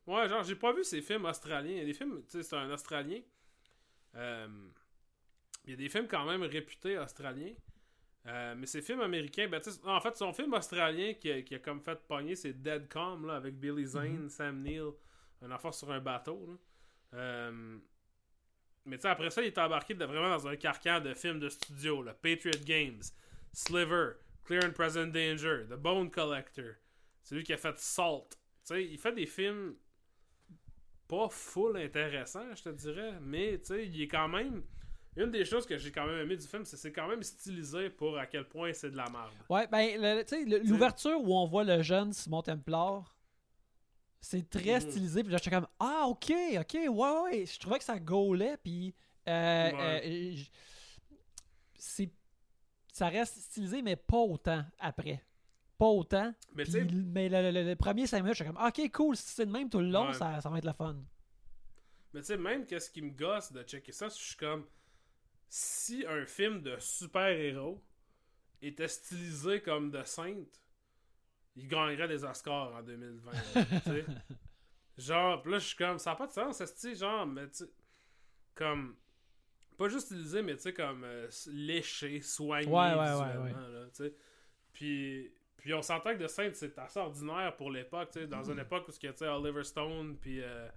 Ouais, genre, j'ai pas vu ces films australiens. Il y a des films, tu sais, c'est un Australien. Euh, il y a des films quand même réputés australiens. Euh, mais ces films américains, ben, tu sais, en fait, son film australien qui a, qui a comme fait pogner, c'est Dead Calm, là, avec Billy Zane, Sam Neill, un enfant sur un bateau. là. Euh, mais tu sais, après ça, il est embarqué de- vraiment dans un carcan de films de studio, là. Patriot Games, Sliver, Clear and Present Danger, The Bone Collector. C'est lui qui a fait Salt. Tu sais, il fait des films pas full intéressants, je te dirais, mais tu sais, il est quand même. Une des choses que j'ai quand même aimé du film, c'est c'est quand même stylisé pour à quel point c'est de la merde. Ouais, ben, tu sais, l'ouverture où on voit le jeune Simon Templar, c'est très Mhm. stylisé. Puis là, j'étais comme, ah, ok, ok, ouais, ouais. Je trouvais que ça gaulait, puis. euh, Ouais. euh, c'est. Ça reste stylisé, mais pas autant après. Pas autant. Mais mais le, le- le premier 5 minutes, j'étais comme, ok, cool, si c'est le même tout le long, Ouais. ça, ça va être le fun. mais tu sais, même qu'est-ce qui me gosse de checker ça, je suis comme. Si un film de super-héros était stylisé comme de Sainte, il gagnerait des Oscars en 2020. là, tu sais. <laughs> Genre, pis là, je suis comme, ça n'a pas de sens, c'est genre, mais tu sais, comme, pas juste stylisé, mais tu sais, comme, euh, léché, soigné Ouais, ouais, ouais, visuellement, ouais. là, tu sais. Puis, puis on s'entend que de Sainte, c'est assez ordinaire pour l'époque, tu sais, dans une époque où, tu sais, Oliver Stone, puis euh,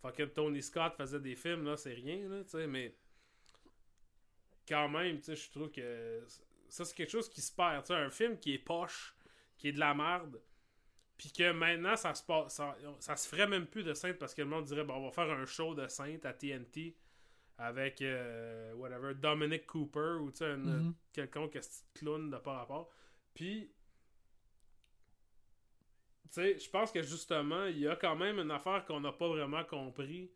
fucking Tony Scott faisaient des films, là, c'est rien, là, tu sais, mais quand même, tu sais, je trouve que ça, c'est quelque chose qui se perd, tu sais, un film qui est poche, qui est de la merde, puis que maintenant, ça se passe, ça, ça se ferait même plus de Sainte parce que le monde dirait, bon, on va faire un show de Sainte à TNT avec, euh, whatever, Dominic Cooper ou, tu sais, un- Mhm. quelconque clown de par rapport. Puis, tu sais, je pense que justement, il y a quand même une affaire qu'on n'a pas vraiment compris.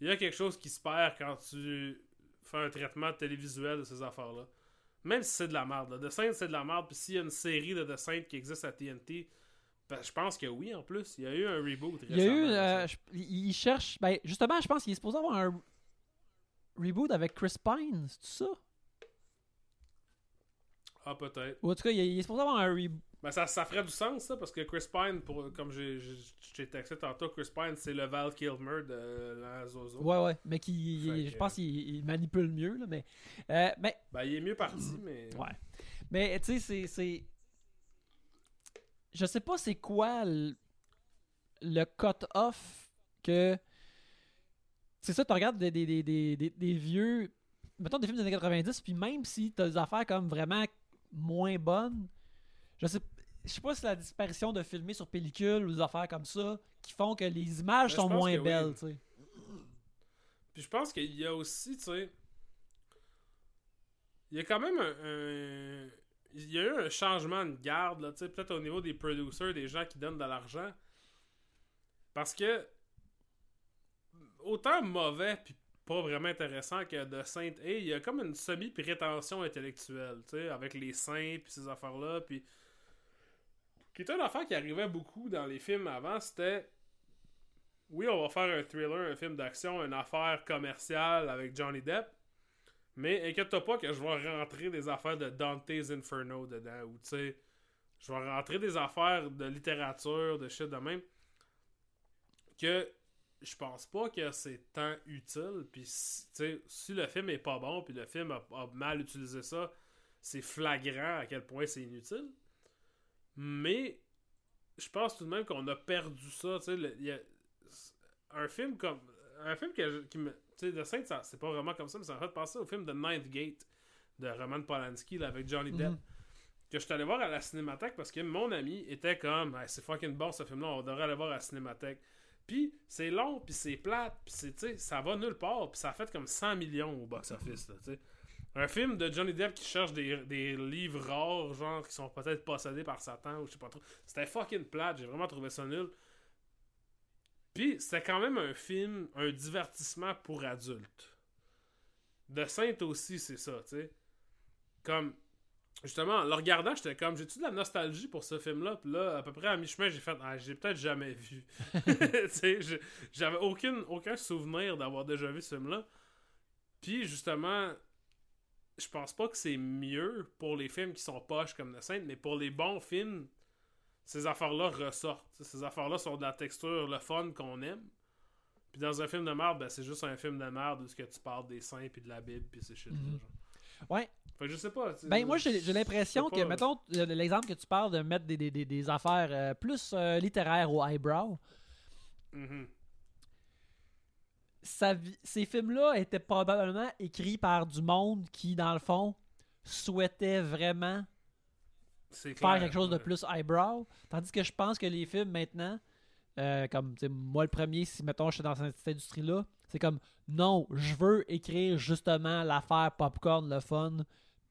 Il y a quelque chose qui se perd quand tu fais un traitement télévisuel de ces affaires-là. Même si c'est de la merde. Là. The Saint, c'est de la merde. Puis s'il y a une série de The Saint qui existe à TNT, ben, je pense que oui, en plus. Il y a eu un reboot Il y a eu. récemment, euh, je- il cherche. Ben, justement, je pense qu'il est supposé avoir un reboot avec Chris Pine, c'est ça? Ah, peut-être. Ou en tout cas, il est, il est supposé avoir un reboot. Ben, ça, ça ferait du sens, ça, parce que Chris Pine, pour, comme j'ai texté tantôt, Chris Pine, c'est le Val Kilmer de la Zozo. Ouais, ouais. Mais qui, je pense qu'il il manipule mieux, là. Mais. euh, mais Ben, il est mieux parti, mais. Ouais. Mais tu sais, c'est- c'est. Je sais pas c'est quoi. le- le cut-off que. C'est ça, tu regardes des, des, des, des, des- des vieux. Mettons des films des années 90, puis même si t'as des affaires comme vraiment moins bonnes, je sais, je sais pas si c'est la disparition de filmer sur pellicule ou des affaires comme ça qui font que les images Ben, sont moins oui. belles, tu sais. Puis je pense qu'il y a aussi, tu sais. Il y a quand même un. un- Il y a eu un changement de garde, là, tu sais, peut-être au niveau des producers, des gens qui donnent de l'argent. Parce que. Autant mauvais puis pas vraiment intéressant que de Saint A, il y a comme une semi-prétention intellectuelle, tu sais, avec les saints puis ces affaires-là. Puis. Qui était une affaire qui arrivait beaucoup dans les films avant, c'était oui, on va faire un thriller, un film d'action, une affaire commerciale avec Johnny Depp. Mais inquiète-toi pas que je vais rentrer des affaires de Dante's Inferno dedans. Ou tu sais, je vais rentrer des affaires de littérature, de shit de même. Que je pense pas que c'est tant utile. Puis si, le film est pas bon, puis le film a mal utilisé ça, c'est flagrant à quel point c'est inutile. Mais je pense tout de même qu'on a perdu ça. Tu sais, le- y a- un film comme. Un film que qui me. Tu sais, The Saint, c'est pas vraiment comme ça, mais ça m'a fait penser au film de Ninth Gate de Roman Polanski là, avec Johnny Depp. Mhm. Que je suis allé voir à la cinémathèque parce que mon ami était comme Hey, c'est fucking bon ce film-là, on devrait aller voir à la cinémathèque. Puis c'est long, puis c'est plate, puis c'est, ça va nulle part, puis ça a fait comme 100 millions au box-office. là, tu sais. Un film de Johnny Depp qui cherche des, des livres rares, genre qui sont peut-être possédés par Satan ou je sais pas trop. C'était fucking plate, j'ai vraiment trouvé ça nul. Puis c'était quand même un film, un divertissement pour adultes. De Sainte aussi, c'est ça, tu sais. Comme, justement, en le regardant, j'étais comme, j'ai-tu de la nostalgie pour ce film-là? Puis là, à peu près à mi-chemin, j'ai fait, ah, j'ai peut-être jamais vu. <laughs> <laughs> tu sais, j'avais aucune, aucun souvenir d'avoir déjà vu ce film-là. Puis justement, je pense pas que c'est mieux pour les films qui sont poches comme The Saint, mais pour les bons films, ces affaires-là ressortent. Ces affaires-là sont de la texture, le fun qu'on aime. Puis dans un film de merde, ben, c'est juste un film de merde où ce que tu parles des saints puis de la Bible puis ces shit Mhm. Ouais. Fait que je sais pas. Ben, moi, j'ai l'impression que, mettons, l'exemple que tu parles de mettre des, des, des, des affaires euh, plus euh, littéraires au eyebrow, Mhm. Ces films-là étaient probablement écrits par du monde qui, dans le fond, souhaitait vraiment faire clair, quelque chose de plus eyebrow. Tandis que je pense que les films maintenant, euh, comme moi le premier, si mettons je suis dans cette industrie-là, c'est comme non, je veux écrire justement l'affaire popcorn, le fun.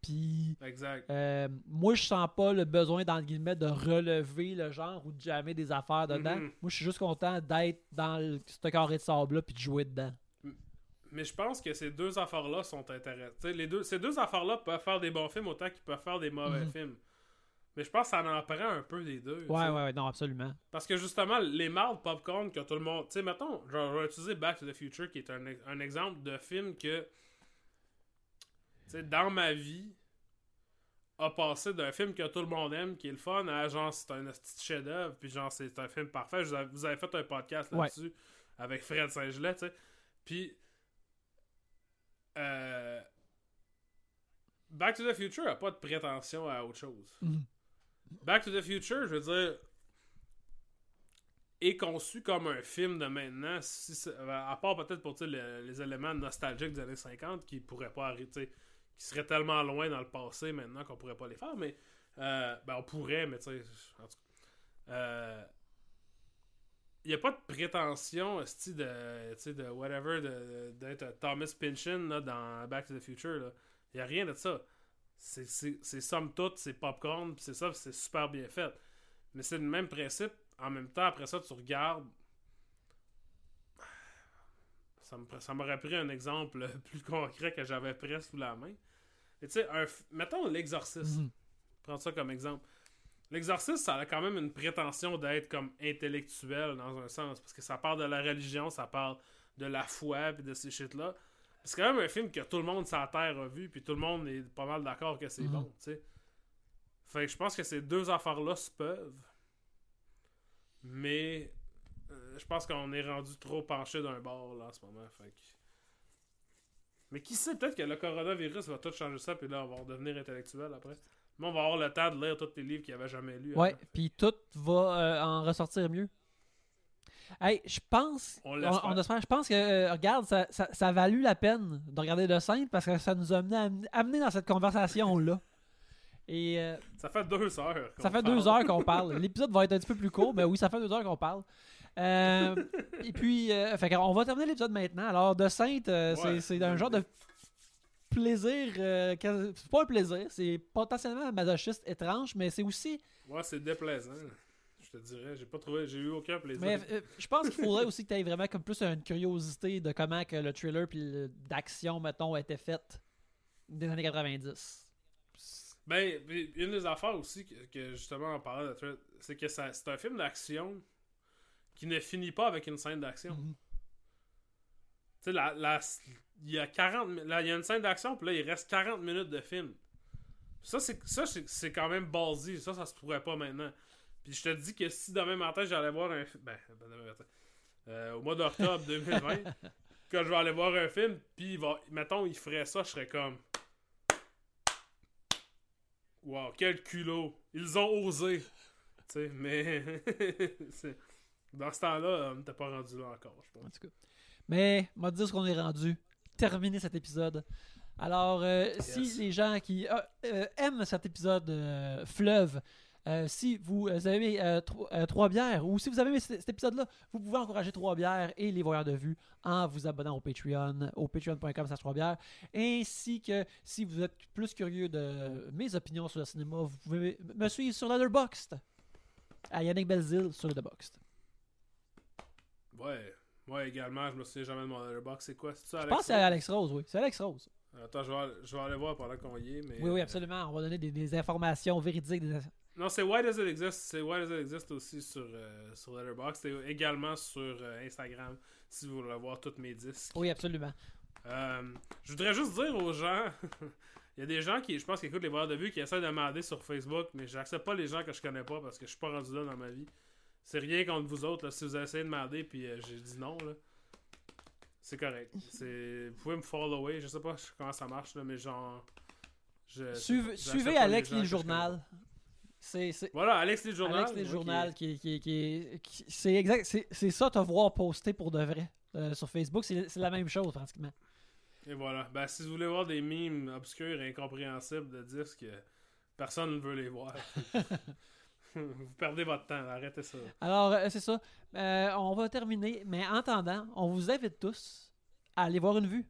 Puis Exact. euh, moi je sens pas le besoin dans le guillemets de relever le genre ou de jammer des affaires dedans. Mhm. Moi je suis juste content d'être dans le, ce carré de sable-là puis de jouer dedans. Mais je pense que ces deux affaires-là sont intéressantes. Les deux, ces deux affaires-là peuvent faire des bons films autant qu'ils peuvent faire des mauvais Mhm. films. Mais je pense que ça en prend un peu des deux. Ouais, t'sais. ouais, ouais, non, absolument. Parce que justement, les mardes popcorn que tout le monde. Tu sais, mettons, genre, je vais utiliser Back to the Future qui est un exemple de film que. Sais, dans ma vie, a passé d'un film que tout le monde aime, qui est le fun, à genre, c'est un petit chef-d'œuvre, puis genre, c'est un film parfait. Vous avez fait un podcast Ouais. là-dessus avec Fred Saint-Gelais, tu sais. Puis. euh, Back to the Future a pas de prétention à autre chose. Mhm. Back to the Future, je veux dire, est conçu comme un film de maintenant, si à part peut-être pour tu sais, le- les éléments nostalgiques des années 50 qui pourraient pas arriver, qui seraient tellement loin dans le passé maintenant qu'on pourrait pas les faire, mais euh, ben on pourrait, mais tu sais, en tout cas. euh, n'y a pas de prétention esti, de, sais, de whatever, de- d'être Thomas Pynchon là, dans Back to the Future. Il n'y a rien de ça. C'est- somme toute, c'est popcorn, c'est ça, c'est super bien fait. Mais c'est le même principe. En même temps, après ça, tu regardes. Ça m'aurait pris un exemple <laughs> plus concret que j'avais presque sous la main. Tu sais, mettons l'exorciste. Mhm. Prends ça comme exemple. L'exorciste, ça a quand même une prétention d'être comme intellectuel dans un sens. Parce que ça parle de la religion, ça parle de la foi, puis de ces shit-là. C'est quand même un film que tout le monde sur la Terre a vu, puis tout le monde est pas mal d'accord que c'est Mhm. bon, tu sais. Fait que je pense que ces deux affaires-là se peuvent. Mais euh, je pense qu'on est rendu trop penché d'un bord là en ce moment. Fait que... Mais qui sait, peut-être que le coronavirus va tout changer ça, puis là on va redevenir intellectuel après. Mais on va avoir le temps de lire tous les livres qu'il avait jamais lus. Ouais, avant. puis tout va euh, en ressortir mieux. Hey, je pense, On on, l'espère. on espère- je pense que, euh, regarde, ça, ça, ça a valu la peine de regarder de scène parce que ça nous a amené, amené dans cette conversation-là. Et euh, Ça fait deux heures. ça fait parle. deux heures qu'on parle. L'épisode va être un petit peu plus court, mais oui, ça fait deux heures qu'on parle. Euh, et puis, euh, fait on va terminer l'épisode maintenant. Alors, de Sainte, euh, c'est- Ouais. c'est un genre de plaisir. c'est pas un plaisir, c'est potentiellement un masochiste étrange, mais c'est aussi. Ouais, c'est déplaisant. Je te dirais, j'ai pas trouvé, j'ai eu aucun plaisir. Mais je pense qu'il faudrait aussi que tu aies vraiment comme plus une curiosité de comment que le thriller puis d'action, mettons, a été fait des années 90. Ben, une des affaires aussi que, que justement en parlant de c'est que c'est un film d'action qui ne finit pas avec une scène d'action. Mhm. Tu sais, la, la- il y a 40 mi- là, il y a une scène d'action, puis là, il reste 40 minutes de film. Ça, c'est ça c'est c'est quand même ballsy. Ça, ça se pourrait pas maintenant. Puis je te dis que si demain matin, j'allais voir un film... Ben, ben, demain matin. Euh, au mois d'octobre <laughs> 2020, quand je vais aller voir un film, puis il va... Mettons, il ferait ça, je serais comme... Wow, quel culot. Ils ont osé. Tu sais, mais... <laughs> Dans ce temps-là, on n'était pas rendu là encore, je pense. En tout cas. Mais, on va dire ce qu'on est rendu. Terminer cet épisode. Alors, euh, si les gens qui euh, euh, aiment cet épisode euh, fleuve, euh, si vous euh, avez euh, tro- euh, trois bières, ou si vous avez aimé cet, épisode-là, vous pouvez encourager trois bières et les voyeurs de vue en vous abonnant au Patreon, au patreon.com slash trois bières, ainsi que si vous êtes plus curieux de mes opinions sur le cinéma, vous pouvez me suivre sur Letterboxd, à Yannick Belzil sur Letterboxd. Ouais. Moi également, je me souviens jamais de mon letterbox. C'est quoi? C'est ça, Je Alex? pense que c'est Alex Rose, oui. C'est Alex Rose. Attends, je vais, aller- je vais aller voir pendant qu'on y est. Mais... Oui, oui, absolument. On va donner des, des informations véridiques. des- Non, c'est Why Does It Exist? C'est Why Does It Exist aussi sur, euh, sur Letterboxd. Et également sur euh, Instagram, si vous voulez voir tous mes disques. Oui, absolument. Euh, je voudrais juste dire aux gens... <laughs> Il y a des gens qui, je pense, qui écoutent les voix de vue qui essaient de demander sur Facebook, mais j'accepte pas les gens que je connais pas parce que je suis pas rendu là dans ma vie. C'est rien contre vous autres, là, si vous avez essayé de demander puis euh, j'ai dit non, là. C'est correct. C'est... Vous pouvez me follower, je sais pas comment ça marche, là, mais genre... je- Suivez, Alex les journal. C'est. Voilà, Alex les journal. Alex les journal qui- qui, qui, qui, qui- c'est exact. C'est c'est ça te voir poster pour de vrai euh, sur Facebook. C'est c'est la même chose pratiquement. Et voilà. Ben, si vous voulez voir des mimes obscurs et incompréhensibles de disques, euh, personne ne veut les voir. <laughs> <laughs> vous perdez votre temps, arrêtez ça. Alors euh, c'est ça. Euh, on va terminer, mais en attendant, on vous invite tous à aller voir une vue.